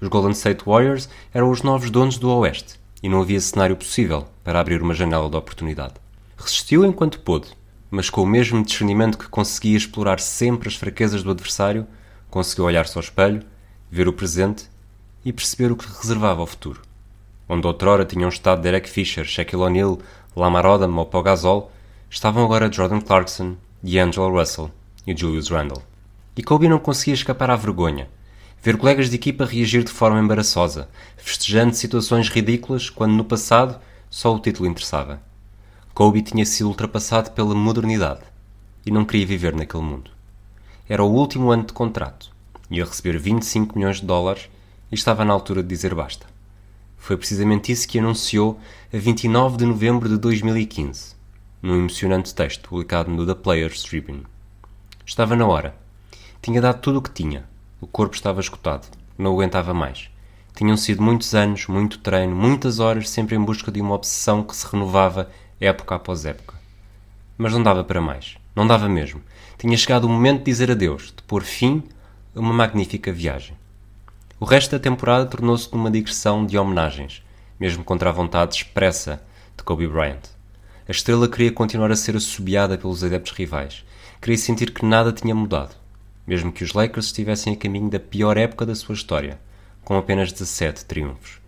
Os Golden State Warriors eram os novos donos do Oeste e não havia cenário possível para abrir uma janela de oportunidade. Resistiu enquanto pôde, mas com o mesmo discernimento que conseguia explorar sempre as fraquezas do adversário, conseguiu olhar-se ao espelho, ver o presente e perceber o que reservava ao futuro. Onde outrora tinham estado Derek Fisher, Shaquille O'Neal, Lamar Odom ou Pau Gasol, estavam agora Jordan Clarkson, D'Angelo Russell e Julius Randle. E Kobe não conseguia escapar à vergonha. Ver colegas de equipa reagir de forma embaraçosa, festejando situações ridículas quando no passado só o título interessava. Kobe tinha sido ultrapassado pela modernidade e não queria viver naquele mundo. Era o último ano de contrato, ia receber 25 milhões de dólares e estava na altura de dizer basta. Foi precisamente isso que anunciou a 29 de novembro de 2015, num emocionante texto publicado no The Players Tribune. Estava na hora. Tinha dado tudo o que tinha. O corpo estava esgotado. Não aguentava mais. Tinham sido muitos anos, muito treino, muitas horas, sempre em busca de uma obsessão que se renovava época após época. Mas não dava para mais. Não dava mesmo. Tinha chegado o momento de dizer adeus, de pôr fim a uma magnífica viagem. O resto da temporada tornou-se numa digressão de homenagens, mesmo contra a vontade expressa de Kobe Bryant. A estrela queria continuar a ser assobiada pelos adeptos rivais. Queria sentir que nada tinha mudado, mesmo que os Lakers estivessem a caminho da pior época da sua história, com apenas 17 triunfos.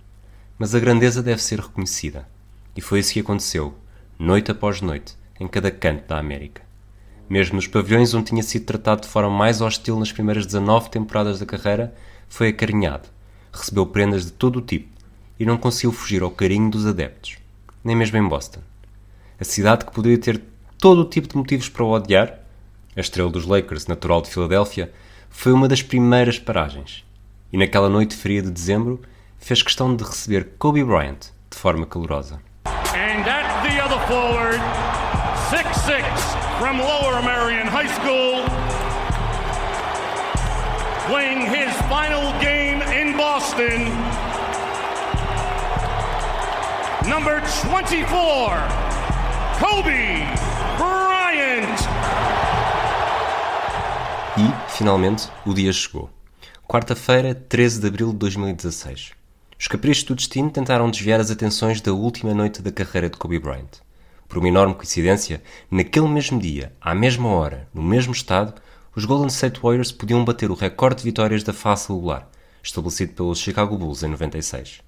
Mas a grandeza deve ser reconhecida. E foi isso que aconteceu, noite após noite, em cada canto da América. Mesmo nos pavilhões onde tinha sido tratado de forma mais hostil nas primeiras 19 temporadas da carreira, foi acarinhado, recebeu prendas de todo o tipo e não conseguiu fugir ao carinho dos adeptos, nem mesmo em Boston. A cidade que poderia ter todo o tipo de motivos para o odiar, a estrela dos Lakers, natural de Filadélfia, foi uma das primeiras paragens e naquela noite fria de dezembro fez questão de receber Kobe Bryant de forma calorosa. And at the other forward, 6'6 from Marion High School, playing his final game in Boston. Number 24, Kobe Bryant. E, finalmente, o dia chegou. Quarta-feira, 13 de abril de 2016. Os caprichos do destino tentaram desviar as atenções da última noite da carreira de Kobe Bryant. Por uma enorme coincidência, naquele mesmo dia, à mesma hora, no mesmo estado, os Golden State Warriors podiam bater o recorde de vitórias da fase regular, estabelecido pelos Chicago Bulls em 96.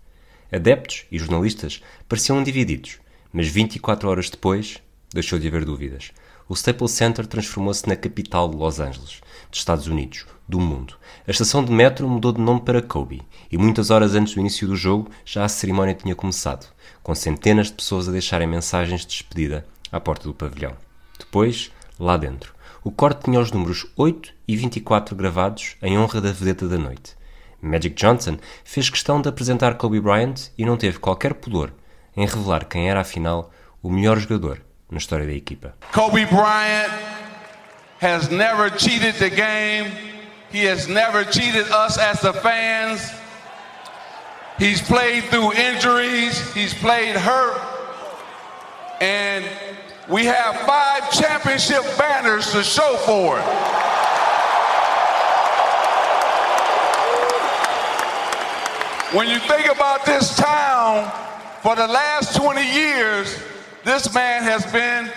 Adeptos e jornalistas pareciam divididos, mas 24 horas depois deixou de haver dúvidas. O Staples Center transformou-se na capital de Los Angeles, dos Estados Unidos, do mundo. A estação de metro mudou de nome para Kobe, e muitas horas antes do início do jogo já a cerimónia tinha começado, com centenas de pessoas a deixarem mensagens de despedida à porta do pavilhão. Depois, lá dentro, o corte tinha os números 8 e 24 gravados em honra da vedeta da noite. Magic Johnson fez questão de apresentar Kobe Bryant e não teve qualquer pudor em revelar quem era afinal o melhor jogador na história da equipa. Kobe Bryant has never cheated the game. He has never cheated us as the fans. He's played through injuries, he's played hurt, and we have five championship banners to show for it. When you think about this town, for the last 20 years, this man has been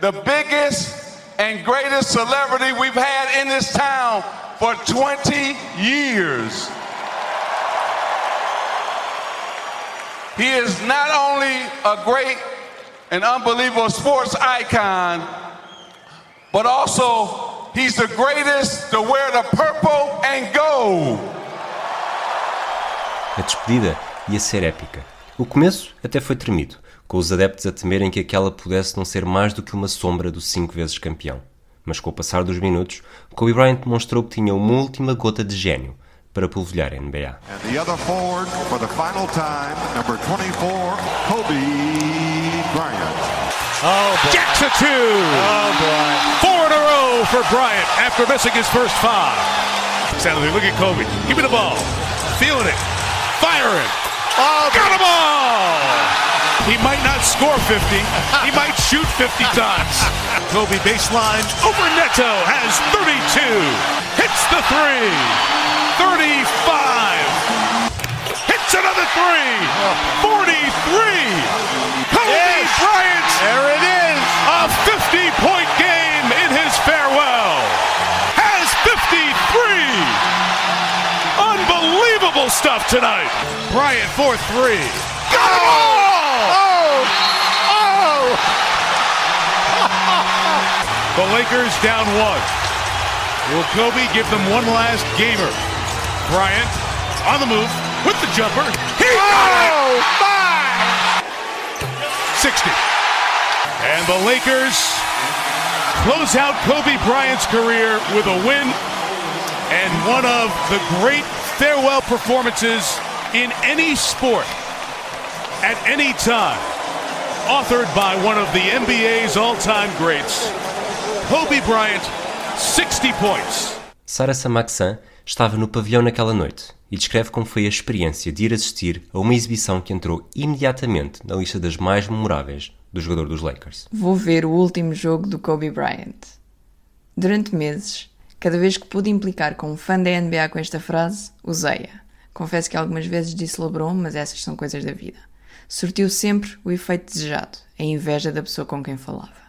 the biggest and greatest celebrity we've had in this town for 20 years. He is not only a great and unbelievable sports icon, but also he's the greatest to wear the purple and gold. A despedida ia ser épica. O começo até foi tremido, com os adeptos a temerem que aquela pudesse não ser mais do que uma sombra do cinco vezes campeão. Mas com o passar dos minutos, Kobe Bryant demonstrou que tinha uma última gota de gênio para polvilhar a NBA. And the other forward for the final time, number 24, Kobe Bryant. Oh, boy. Gets a two. Oh, boy. Four in a row for Bryant after missing his first five. Stanley, look at Kobe. Give me the ball. Feeling it. Firing. Oh, got them all. He might not score 50. he might shoot 50 times. Kobe baseline over Neto has 32. Hits the three. 35. Hits another three. 43. Kobe Bryant. There it is. A 50 point game in his farewell. Has 53. Unbelievable stuff tonight. Bryant for three. Got it oh. all! Oh! Oh! the Lakers down one. Will Kobe give them one last gamer? Bryant on the move with the jumper. He oh, got it! My! 60. And the Lakers close out Kobe Bryant's career with a win and one of the great farewell performances in any sport at any time. Authored by one of the NBA's all-time greats, Kobe Bryant, 60 points. Sarah Samaksan estava no pavilhão naquela noite e descreve como foi a experiência de ir assistir a uma exibição que entrou imediatamente na lista das mais memoráveis do jogador dos Lakers. Vou ver o último jogo do Kobe Bryant. Durante meses, cada vez que pude implicar com um fã da NBA com esta frase, usei-a. Confesso que algumas vezes disse LeBron, mas essas são coisas da vida. Surtiu sempre o efeito desejado, a inveja da pessoa com quem falava.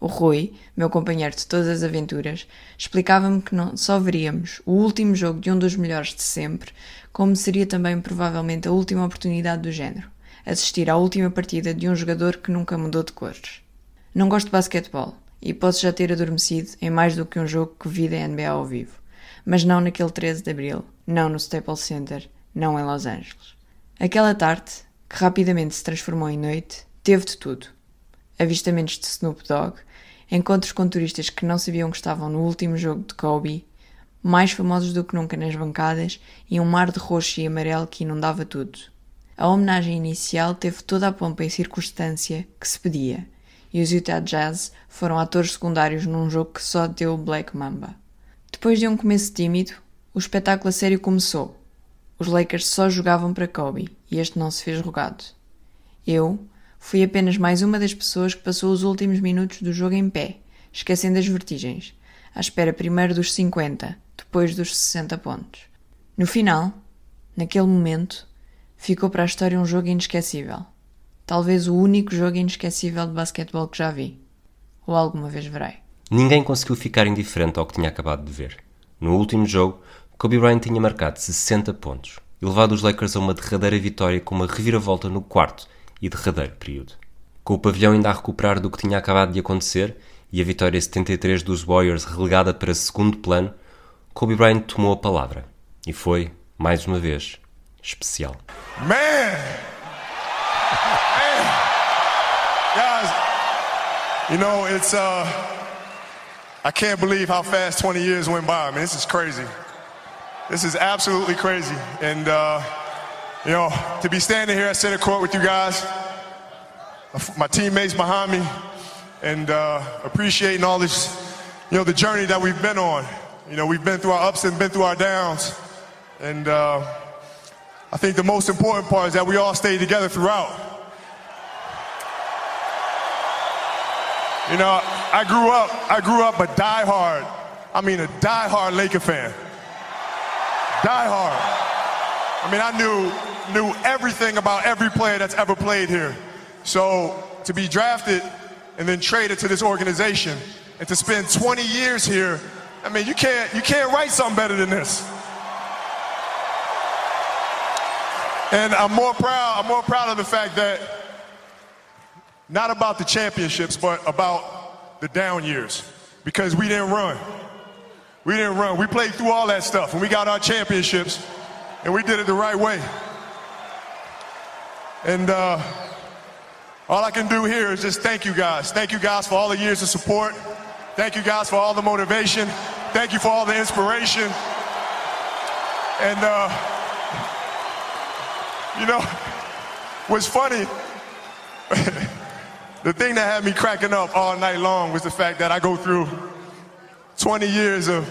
O Rui, meu companheiro de todas as aventuras, explicava-me que não só veríamos o último jogo de um dos melhores de sempre, como seria também provavelmente a última oportunidade do género, assistir à última partida de um jogador que nunca mudou de cores. Não gosto de basquetebol e posso já ter adormecido em mais do que um jogo que vi da NBA ao vivo, mas não naquele 13 de abril, não no Staples Center, não em Los Angeles. Aquela tarde, que rapidamente se transformou em noite, teve de tudo. Avistamentos de Snoop Dogg, encontros com turistas que não sabiam que estavam no último jogo de Kobe, mais famosos do que nunca nas bancadas e um mar de roxo e amarelo que inundava tudo. A homenagem inicial teve toda a pompa e circunstância que se pedia, e os Utah Jazz foram atores secundários num jogo que só deu Black Mamba. Depois de um começo tímido, o espetáculo a sério começou. Os Lakers só jogavam para Kobe e este não se fez rogado. Eu fui apenas mais uma das pessoas que passou os últimos minutos do jogo em pé, esquecendo as vertigens, à espera primeiro dos 50, depois dos 60 pontos. No final, naquele momento, ficou para a história um jogo inesquecível. Talvez o único jogo inesquecível de basquetebol que já vi. Ou alguma vez verei. Ninguém conseguiu ficar indiferente ao que tinha acabado de ver. No último jogo, Kobe Bryant tinha marcado 60 pontos e levado os Lakers a uma derradeira vitória com uma reviravolta no quarto e derradeiro período. Com o pavilhão ainda a recuperar do que tinha acabado de acontecer e a vitória 73 dos Warriors relegada para segundo plano, Kobe Bryant tomou a palavra e foi, mais uma vez, especial. Man! Guys, you know, it's, uh, I can't believe how fast 20 years went by. I this is crazy. This is absolutely crazy. And, uh, you know, to be standing here at center court with you guys, my teammates behind me, and uh, appreciating all this, you know, the journey that we've been on. You know, we've been through our ups and been through our downs. And uh, I think the most important part is that we all stayed together throughout. You know, I grew up, I grew up a diehard, I mean a diehard Laker fan. Diehard. I mean, I knew knew everything about every player that's ever played here. So to be drafted and then traded to this organization and to spend 20 years here, I mean, you can't you can't write something better than this. And I'm more proud, I'm more proud of the fact that not about the championships, but about the down years. Because we didn't run. We didn't run. We played through all that stuff and we got our championships and we did it the right way. And uh, all I can do here is just thank you guys. Thank you guys for all the years of support. Thank you guys for all the motivation. Thank you for all the inspiration. And, uh, you know, what's funny, the thing that had me cracking up all night long was the fact that I go through 20 years of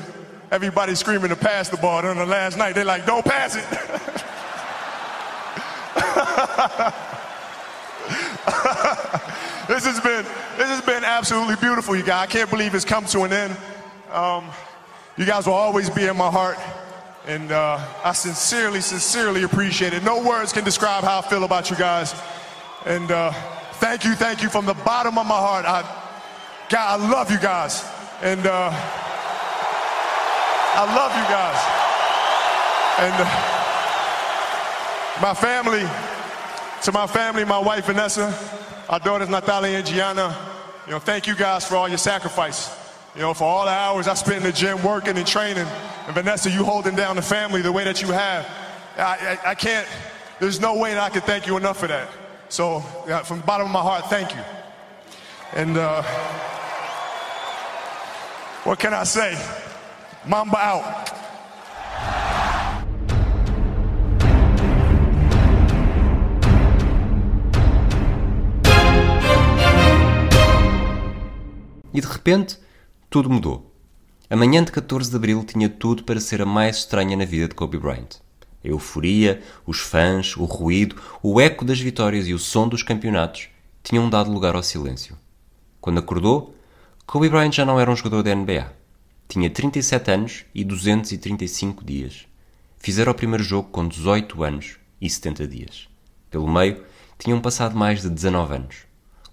everybody screaming to pass the ball. And on the last night, they're like, don't pass it. this has been this has been absolutely beautiful, you guys. I can't believe it's come to an end. Um, you guys will always be in my heart, and uh, I sincerely, sincerely appreciate it. No words can describe how I feel about you guys. And uh, thank you, thank you from the bottom of my heart. I, God, I love you guys, and uh, I love you guys. And uh, my family, to my family, my wife Vanessa, our daughters Natalia and Gianna, you know, thank you guys for all your sacrifice. You know, for all the hours I spent in the gym working and training. And Vanessa, you holding down the family the way that you have. I, I, I can't, there's no way that I can thank you enough for that. So, yeah, from the bottom of my heart, thank you. And uh, what can I say? Mamba out. E de repente, tudo mudou. A manhã de 14 de abril tinha tudo para ser a mais estranha na vida de Kobe Bryant. A euforia, os fãs, o ruído, o eco das vitórias e o som dos campeonatos tinham dado lugar ao silêncio. Quando acordou, Kobe Bryant já não era um jogador da NBA. Tinha 37 anos e 235 dias. Fizera o primeiro jogo com 18 anos e 70 dias. Pelo meio, tinham passado mais de 19 anos.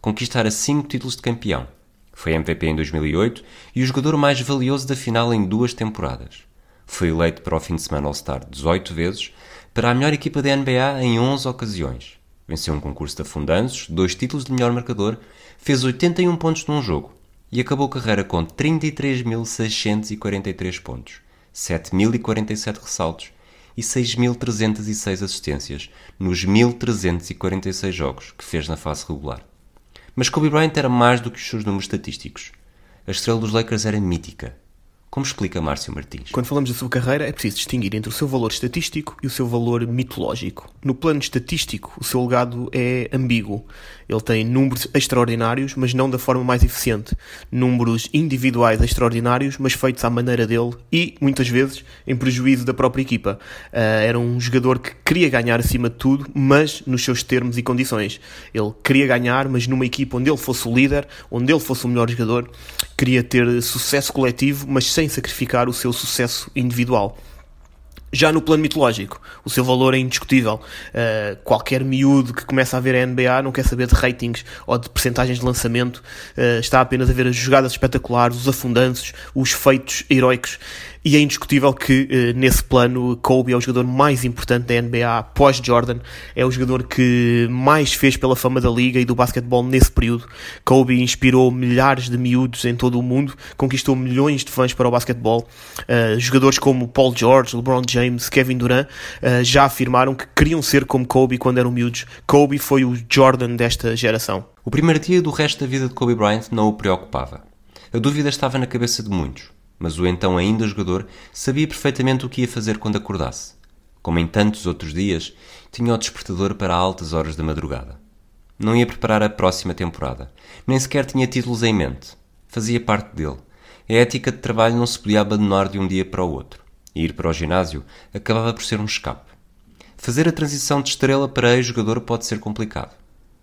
Conquistara 5 títulos de campeão. Foi MVP em 2008 e o jogador mais valioso da final em duas temporadas. Foi eleito para o fim de semana All-Star 18 vezes, para a melhor equipa da NBA em 11 ocasiões. Venceu um concurso de afundanços, dois títulos de melhor marcador, fez 81 pontos num jogo e acabou a carreira com 33.643 pontos, 7.047 ressaltos e 6.306 assistências nos 1.346 jogos que fez na fase regular. Mas Kobe Bryant era mais do que os seus números estatísticos. A estrela dos Lakers era mítica. Como explica Márcio Martins? Quando falamos da sua carreira, é preciso distinguir entre o seu valor estatístico e o seu valor mitológico. No plano estatístico, o seu legado é ambíguo. Ele tem números extraordinários, mas não da forma mais eficiente. Números individuais extraordinários, mas feitos à maneira dele e, muitas vezes, em prejuízo da própria equipa. Uh, era um jogador que queria ganhar acima de tudo, mas nos seus termos e condições. Ele queria ganhar, mas numa equipa onde ele fosse o líder, onde ele fosse o melhor jogador, queria ter sucesso coletivo, mas sem sacrificar o seu sucesso individual. Já no plano mitológico, o seu valor é indiscutível. Uh, qualquer miúdo que começa a ver a NBA não quer saber de ratings ou de percentagens de lançamento, uh, está apenas a ver as jogadas espetaculares, os afundanços, os feitos heroicos. E é indiscutível que, uh, nesse plano, Kobe é o jogador mais importante da NBA pós-Jordan, é o jogador que mais fez pela fama da liga e do basquetebol nesse período. Kobe inspirou milhares de miúdos em todo o mundo, conquistou milhões de fãs para o basquetebol. jogadores como Paul George, LeBron James, James, Kevin Durant, uh, já afirmaram que queriam ser como Kobe quando eram miúdos. Kobe foi o Jordan desta geração. O primeiro dia do resto da vida de Kobe Bryant não o preocupava. A dúvida estava na cabeça de muitos, mas o então ainda jogador sabia perfeitamente o que ia fazer quando acordasse. Como em tantos outros dias, tinha o despertador para altas horas da madrugada. Não ia preparar a próxima temporada, nem sequer tinha títulos em mente. Fazia parte dele. A ética de trabalho não se podia abandonar de um dia para o outro e ir para o ginásio acabava por ser um escape. Fazer a transição de estrela para ex-jogador pode ser complicado.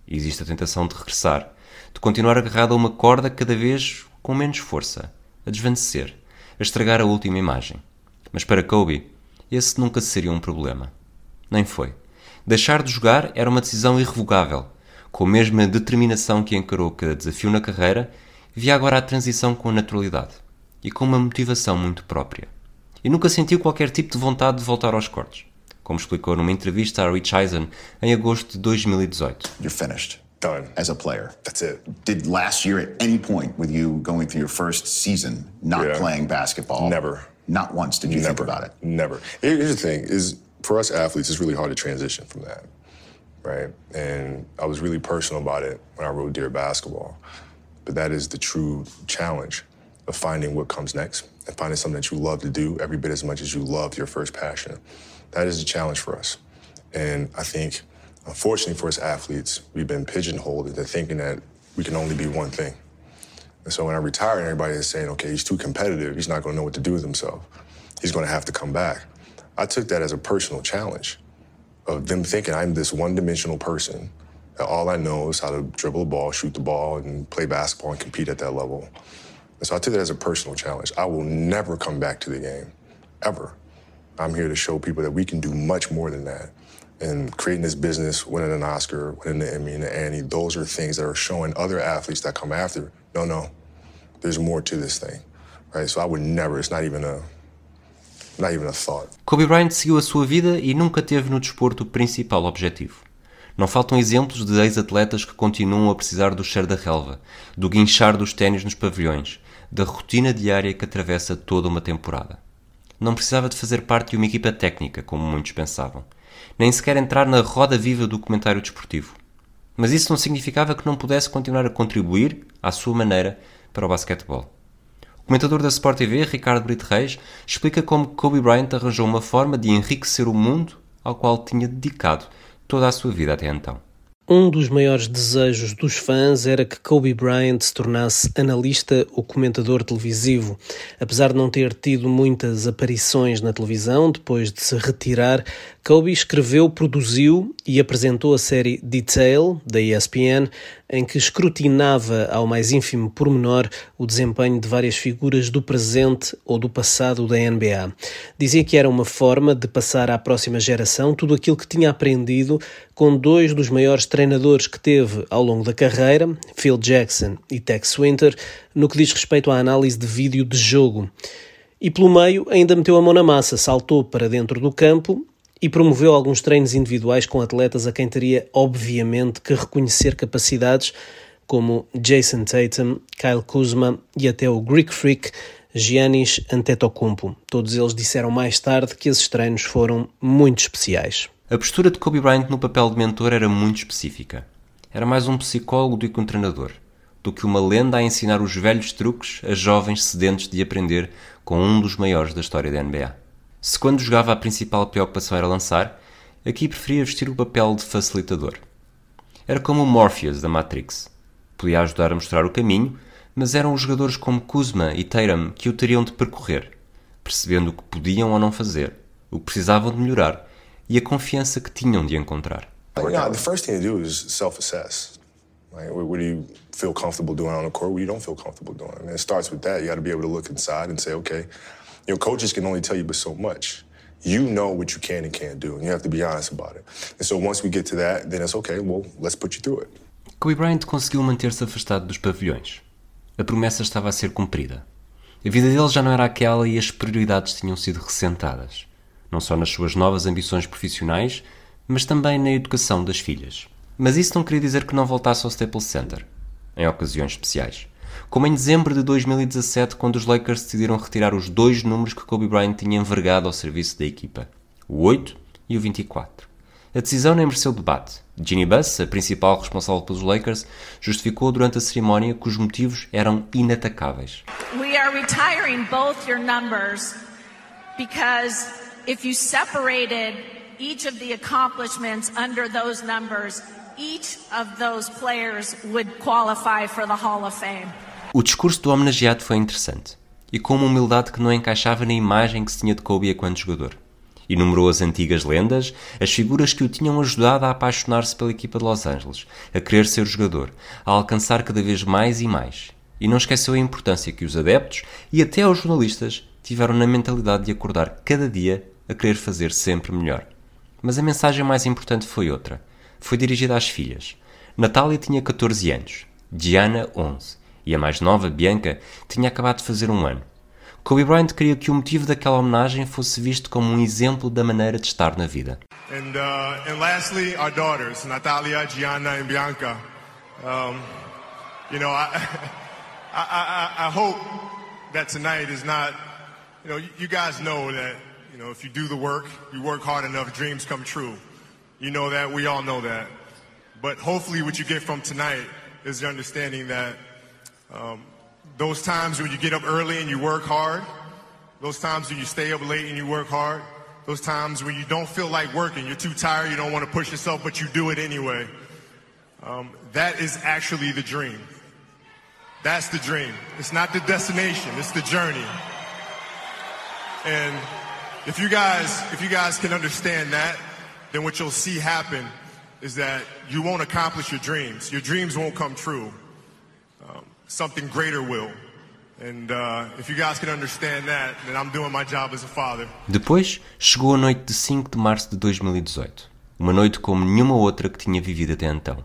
Existe a tentação de regressar, de continuar agarrado a uma corda cada vez com menos força, a desvanecer, a estragar a última imagem. Mas para Kobe, esse nunca seria um problema. Nem foi. Deixar de jogar era uma decisão irrevogável. Com a mesma determinação que encarou cada desafio na carreira, via agora a transição com naturalidade e com uma motivação muito própria e nunca sentiu qualquer tipo de vontade de voltar aos cortes, como explicou numa entrevista a Rich Eisen em agosto de 2018. You're finished. Done. As a player. That's it. Did last year at any point with you going through your first season not Yeah. playing basketball? Never. Not once did you think about it. Never. Here- Here's the thing: is for us athletes, it's really hard to transition from that, right? And I was really personal about it when I wrote Dear Basketball. But that is the true challenge of finding what comes next and finding something that you love to do every bit as much as you loved your first passion. That is the challenge for us. And I think, unfortunately for us athletes, we've been pigeonholed into thinking that we can only be one thing. And so when I retired, everybody is saying, okay, he's too competitive. He's not going to know what to do with himself. He's going to have to come back. I took that as a personal challenge of them thinking I'm this one dimensional person, that all I know is how to dribble a ball, shoot the ball, and play basketball and compete at that level. And so I took that as a personal challenge. I will never come back to the game, ever. I'm here to show people that we can do much more than that. And creating this business, winning an Oscar, winning the Emmy and the Annie, those are things that are showing other athletes that come after, no, no, there's more to this thing, right? So I would never, it's not even a, not even a thought. Kobe Bryant seguiu a sua vida e nunca teve no desporto o principal objetivo. Não faltam exemplos de ex-atletas que continuam a precisar do cheiro da relva, do guinchar dos ténis nos pavilhões, da rotina diária que atravessa toda uma temporada. Não precisava de fazer parte de uma equipa técnica, como muitos pensavam, nem sequer entrar na roda viva do comentário desportivo. Mas isso não significava que não pudesse continuar a contribuir, à sua maneira, para o basquetebol. O comentador da Sport TV, Ricardo Brito Reis, explica como Kobe Bryant arranjou uma forma de enriquecer o mundo ao qual tinha dedicado toda a sua vida até então. Um dos maiores desejos dos fãs era que Kobe Bryant se tornasse analista ou comentador televisivo. Apesar de não ter tido muitas aparições na televisão depois de se retirar, Kobe escreveu, produziu e apresentou a série Detail, da ESPN, em que escrutinava ao mais ínfimo pormenor o desempenho de várias figuras do presente ou do passado da NBA. Dizia que era uma forma de passar à próxima geração tudo aquilo que tinha aprendido com dois dos maiores treinadores que teve ao longo da carreira, Phil Jackson e Tex Winter, no que diz respeito à análise de vídeo de jogo. E pelo meio ainda meteu a mão na massa, saltou para dentro do campo e promoveu alguns treinos individuais com atletas a quem teria, obviamente, que reconhecer capacidades como Jason Tatum, Kyle Kuzma e até o Greek Freak Giannis Antetokounmpo. Todos eles disseram mais tarde que esses treinos foram muito especiais. A postura de Kobe Bryant no papel de mentor era muito específica. Era mais um psicólogo do que um treinador, do que uma lenda a ensinar os velhos truques a jovens sedentes de aprender com um dos maiores da história da NBA. Se quando jogava a principal preocupação era lançar, aqui preferia vestir o papel de facilitador. Era como o Morpheus da Matrix. Podia ajudar a mostrar o caminho, mas eram os jogadores como Kuzma e Tatum que o teriam de percorrer, percebendo o que podiam ou não fazer, o que precisavam de melhorar e a confiança que tinham de encontrar. Know, the first thing to do is self-assess. Like, what do you feel comfortable doing on the court? What you don't feel comfortable doing? And it starts with that. You got to be able to look inside and say, okay, you know, coaches can only tell you but so much. you know what you can and can't do, and you have to be honest about it. And so once we get to that, then it's okay. Well, let's put you through it. Kobe Bryant conseguiu manter-se afastado dos pavilhões. A promessa estava a ser cumprida. A vida dele já não era aquela e as prioridades tinham sido ressentadas, não só nas suas novas ambições profissionais, mas também na educação das filhas. Mas isso não queria dizer que não voltasse ao Staples Center, em ocasiões especiais. Como em dezembro de 2017, quando os Lakers decidiram retirar os dois números que Kobe Bryant tinha envergado ao serviço da equipa, o 8 e o 24. A decisão nem mereceu debate. Ginny Buss, a principal responsável pelos Lakers, justificou durante a cerimónia que os motivos eram inatacáveis. We are retiring both your numbers because if you separated each of the accomplishments under those numbers, each of those players would qualify for the Hall of Fame. O discurso do homenageado foi interessante e com uma humildade que não encaixava na imagem que se tinha de Kobe enquanto jogador. Enumerou as antigas lendas, as figuras que o tinham ajudado a apaixonar-se pela equipa de Los Angeles, a querer ser jogador, a alcançar cada vez mais e mais. E não esqueceu a importância que os adeptos e até os jornalistas tiveram na mentalidade de acordar cada dia a querer fazer sempre melhor. Mas a mensagem mais importante foi outra. Foi dirigida às filhas. Natália tinha 14 anos, Diana 11 e a mais nova, Bianca, tinha acabado de fazer um ano. Kobe Bryant queria que o motivo daquela homenagem fosse visto como um exemplo da maneira de estar na vida. And, uh, and lastly, our daughters, Natalia, Gianna, and Bianca. Um, you know, I, I, I, I hope that tonight is not, you know, you guys know that, you know, if you do the work, you work hard enough, dreams come true. You know that, we all know that. But hopefully what you get from tonight is the understanding that um, those times when you get up early and you work hard, those times when you stay up late and you work hard, those times when you don't feel like working, you're too tired, you don't want to push yourself, but you do it anyway. Um, that is actually the dream. That's the dream. It's not the destination, it's the journey. And if you guys, if you guys can understand that, then what you'll see happen is that you won't accomplish your dreams. Your dreams won't come true. Something greater will. And if you guys can understand that, then I'm doing my job as a father. Depois chegou a noite de 5 de março de 2018. Uma noite como nenhuma outra que tinha vivido até então.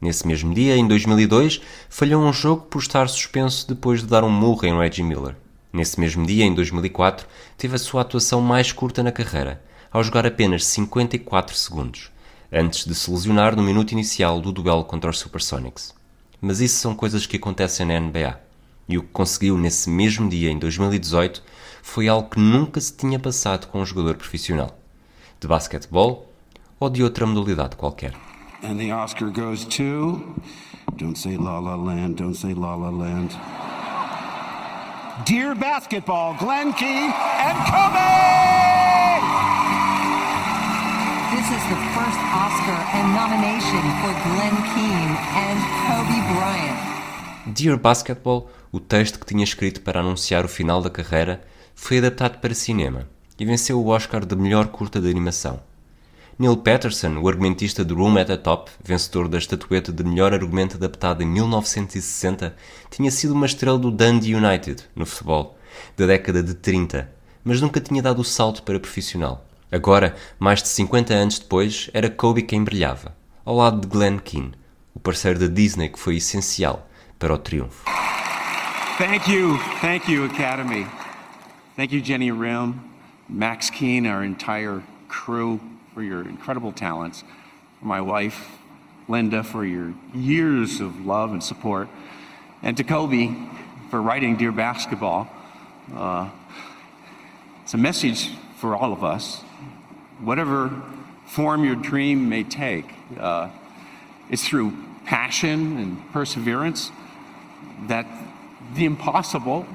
Nesse mesmo dia, em 2002, falhou um jogo por estar suspenso depois de dar um murro em Reggie Miller. Nesse mesmo dia, em 2004, teve a sua atuação mais curta na carreira, ao jogar apenas 54 segundos, antes de se lesionar no minuto inicial do duelo contra os Supersonics. Mas isso são coisas que acontecem na NBA. E o que conseguiu nesse mesmo dia, em 2018, foi algo que nunca se tinha passado com um jogador profissional, de basquetebol ou de outra modalidade qualquer. And the Oscar goes to. Don't say La La Land, don't say La La Land. Dear Basketball, Glenn Key and Kobe! This is the first Oscar and nomination for Glenn Keane and Kobe Bryant. Dear Basketball, o texto que tinha escrito para anunciar o final da carreira, foi adaptado para cinema e venceu o Oscar de melhor curta de animação. Neil Patterson, o argumentista de Room at the Top, vencedor da estatueta de melhor argumento adaptado em 1960, tinha sido uma estrela do Dundee United, no futebol, da década de 30, mas nunca tinha dado o salto para profissional. Agora, mais de 50 anos depois, era Kobe quem brilhava, ao lado de Glenn Keane, o parceiro da Disney que foi essencial para o triunfo. Thank you, thank you, Academy. Thank you, Jenny Rim, Max Keane, our entire crew. for your incredible talents, my wife, Linda, for your years of love and support, and to Kobe for writing Dear Basketball. Uh, it's a message for all of us. Whatever form your dream may take, uh, it's through passion and perseverance that the impossible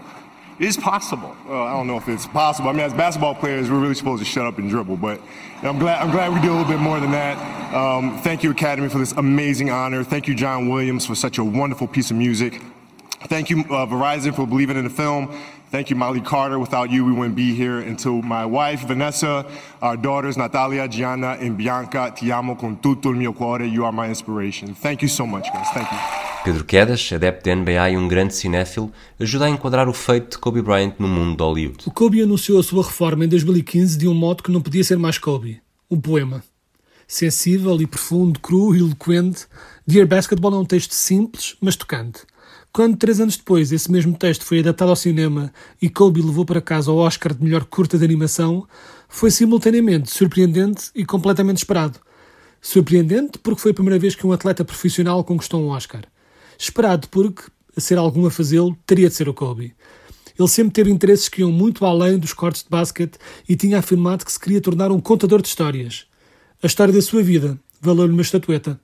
is possible. Well, I don't know if it's possible. I mean, as basketball players, we're really supposed to shut up and dribble. But I'm glad I'm glad we do a little bit more than that. Um, thank you, Academy, for this amazing honor. Thank you, John Williams, for such a wonderful piece of music. Thank you, uh, Verizon, for believing in the film. Thank you, Molly Carter. Without you, we wouldn't be here. And to my wife, Vanessa, our daughters, Natalia, Gianna, and Bianca, ti amo con tutto il mio cuore. You are my inspiration. Thank you so much, guys. Thank you. Pedro Quedas, adepto da NBA e um grande cinéfilo, ajuda a enquadrar o feito de Kobe Bryant no mundo de Hollywood. O Kobe anunciou a sua reforma em 2015 de um modo que não podia ser mais Kobe. Um poema. Sensível e profundo, cru e eloquente, Dear Basketball é um texto simples, mas tocante. Quando, três anos depois, esse mesmo texto foi adaptado ao cinema e Kobe levou para casa o Oscar de melhor curta de animação, foi simultaneamente surpreendente e completamente esperado. Surpreendente porque foi a primeira vez que um atleta profissional conquistou um Oscar. Esperado porque, a ser algum a fazê-lo, teria de ser o Kobe. Ele sempre teve interesses que iam muito além dos cortes de basquete e tinha afirmado que se queria tornar um contador de histórias. A história da sua vida valeu-lhe uma estatueta.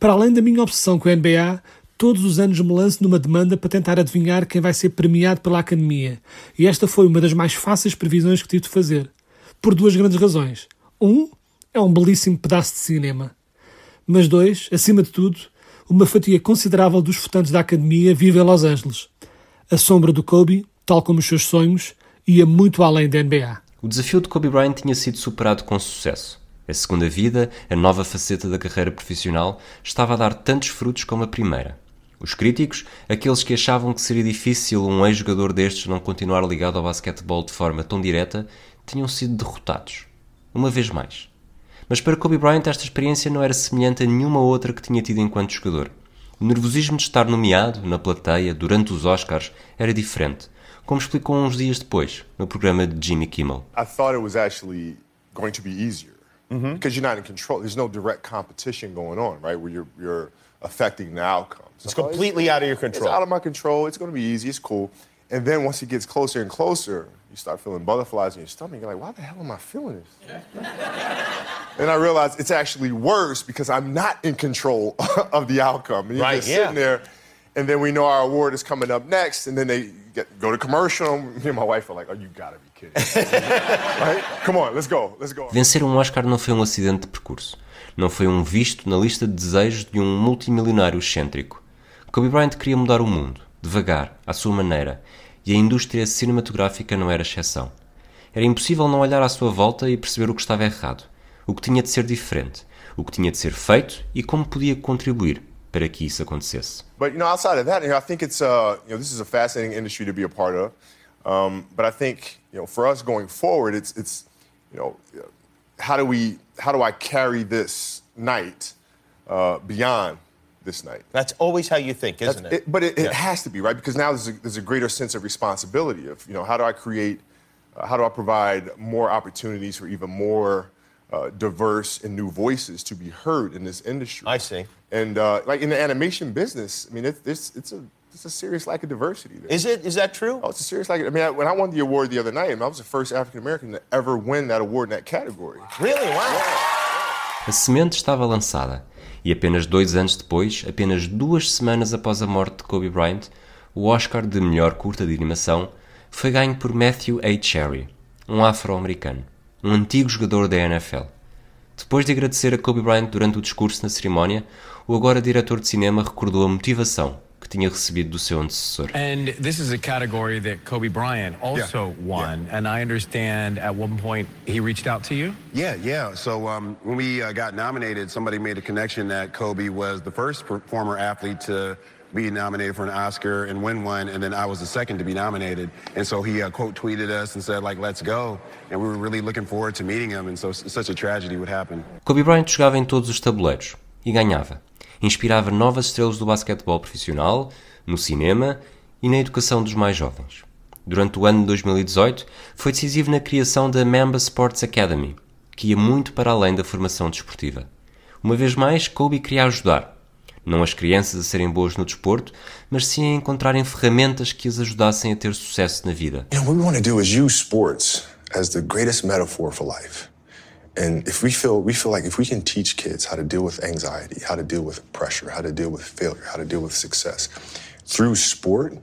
Para além da minha obsessão com a NBA, todos os anos me lanço numa demanda para tentar adivinhar quem vai ser premiado pela Academia. E esta foi uma das mais fáceis previsões que tive de fazer. Por duas grandes razões. Um, é um belíssimo pedaço de cinema. Mas dois, acima de tudo, uma fatia considerável dos votantes da Academia vive em Los Angeles. A sombra do Kobe, tal como os seus sonhos, ia muito além da NBA. O desafio de Kobe Bryant tinha sido superado com sucesso. A segunda vida, a nova faceta da carreira profissional, estava a dar tantos frutos como a primeira. Os críticos, aqueles que achavam que seria difícil um ex-jogador destes não continuar ligado ao basquetebol de forma tão direta, tinham sido derrotados. Uma vez mais. Mas para Kobe Bryant esta experiência não era semelhante a nenhuma outra que tinha tido enquanto jogador. O nervosismo de estar nomeado, na plateia, durante os Oscars, era diferente, como explicou uns dias depois, no programa de Jimmy Kimmel. I thought it was actually going to be easier Mm-hmm. because you're not in control. There's no direct competition going on, right? Where you're you're affecting the outcomes. It's completely out of your control. It's out of my control. It's going to be easy. It's cool. And then once it gets closer and closer, you start feeling butterflies in your stomach. You're like, why the hell am I feeling this? and I realize it's actually worse because I'm not in control of the outcome. And you're Right, just yeah. sitting there, and then we know our award is coming up next, and then they get, go to commercial. Me and my wife are like, oh, you gotta be kidding. right? Come on, let's go. Let's go. Vencer um Oscar não foi um acidente de percurso. Não foi um visto na lista de desejos de um multimilionário excêntrico. Kobe Bryant queria mudar o mundo, devagar, à sua maneira, e a indústria cinematográfica não era exceção. Era impossível não olhar à sua volta e perceber o que estava errado, o que tinha de ser diferente, o que tinha de ser feito e como podia contribuir para que isso acontecesse. But you know, outside of that, you know, I think it's uh, you know, this is a fascinating industry to be a part of. Um, but I think you know, for us going forward, it's it's you know, how do we how do I carry this night uh, beyond this night? That's always how you think, isn't That's- it? But it, it Yeah. has to be right because now there's a, there's a greater sense of responsibility of you know how do I create, uh, how do I provide more opportunities for even more uh, diverse and new voices to be heard in this industry. I see. And uh, like in the animation business, I mean, it's it's, it's a it's a serious lack of diversity. There. Is it? Is that true? Oh, it's a serious lack. Of, I mean, I, when I won the award the other night, I, mean, I was the first African American to ever win that award in that category. Really? Wow. A semente estava lançada e apenas dois anos depois, apenas duas semanas após a morte de Kobe Bryant, o Oscar de melhor curta de animação foi ganho por Matthew A. Cherry, um afro-americano, um antigo jogador da NFL. Depois de agradecer a Kobe Bryant durante o discurso na cerimónia, o agora diretor de cinema recordou a motivação que tinha recebido do seu antecessor. And this is a category that Kobe Bryant also won. And I understand at one point he reached out to you. Yeah, yeah. So um, when we uh, got nominated, somebody made a connection that Kobe was the first former athlete to be nominated for an Oscar and win one, and then I was the second to be nominated. And so he uh, quote tweeted us and said like, "Let's go," and we were really looking forward to meeting him. And so such a tragedy would happen. Kobe Bryant jogava em todos os tabuleiros e ganhava. Inspirava novas estrelas do basquetebol profissional, no cinema e na educação dos mais jovens. Durante o ano de 2018, foi decisivo na criação da Mamba Sports Academy, que ia muito para além da formação desportiva. Uma vez mais, Kobe queria ajudar, não as crianças a serem boas no desporto, mas sim a encontrarem ferramentas que as ajudassem a ter sucesso na vida. You know, what we want to do is use sports as the greatest metaphor for life. And if we feel we feel like if we can teach kids how to deal with anxiety, how to deal with pressure, how to deal with failure, how to deal with success through sport,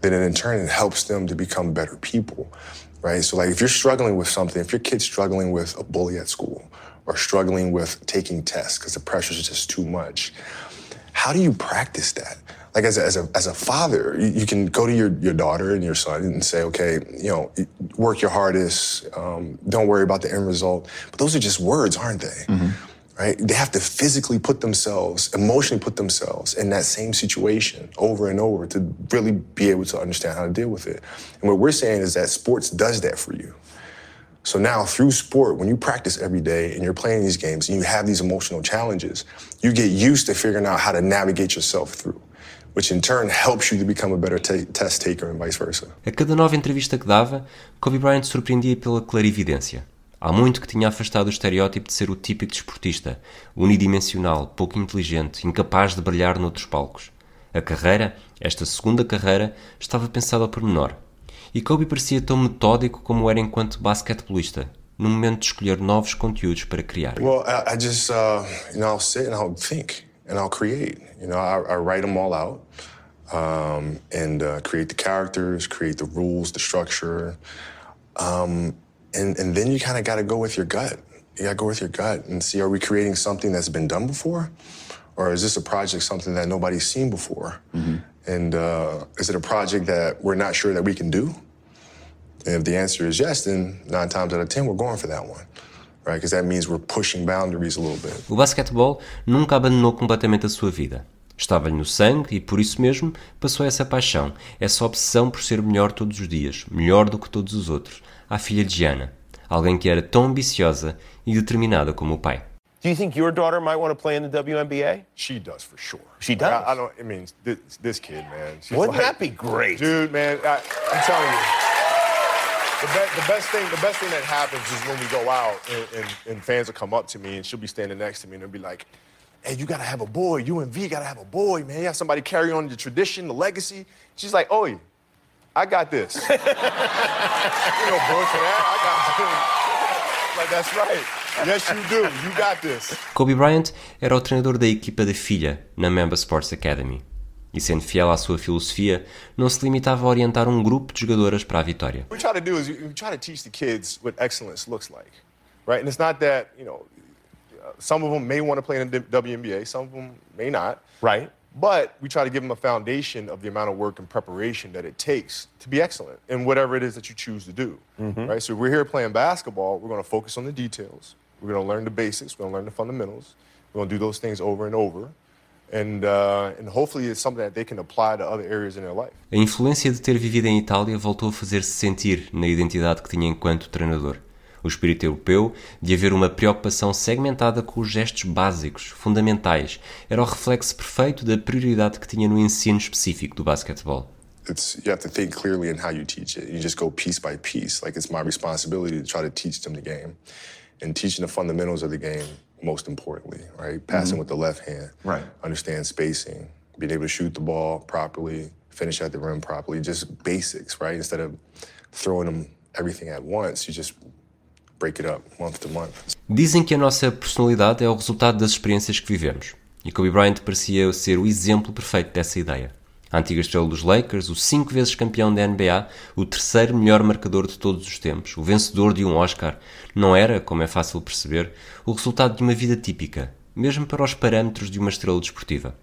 then in turn it helps them to become better people. Right? So like if you're struggling with something, if your kid's struggling with a bully at school or struggling with taking tests because the pressure is just too much, how do you practice that? Like as a, as a, as a father, you, you can go to your, your daughter and your son and say, okay, you know, work your hardest, um, don't worry about the end result. But those are just words, aren't they? right? They have to physically put themselves, emotionally put themselves in that same situation over and over to really be able to understand how to deal with it. And what we're saying is that sports does that for you. So now through sport, when you practice every day and you're playing these games and you have these emotional challenges, you get used to figuring out how to navigate yourself through. Which in turn helps you to become a better test taker and vice versa. A cada nova entrevista que dava, Kobe Bryant surpreendia pela clarividência. Há muito que tinha afastado o estereótipo de ser o típico desportista, unidimensional, pouco inteligente, incapaz de brilhar noutros palcos. A carreira, esta segunda carreira, estava pensada ao pormenor. E Kobe parecia tão metódico como era enquanto basquetebolista, no momento de escolher novos conteúdos para criar. Well, I, I just, uh, you know, I'll sit and I'll think and I'll create. You know, I, I write them all out um, and uh, create the characters, create the rules, the structure. Um, and and then you kind of got to go with your gut. You got to go with your gut and see: Are we creating something that's been done before, or is this a project something that nobody's seen before? Mm-hmm. And uh, is it a project that we're not sure that we can do? And if the answer is yes, then nine times out of ten, we're going for that one. Right? Because that means we're pushing boundaries a little bit. O basquetebol nunca abandonou completamente a sua vida. Estava-lhe no sangue e por isso mesmo passou essa paixão, essa obsessão por ser melhor todos os dias, melhor do que todos os outros, à filha de Gianna, alguém que era tão ambiciosa e determinada como o pai. Do you think your daughter might want to play in the WNBA? She does for sure. She does. I, I don't. I mean, this, this kid, man. she's Wouldn't like- that be great? dude? Man, I, I'm telling you. The, be- the best thing, the best thing that happens is when we go out and, and, and fans will come up to me and she'll be standing next to me and they'll be like, "Hey, you gotta have a boy. You and V gotta have a boy, man. You have somebody carry on the tradition, the legacy." She's like, "Oh, I got this. you know, boy for that. I got this. like that's right. Yes, you do. You got this." Kobe Bryant era o treinador da equipa da filha na Mamba Sports Academy. E sendo fiel à sua filosofia, não se limitava a orientar um grupo de jogadoras para a vitória. What we try to do is we we try to teach the kids what excellence looks like, right? And it's not that you know, uh, some of them may want to play in the WNBA, some of them may not, right? But we try to give them a foundation of the amount of work and preparation that it takes to be excellent in whatever it is that you choose to do, Mhm. right? So we're here playing basketball, we're going to focus on the details. We're going to learn the basics. We're going to learn the fundamentals. We're going to do those things over and over. And, uh, and hopefully it's something that they can apply to other areas in their life. A influência de ter vivido em Itália voltou a fazer-se sentir na identidade que tinha enquanto treinador. O espírito europeu de haver uma preocupação segmentada com os gestos básicos, fundamentais, era o reflexo perfeito da prioridade que tinha no ensino específico do basquetebol. it's you have to think clearly in how you teach it. You just go piece by piece. Like it's my responsibility to try to teach them the game, and teaching the fundamentals of the game most importantly, right? Passing Mhm. with the left hand, Right. Understand spacing, being able to shoot the ball properly, finish at the rim properly. Just basics, right? Instead of throwing them everything at once, you just break it up month to month. Dizem que a nossa personalidade é o resultado das experiências que vivemos. E Kobe Bryant parecia ser o exemplo perfeito dessa ideia. A antiga estrela dos Lakers, o cinco vezes campeão da NBA, o terceiro melhor marcador de todos os tempos, o vencedor de um Oscar, não era, como é fácil perceber, o resultado de uma vida típica, mesmo para os parâmetros de uma estrela desportiva.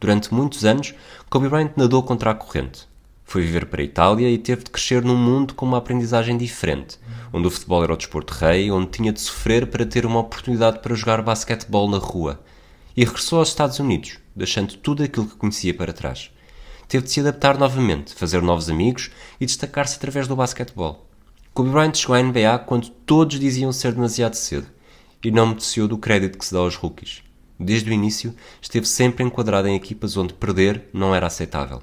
Durante muitos anos, Kobe Bryant nadou contra a corrente. Foi viver para a Itália e teve de crescer num mundo com uma aprendizagem diferente, onde o futebol era o desporto rei, onde tinha de sofrer para ter uma oportunidade para jogar basquetebol na rua. E regressou aos Estados Unidos, deixando tudo aquilo que conhecia para trás. Teve de se adaptar novamente, fazer novos amigos e destacar-se através do basquetebol. Kobe Bryant chegou à NBA quando todos diziam ser demasiado cedo e não mereceu do crédito que se dá aos rookies. Desde o início, esteve sempre enquadrado em equipas onde perder não era aceitável.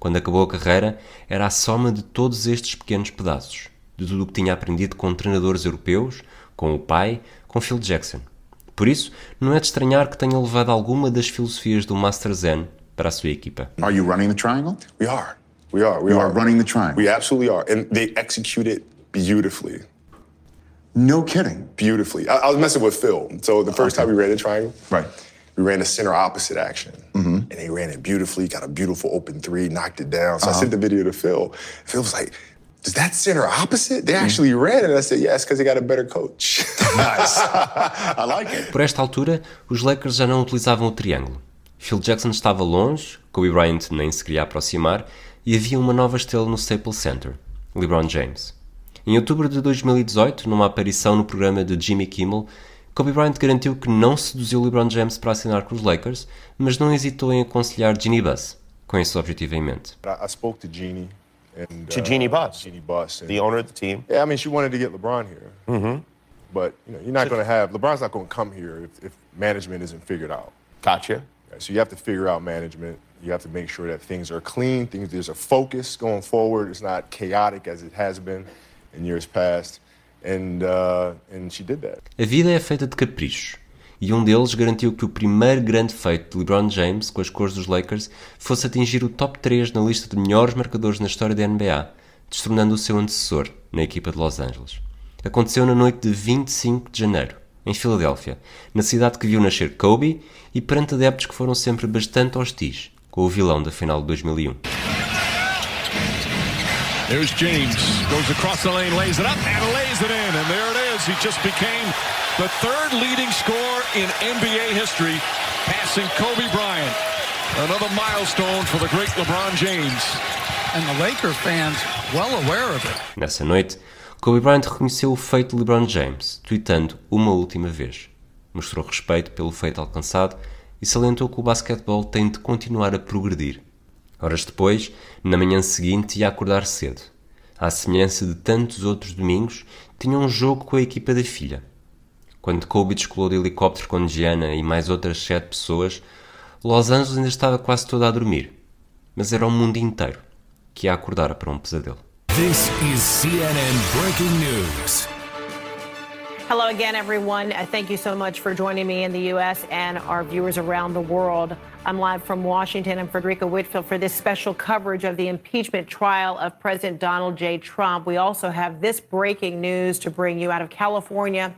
Quando acabou a carreira, era a soma de todos estes pequenos pedaços, de tudo o que tinha aprendido com treinadores europeus, com o pai, com Phil Jackson. Por isso, não é de estranhar que tenha levado alguma das filosofias do Master Zen para a sua equipa. Are you running the triangle? We are. We are. We You are. are running the triangle. We absolutely are. And they execute it beautifully. No kidding. Beautifully. I, I was messing with Phil. So the first time we ran the triangle, Right. we ran a center opposite action. Mm-hmm. And they ran it beautifully, got a beautiful open three, knocked it down. So I Uh-huh. sent the video to Phil. Phil was like, Does that center opposite? They actually ran it. I said, Yes, because they got a better coach. nice. I like it. Por esta altura, os Lakers já não utilizavam o triângulo. Phil Jackson estava longe, Kobe Bryant nem se queria aproximar e havia uma nova estrela no Staples Center, LeBron James. Em outubro de 2018, numa aparição no programa de Jimmy Kimmel, Kobe Bryant garantiu que não seduziu LeBron James para assinar com os Lakers, mas não hesitou em aconselhar Jeannie Buss, com esse objetivo em mente. I, spoke to Jeannie. And, To Jeannie Buss? Jeannie Buss. and- The owner of the team? Yeah, I mean, she wanted to get LeBron here. Mm-hmm. But, you know, you're not going to have, LeBron's not going to come here if, if management isn't figured out. Gotcha. So you have to figure out management. You have to make sure that things are clean, things, there's a focus going forward. It's not chaotic as it has been in years past. And, uh, and she did that. A vida é feita de caprichos, e um deles garantiu que o primeiro grande feito de LeBron James com as cores dos Lakers fosse atingir o top 3 na lista de melhores marcadores na história da NBA, destronando o seu antecessor na equipa de Los Angeles. Aconteceu na noite de 25 de janeiro, em Filadélfia, na cidade que viu nascer Kobe e perante adeptos que foram sempre bastante hostis com o vilão da final de 2001. There's James. Goes across the lane, lays it up, and lays it in. And there it is. He just became the third leading scorer in NBA history, passing Kobe Bryant. Another milestone for the great LeBron James. And the Laker fans well aware of it. Nessa noite, Kobe Bryant reconheceu o feito de LeBron James, tweetando uma última vez. Mostrou respeito pelo feito alcançado e salientou que o basquetebol tem de continuar a progredir. Horas depois, na manhã seguinte, ia acordar cedo. À semelhança de tantos outros domingos, tinha um jogo com a equipa da filha. Quando Kobe descolou de helicóptero com Gianna e mais outras sete pessoas, Los Angeles ainda estava quase toda a dormir. Mas era o mundo inteiro que ia acordar para um pesadelo. This is CNN Breaking News. Hello again, everyone. Uh, thank you so much for joining me in the U.S. and our viewers around the world. I'm live from Washington. I'm Frederica Whitfield for this special coverage of the impeachment trial of President Donald J. Trump. We also have this breaking news to bring you out of California,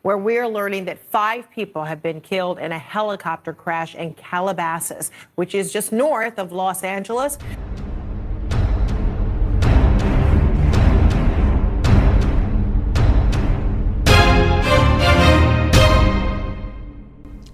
where we're learning that five people have been killed in a helicopter crash in Calabasas, which is just north of Los Angeles.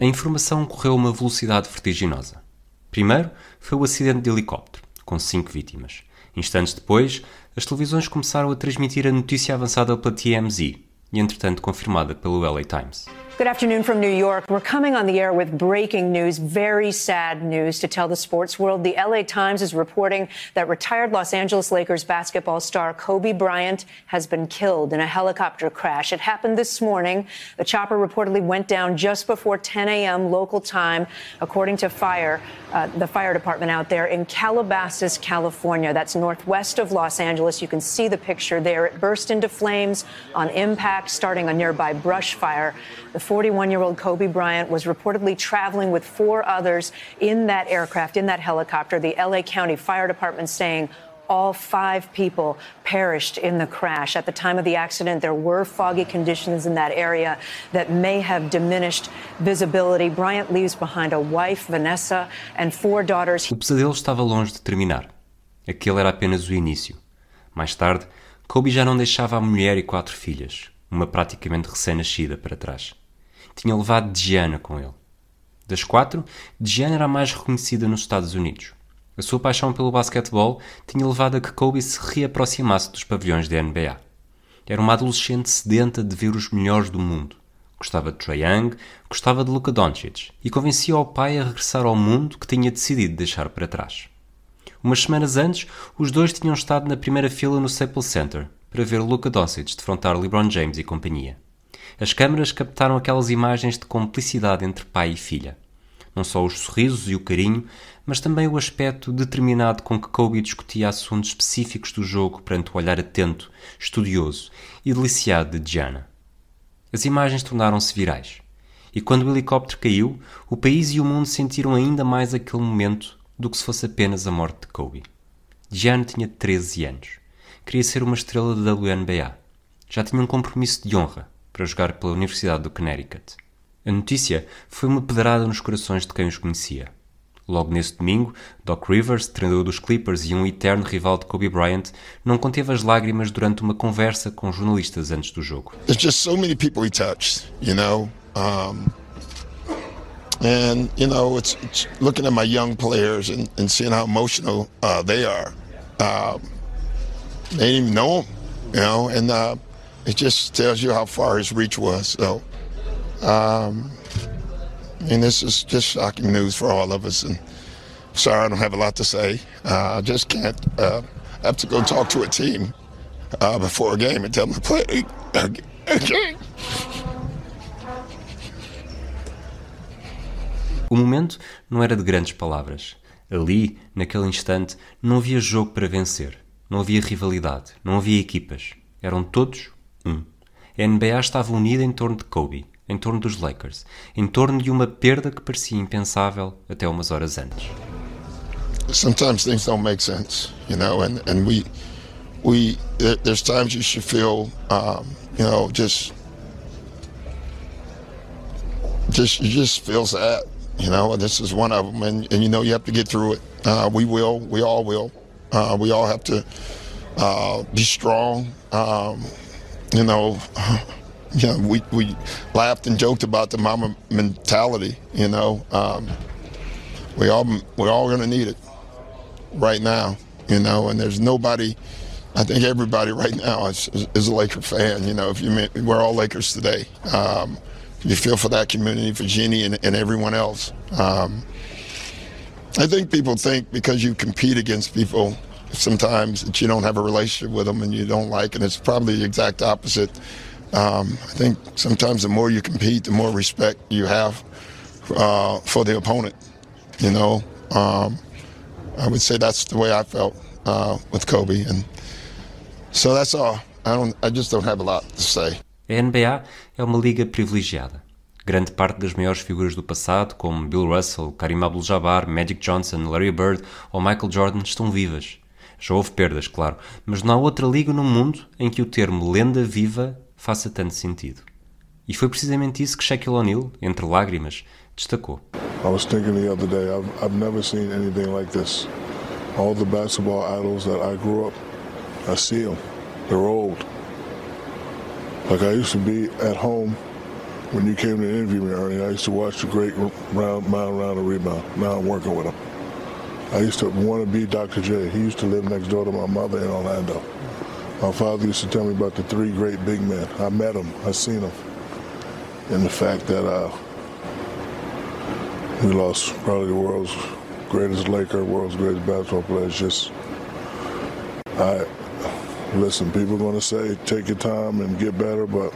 A informação correu a uma velocidade vertiginosa. Primeiro foi o acidente de helicóptero, com cinco vítimas. Instantes depois, as televisões começaram a transmitir a notícia avançada pela TMZ e, entretanto, confirmada pelo LA Times. Good afternoon from New York. We're coming on the air with breaking news, very sad news to tell the sports world. The LA Times is reporting that retired Los Angeles Lakers basketball star Kobe Bryant has been killed in a helicopter crash. It happened this morning. The chopper reportedly went down just before 10 a.m. local time, according to fire, uh, the fire department out there in Calabasas, California. That's northwest of Los Angeles. You can see the picture there. It burst into flames on impact, starting a nearby brush fire. The 41 year old Kobe Bryant was reportedly traveling with four others in that aircraft, in that helicopter. The LA County Fire Department saying all five people perished in the crash. At the time of the accident, there were foggy conditions in that area that may have diminished visibility. Bryant leaves behind a wife, Vanessa, and four daughters. O pesadelo estava longe de terminar. Aquele era apenas o início. Mais tarde, Kobe já não deixava a mulher e quatro filhas, uma praticamente recém-nascida, para trás. Tinha levado Diana com ele. Das quatro, Diana era a mais reconhecida nos Estados Unidos. A sua paixão pelo basquetebol tinha levado a que Kobe se reaproximasse dos pavilhões da NBA. Era uma adolescente sedenta de ver os melhores do mundo. Gostava de Trae Young, gostava de Luka Doncic e convencia o pai a regressar ao mundo que tinha decidido deixar para trás. Umas semanas antes, os dois tinham estado na primeira fila no Staples Center para ver Luka Doncic defrontar LeBron James e companhia. As câmaras captaram aquelas imagens de complicidade entre pai e filha. Não só os sorrisos e o carinho, mas também o aspecto determinado com que Kobe discutia assuntos específicos do jogo perante o olhar atento, estudioso e deliciado de Gianna. As imagens tornaram-se virais. E quando o helicóptero caiu, o país e o mundo sentiram ainda mais aquele momento do que se fosse apenas a morte de Kobe. Gianna tinha 13 anos. Queria ser uma estrela da WNBA. Já tinha um compromisso de honra para jogar pela Universidade do Connecticut. A notícia foi uma pedrada nos corações de quem os conhecia. Logo nesse domingo, Doc Rivers, treinador dos Clippers e um eterno rival de Kobe Bryant, não conteve as lágrimas durante uma conversa com jornalistas antes do jogo. There's just so many people he touched, you know. Um, and you know, it's, it's looking at my young players and, and seeing how emotional uh, they are. Um, they didn't even know him, you know, and uh, it just tells you how far his reach was. So Um, and this is just shocking news for all of us. And sorry, I don't have a lot to say. Uh, I just can't. Uh, have to go talk to a team uh, before a game and tell them to play again. O momento não era de grandes palavras. Ali, naquele instante, não havia jogo para vencer. Não havia rivalidade. Não havia equipas. Eram todos um. A NBA estava unida em torno de Kobe, em torno dos Lakers, em torno de uma perda que parecia impensável até umas horas antes. Sometimes things don't make sense, you know, and, and we, we, there's times you should feel, um, you know, just, just, you just feel sad you know, this is one of them, and, and you know you have to get through it. Uh, we will. We all will. Uh, we all have to uh, be strong. Um, you know, you know, we we laughed and joked about the mama mentality. You know, um, we all we're all going to need it right now. You know, and there's nobody. I think everybody right now is, is, a Laker fan. You know, if you we're all Lakers today. Um, you feel for that community, for Jeannie and, and everyone else. Um, I think people think because you compete against people sometimes that you don't have a relationship with them and you don't like, and it's probably the exact opposite. Um, I think sometimes the more you compete, the more respect you have uh, for the opponent. You know, um, I would say that's the way I felt uh, with Kobe, and so that's all. I don't. I just don't have a lot to say. A NBA é uma liga privilegiada. Grande parte das maiores figuras do passado, como Bill Russell, Karim Abdul-Jabbar, Magic Johnson, Larry Bird ou Michael Jordan, estão vivas. Já houve perdas, claro, mas não há outra liga no mundo em que o termo lenda viva faça tanto sentido. E foi precisamente isso que Shaquille O'Neal, entre lágrimas, destacou. I was thinking the other day, I've, I've never seen anything like this. All the basketball idols that I grew up, I see them. They're old. Like I used to be at home when you came to interview me, Ernie. I used to watch the great round, round and rebound. Now I'm working with him. I used to want to be Dr. J. He used to live next door to my mother in Orlando. My father used to tell me about the three great big men. I met them. I seen them. And the fact that uh, we lost probably the world's greatest Laker, world's greatest basketball player. It's just, I listen. People are going to say take your time and get better, but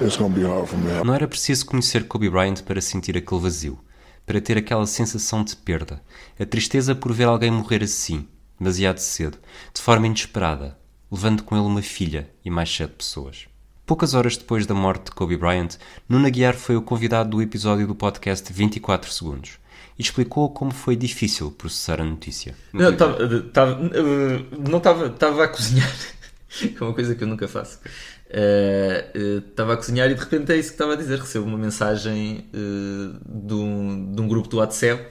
it's going to be hard for me. Não era preciso conhecer Kobe Bryant para sentir aquele vazio, para ter aquela sensação de perda, a tristeza por ver alguém morrer assim, demasiado cedo, de forma inesperada, levando com ele uma filha e mais sete pessoas. Poucas horas depois da morte de Kobe Bryant, Nuno Guiar foi o convidado do episódio do podcast 24 Segundos e explicou como foi difícil processar a notícia. Não, estava não a cozinhar, que é uma coisa que eu nunca faço. Estava uh, uh, a cozinhar e de repente é isso que estava a dizer. Recebo uma mensagem uh, de, um, de um grupo do WhatsApp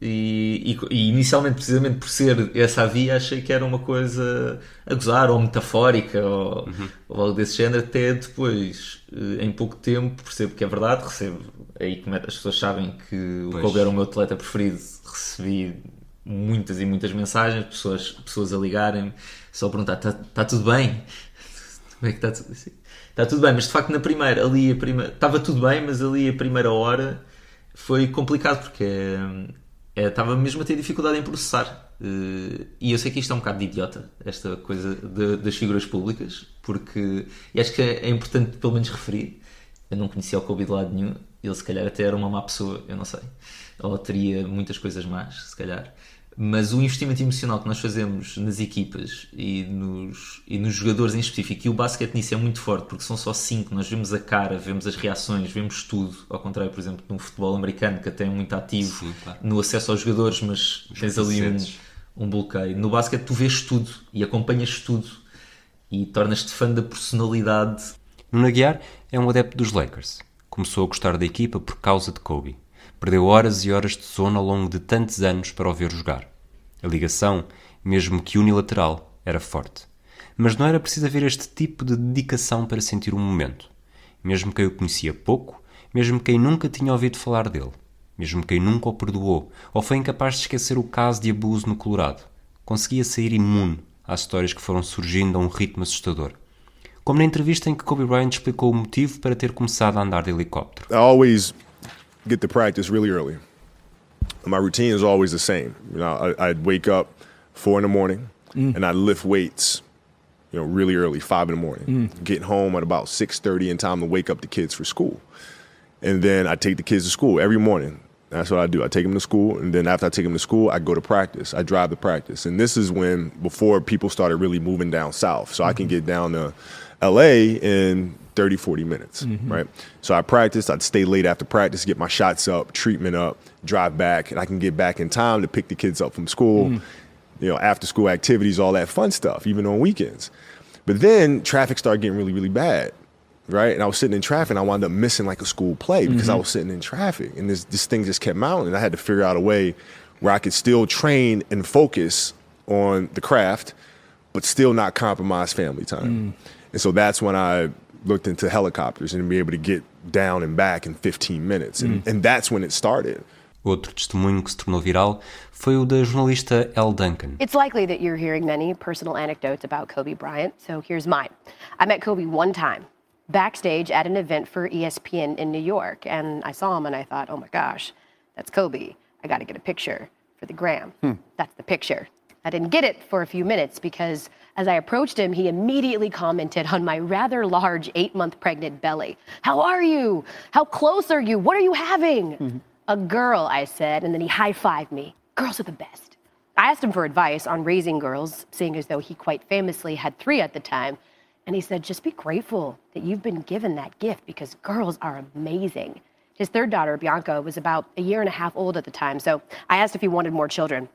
e, e, e, inicialmente, precisamente por ser essa a via, achei que era uma coisa a gozar ou metafórica ou, uhum. ou algo desse género. Até depois, em pouco tempo, percebo que é verdade. Recebo aí como é, as pessoas sabem que o Kobe era o meu atleta preferido. Recebi muitas e muitas mensagens, pessoas, pessoas a ligarem só a perguntar: está tá tudo bem? Como é que está tudo assim? Está tudo bem, mas de facto na primeira, ali a primeira, estava tudo bem, mas ali a primeira hora foi complicado porque é, estava mesmo a ter dificuldade em processar. Uh, e eu sei que isto é um bocado de idiota, esta coisa de, das figuras públicas, porque e acho que é, é, importante pelo menos referir. Eu não conhecia o Kobe de lado nenhum, ele se calhar até era uma má pessoa, eu não sei. Ou teria muitas coisas más, se calhar. Mas o investimento emocional que nós fazemos nas equipas e nos, e nos jogadores em específico, e o basquete nisso é muito forte, porque são só cinco, nós vemos a cara, vemos as reações, vemos tudo, ao contrário, por exemplo, de um futebol americano que até é muito ativo Sim, claro. no acesso aos jogadores, mas Os tens ali um, um bloqueio. No basquete tu vês tudo e acompanhas tudo e tornas-te fã da personalidade. Nuno Aguiar é um adepto dos Lakers. Começou a gostar da equipa por causa de Kobe. Perdeu horas e horas de sono ao longo de tantos anos para o ver jogar. A ligação, mesmo que unilateral, era forte. Mas não era preciso haver este tipo de dedicação para sentir um momento. Mesmo quem o conhecia pouco, mesmo quem nunca tinha ouvido falar dele, mesmo quem nunca o perdoou ou foi incapaz de esquecer o caso de abuso no Colorado, conseguia sair imune às histórias que foram surgindo a um ritmo assustador. como na entrevista em que Kobe Bryant explicou o motivo para ter começado a andar de helicóptero. Always get to practice really early. My routine is always the same. You know, I, I'd wake up four in the morning mm. and I'd lift weights, you know, really early, five in the morning. Mm. Get home at about six thirty in time to wake up the kids for school, and then I take the kids to school every morning. That's what I do. I take them to school, and then after I take them to school, I go to practice. I drive to practice, and this is when before people started really moving down south, so I can mm-hmm. get down to L.A. in 30, 40 minutes, mm-hmm. right? So I practice. I'd stay late after practice, get my shots up, treatment up, drive back, and I can get back in time to pick the kids up from school. Mm. You know, after school activities, all that fun stuff, even on weekends. But then traffic started getting really, really bad, right? And I was sitting in traffic, and I wound up missing like a school play because I mm-hmm. was sitting in traffic, and this this thing just kept mounting. I had to figure out a way where I could still train and focus on the craft, but still not compromise family time. Mm. And so that's when I looked into helicopters and be able to get down and back in 15 minutes, and, mm. and that's when it started. Outro testemunho que se tornou viral foi o da jornalista Elle Duncan. It's likely that you're hearing many personal anecdotes about Kobe Bryant, so here's mine. I met Kobe one time backstage at an event for E ESPN in New York, and I saw him and I thought, oh my gosh, that's Kobe. I got to get a picture for the gram. Hmm. That's the picture. I didn't get it for a few minutes because as I approached him, he immediately commented on my rather large eight month pregnant belly. How are you? How close are you? What are you having? Mm-hmm. A girl, I said, and then he high fived me. Girls are the best. I asked him for advice on raising girls, seeing as though he quite famously had three at the time. And he said, just be grateful that you've been given that gift because girls are amazing. His third daughter, Bianca, was about a year and a half old at the time. So I asked if he wanted more children.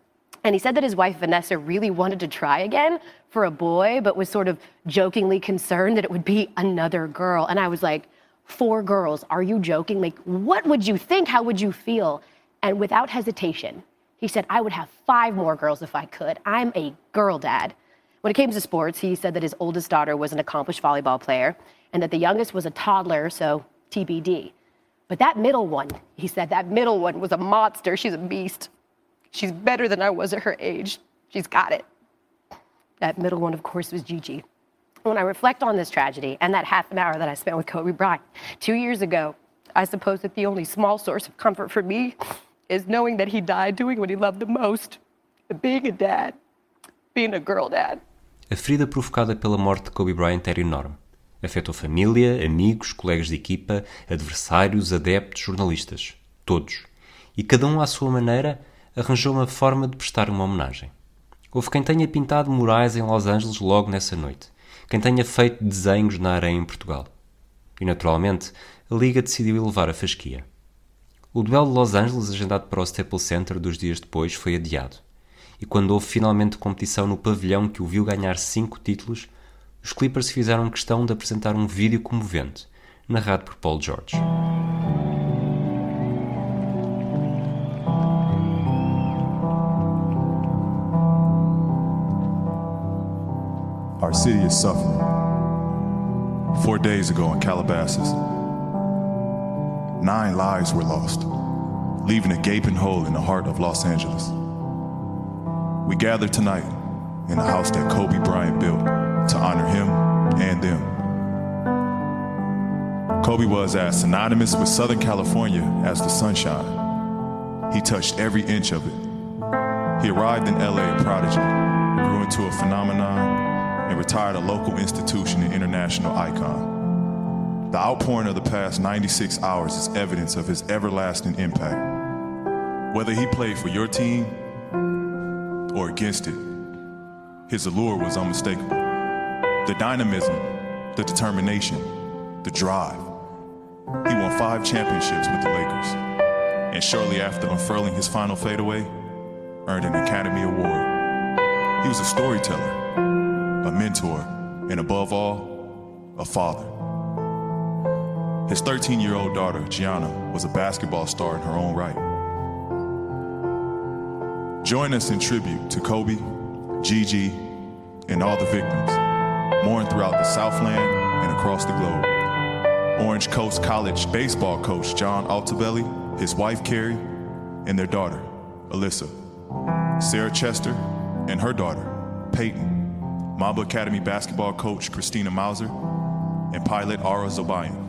And he said that his wife, Vanessa, really wanted to try again for a boy, but was sort of jokingly concerned that it would be another girl. And I was like, Four girls, are you joking? Like, what would you think? How would you feel? And without hesitation, he said, I would have five more girls if I could. I'm a girl dad. When it came to sports, he said that his oldest daughter was an accomplished volleyball player and that the youngest was a toddler, so TBD. But that middle one, he said, that middle one was a monster. She's a beast. She's better than I was at her age. She's got it. That middle one, of course, was Gigi. When I reflect on this tragedy and that half an hour that I spent with Kobe Bryant two years ago, I suppose that the only small source of comfort for me is knowing that he died doing what he loved the most being a dad, being a girl dad. A ferida provocada pela morte de Kobe Bryant era enorme. Afetou família, amigos, colegas de equipa, adversários, adeptos, jornalistas. Todos. E cada um, à sua maneira, arranjou uma forma de prestar uma homenagem. Houve quem tenha pintado murais em Los Angeles logo nessa noite. Quem tenha feito desenhos na areia em Portugal. E, naturalmente, a Liga decidiu elevar a fasquia. O duelo de Los Angeles, agendado para o Staples Center dois dias depois, foi adiado. E quando houve finalmente competição no pavilhão que o viu ganhar cinco títulos, os Clippers fizeram questão de apresentar um vídeo comovente, narrado por Paul George. Our city is suffering. Four days ago in Calabasas, nine lives were lost, leaving a gaping hole in the heart of Los Angeles. We gather tonight in the house that Kobe Bryant built to honor him and them. Kobe was as synonymous with Southern California as the sunshine. He touched every inch of it. He arrived in LA a prodigy, grew into a phenomenon, and retired a local institution and international icon. The outpouring of the past 96 hours is evidence of his everlasting impact. Whether he played for your team or against it, his allure was unmistakable. The dynamism, the determination, the drive. He won five championships with the Lakers, and shortly after unfurling his final fadeaway, earned an Academy Award. He was a storyteller, a mentor, and above all, a father. His 13 year old daughter, Gianna, was a basketball star in her own right. Join us in tribute to Kobe, Gigi, and all the victims, mourned throughout the Southland and across the globe. Orange Coast College baseball coach John Altabelli, his wife Carrie, and their daughter, Alyssa. Sarah Chester and her daughter, Peyton. Mamba Academy basketball coach Christina Mauser, and pilot Ara Zobayan.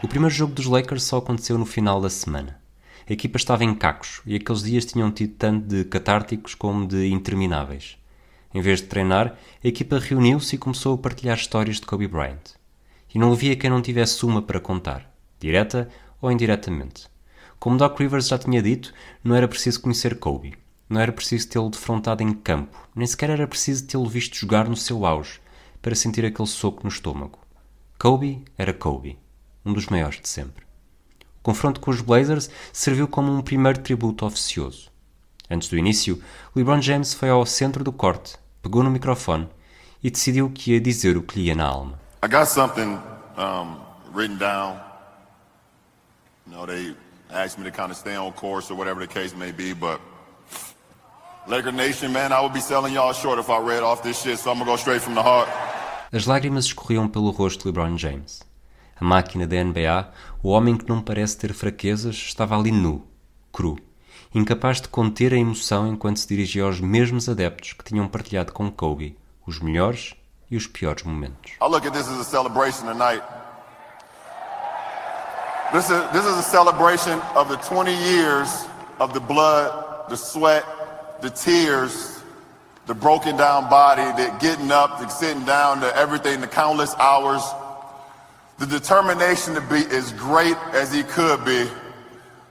O primeiro jogo dos Lakers só aconteceu no final da semana. A equipa estava em cacos e aqueles dias tinham tido tanto de catárticos como de intermináveis. Em vez de treinar, a equipa reuniu-se e começou a partilhar histórias de Kobe Bryant. E não havia quem não tivesse uma para contar, direta ou indiretamente. Como Doc Rivers já tinha dito, não era preciso conhecer Kobe. Não era preciso tê-lo defrontado em campo, nem sequer era preciso tê-lo visto jogar no seu auge para sentir aquele soco no estômago. Kobe era Kobe, um dos maiores de sempre. O confronto com os Blazers serviu como um primeiro tributo oficioso. Antes do início, LeBron James foi ao centro do corte, pegou no microfone e decidiu que ia dizer o que lhe ia na alma. I got something um, written down. You know, they asked me to kind of stay on course or whatever the case may be, but Laker Nation, man, I would be selling y'all short if I read off this shit, so I'm gonna go straight from the heart. As lágrimas escorriam pelo rosto de LeBron James. A máquina da NBA, o homem que não parece ter fraquezas, estava ali nu, cru, incapaz de conter a emoção enquanto se dirigia aos mesmos adeptos que tinham partilhado com Kobe os melhores e os piores momentos. I look at this as a celebration tonight. This is, this is a celebration of the 20 years of the blood, the sweat, the tears, the broken down body, the getting up, the sitting down, the everything, the countless hours, the determination to be as great as he could be.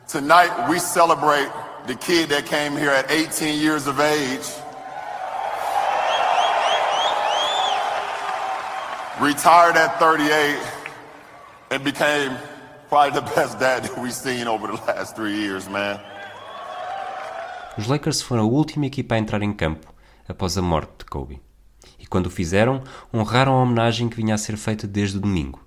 Tonight we celebrate the kid that came here at 18 years of age. Retired at 38 and became probably the best dad that we've seen over the last three years, man. Os Lakers foram a última equipa a entrar em campo após a morte de Kobe. E quando o fizeram, honraram a homenagem que vinha a ser feita desde domingo,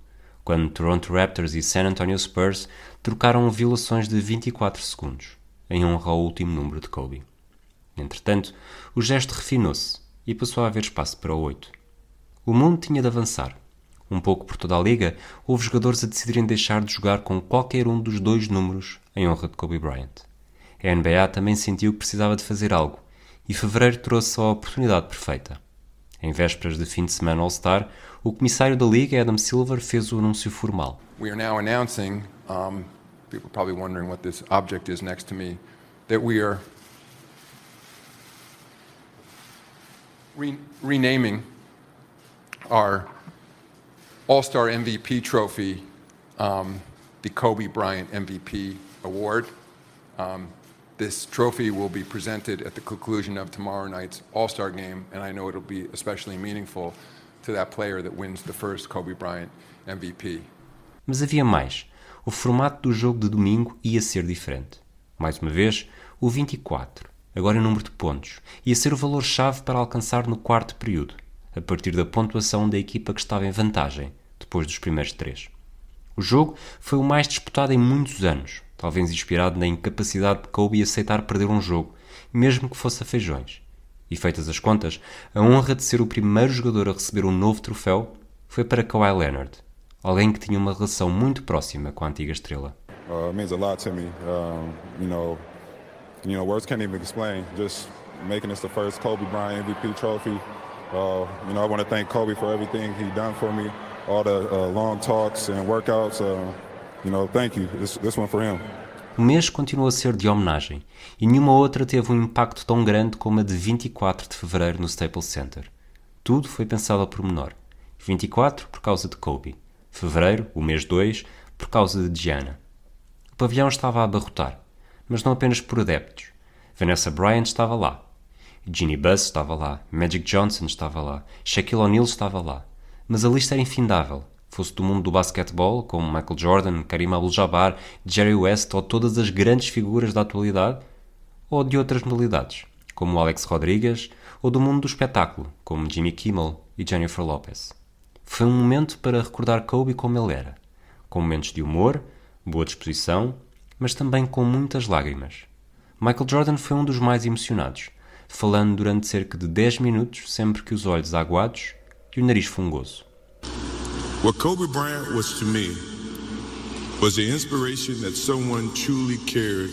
quando Toronto Raptors e San Antonio Spurs trocaram violações de 24 segundos, em honra ao último número de Kobe. Entretanto, o gesto refinou-se e passou a haver espaço para o 8. O mundo tinha de avançar. Um pouco por toda a liga, houve jogadores a decidirem deixar de jogar com qualquer um dos dois números em honra de Kobe Bryant. A NBA também sentiu que precisava de fazer algo, e fevereiro trouxe a oportunidade perfeita. Em vésperas de fim de semana All-Star, o comissário da liga, Adam Silver, fez o anúncio formal. We are now announcing, um, people are probably wondering what this object is next to me, that we are re renaming our All Star MVP trophy um, the Kobe Bryant MVP Award. Um, this trophy will be presented at the conclusion of tomorrow night's All Star game, and I know it'll be especially meaningful to that player that wins the first Kobe Bryant MVP. Mas havia mais. O formato do jogo de domingo ia ser diferente. Mais uma vez, o 24, agora em número de pontos, ia ser o valor-chave para alcançar no quarto período, a partir da pontuação da equipa que estava em vantagem, depois dos primeiros três. O jogo foi o mais disputado em muitos anos, talvez inspirado na incapacidade de Kobe aceitar perder um jogo, mesmo que fosse a feijões. E feitas as contas, a honra de ser o primeiro jogador a receber um novo troféu foi para Kawhi Leonard, alguém que tinha uma relação muito próxima com a antiga estrela. Uh, it means a lot to me. Um, you know, you know, words can't even explain. Just making this the first Kobe Bryant MVP trophy. Uh, you know, I want to thank Kobe for everything he done for me, all the uh, long talks and workouts. Uh, you know, thank you. This, this one for him. O mês continuou a ser de homenagem e nenhuma outra teve um impacto tão grande como a de 24 de fevereiro no Staples Center. Tudo foi pensado ao pormenor. 24 por causa de Kobe. Fevereiro, o mês 2, por causa de Gianna. O pavilhão estava a abarrotar, mas não apenas por adeptos. Vanessa Bryant estava lá. Ginny Buss estava lá. Magic Johnson estava lá. Shaquille O'Neal estava lá. Mas a lista era infindável fosse do mundo do basquetebol, como Michael Jordan, Karim Abdul-Jabbar, Jerry West ou todas as grandes figuras da atualidade, ou de outras modalidades, como Alex Rodrigues, ou do mundo do espetáculo, como Jimmy Kimmel e Jennifer Lopez. Foi um momento para recordar Kobe como ele era, com momentos de humor, boa disposição, mas também com muitas lágrimas. Michael Jordan foi um dos mais emocionados, falando durante cerca de 10 minutos, sempre que os olhos aguados e o nariz fungoso. What Kobe Bryant was to me was the inspiration that someone truly cared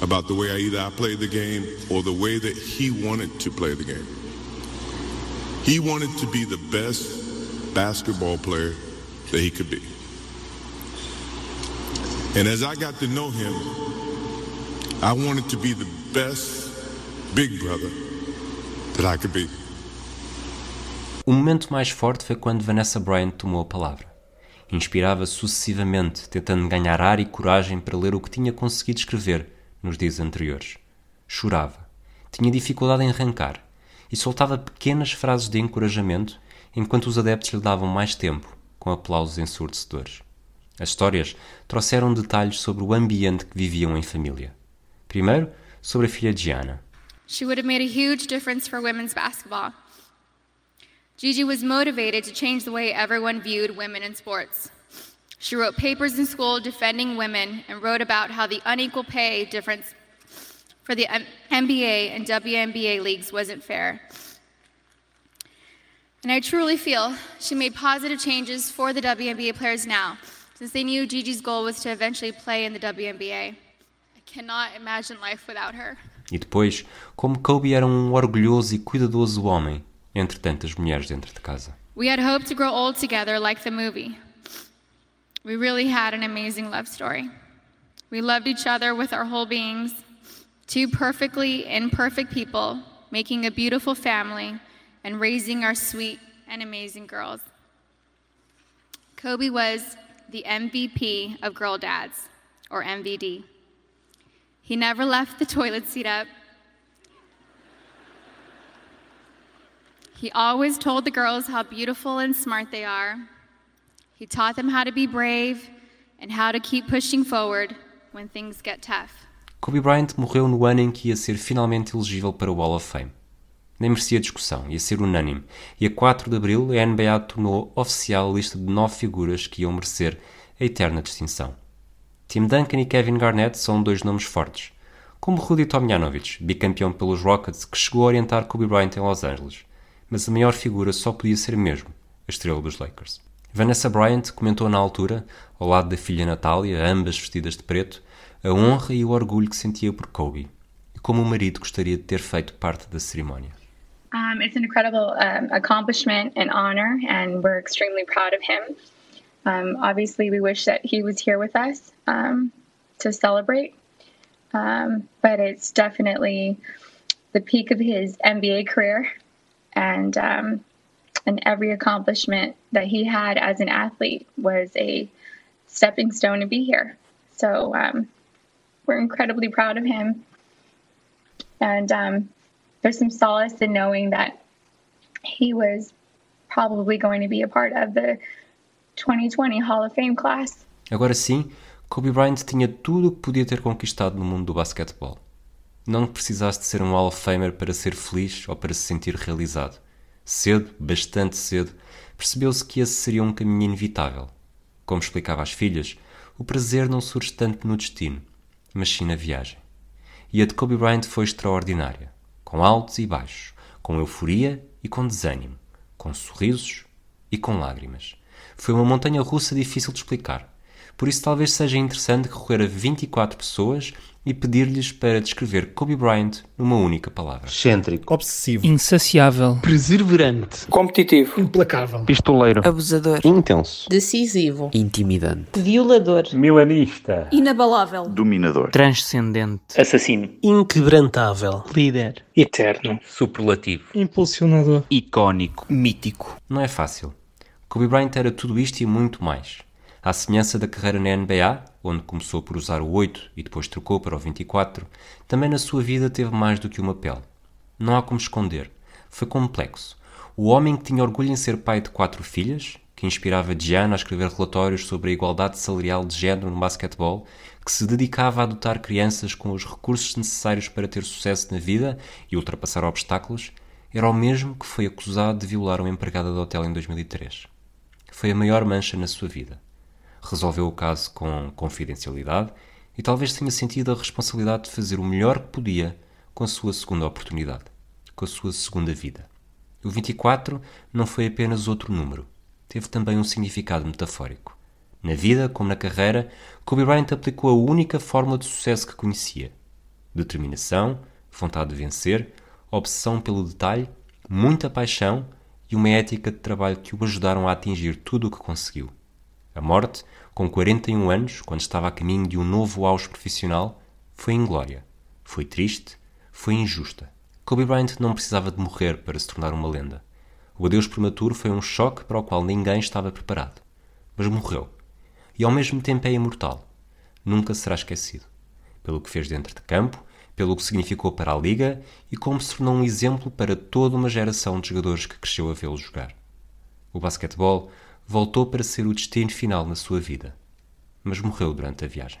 about the way I either I played the game or the way that he wanted to play the game. He wanted to be the best basketball player that he could be. And as I got to know him, I wanted to be the best big brother that I could be. O momento mais forte foi quando Vanessa Bryant tomou a palavra. Inspirava sucessivamente, tentando ganhar ar e coragem para ler o que tinha conseguido escrever nos dias anteriores. Chorava, tinha dificuldade em arrancar e soltava pequenas frases de encorajamento enquanto os adeptos lhe davam mais tempo, com aplausos ensurdecedores. As histórias trouxeram detalhes sobre o ambiente que viviam em família. Primeiro, sobre a filha Gianna. She would have made a huge difference for women's basketball. Gigi was motivated to change the way everyone viewed women in sports. She wrote papers in school defending women and wrote about how the unequal pay difference for the NBA and WNBA leagues wasn't fair. And I truly feel she made positive changes for the WNBA players now, since they knew Gigi's goal was to eventually play in the WNBA. I cannot imagine life without her. E depois, como Kobe era um orgulhoso e cuidadoso homem, entre tantas mulheres dentro de casa. We had hoped to grow old together like the movie. We really had an amazing love story. We loved each other with our whole beings, two perfectly imperfect people making a beautiful family and raising our sweet and amazing girls. Kobe was the MVP of Girl Dads, or MVD. He never left the toilet seat up. He always told the girls how beautiful and smart they are. He taught them how to be brave and how to keep pushing forward when things get tough. Kobe Bryant morreu no ano em que ia ser finalmente elegível para o Hall of Fame. Nem merecia discussão, ia ser unânime, e a 4 de abril a NBA tornou oficial a lista de nove figuras que iam merecer a eterna distinção. Tim Duncan e Kevin Garnett são dois nomes fortes, como Rudy Tomjanovich, bicampeão pelos Rockets, que chegou a orientar Kobe Bryant em Los Angeles, mas a maior figura só podia ser mesmo a estrela dos Lakers. Vanessa Bryant comentou na altura, ao lado da filha Natália, ambas vestidas de preto, a honra e o orgulho que sentia por Kobe e como o marido gostaria de ter feito parte da cerimónia. Um, it's an incredible um, accomplishment and honor, and we're extremely proud of him. Um, obviously, we wish that he was here with us um, to celebrate, um, but it's definitely the peak of his NBA career, and um, and every accomplishment that he had as an athlete was a stepping stone to be here. So we're incredibly proud of him, and there's some solace in knowing that he was probably going to be a part of the 2020 Hall of Fame class. Agora sim, Kobe Bryant tinha tudo o que podia ter conquistado no mundo do basquetebol. Não precisasse de ser um Hall of Famer para ser feliz ou para se sentir realizado. Cedo, bastante cedo, percebeu-se que esse seria um caminho inevitável. Como explicava às filhas, o prazer não surge tanto no destino, mas sim na viagem. E a de Kobe Bryant foi extraordinária, com altos e baixos, com euforia e com desânimo, com sorrisos e com lágrimas. Foi uma montanha russa difícil de explicar. Por isso, talvez seja interessante recorrer a 24 pessoas e pedir-lhes para descrever Kobe Bryant numa única palavra. Excêntrico. Obsessivo. Insaciável. Perseverante. Competitivo. Implacável. Pistoleiro. Abusador. Intenso. Decisivo. Intimidante. Violador. Milanista. Inabalável. Dominador. Transcendente. Assassino. Inquebrantável. Líder. Eterno. Superlativo. Impulsionador. Icónico. Mítico. Não é fácil. Kobe Bryant era tudo isto e muito mais. À semelhança da carreira na NBA, onde começou por usar o 8 e depois trocou para o 24, também na sua vida teve mais do que uma pele. Não há como esconder. Foi complexo. O homem que tinha orgulho em ser pai de quatro filhas, que inspirava Gianna a escrever relatórios sobre a igualdade salarial de género no basquetebol, que se dedicava a adotar crianças com os recursos necessários para ter sucesso na vida e ultrapassar obstáculos, era o mesmo que foi acusado de violar uma empregada de hotel em 2003. Foi a maior mancha na sua vida resolveu o caso com confidencialidade e talvez tenha sentido a responsabilidade de fazer o melhor que podia com a sua segunda oportunidade, com a sua segunda vida. O 24 não foi apenas outro número, teve também um significado metafórico. Na vida, como na carreira, Kobe Bryant aplicou a única fórmula de sucesso que conhecia: determinação, vontade de vencer, obsessão pelo detalhe, muita paixão e uma ética de trabalho que o ajudaram a atingir tudo o que conseguiu. A morte, com 41 anos, quando estava a caminho de um novo auge profissional, foi inglória. Foi triste, foi injusta. Kobe Bryant não precisava de morrer para se tornar uma lenda. O adeus prematuro foi um choque para o qual ninguém estava preparado. Mas morreu. E ao mesmo tempo é imortal. Nunca será esquecido. Pelo que fez dentro de campo, pelo que significou para a Liga e como se tornou um exemplo para toda uma geração de jogadores que cresceu a vê-lo jogar. O basquetebol voltou para ser o destino final na sua vida, mas morreu durante a viagem.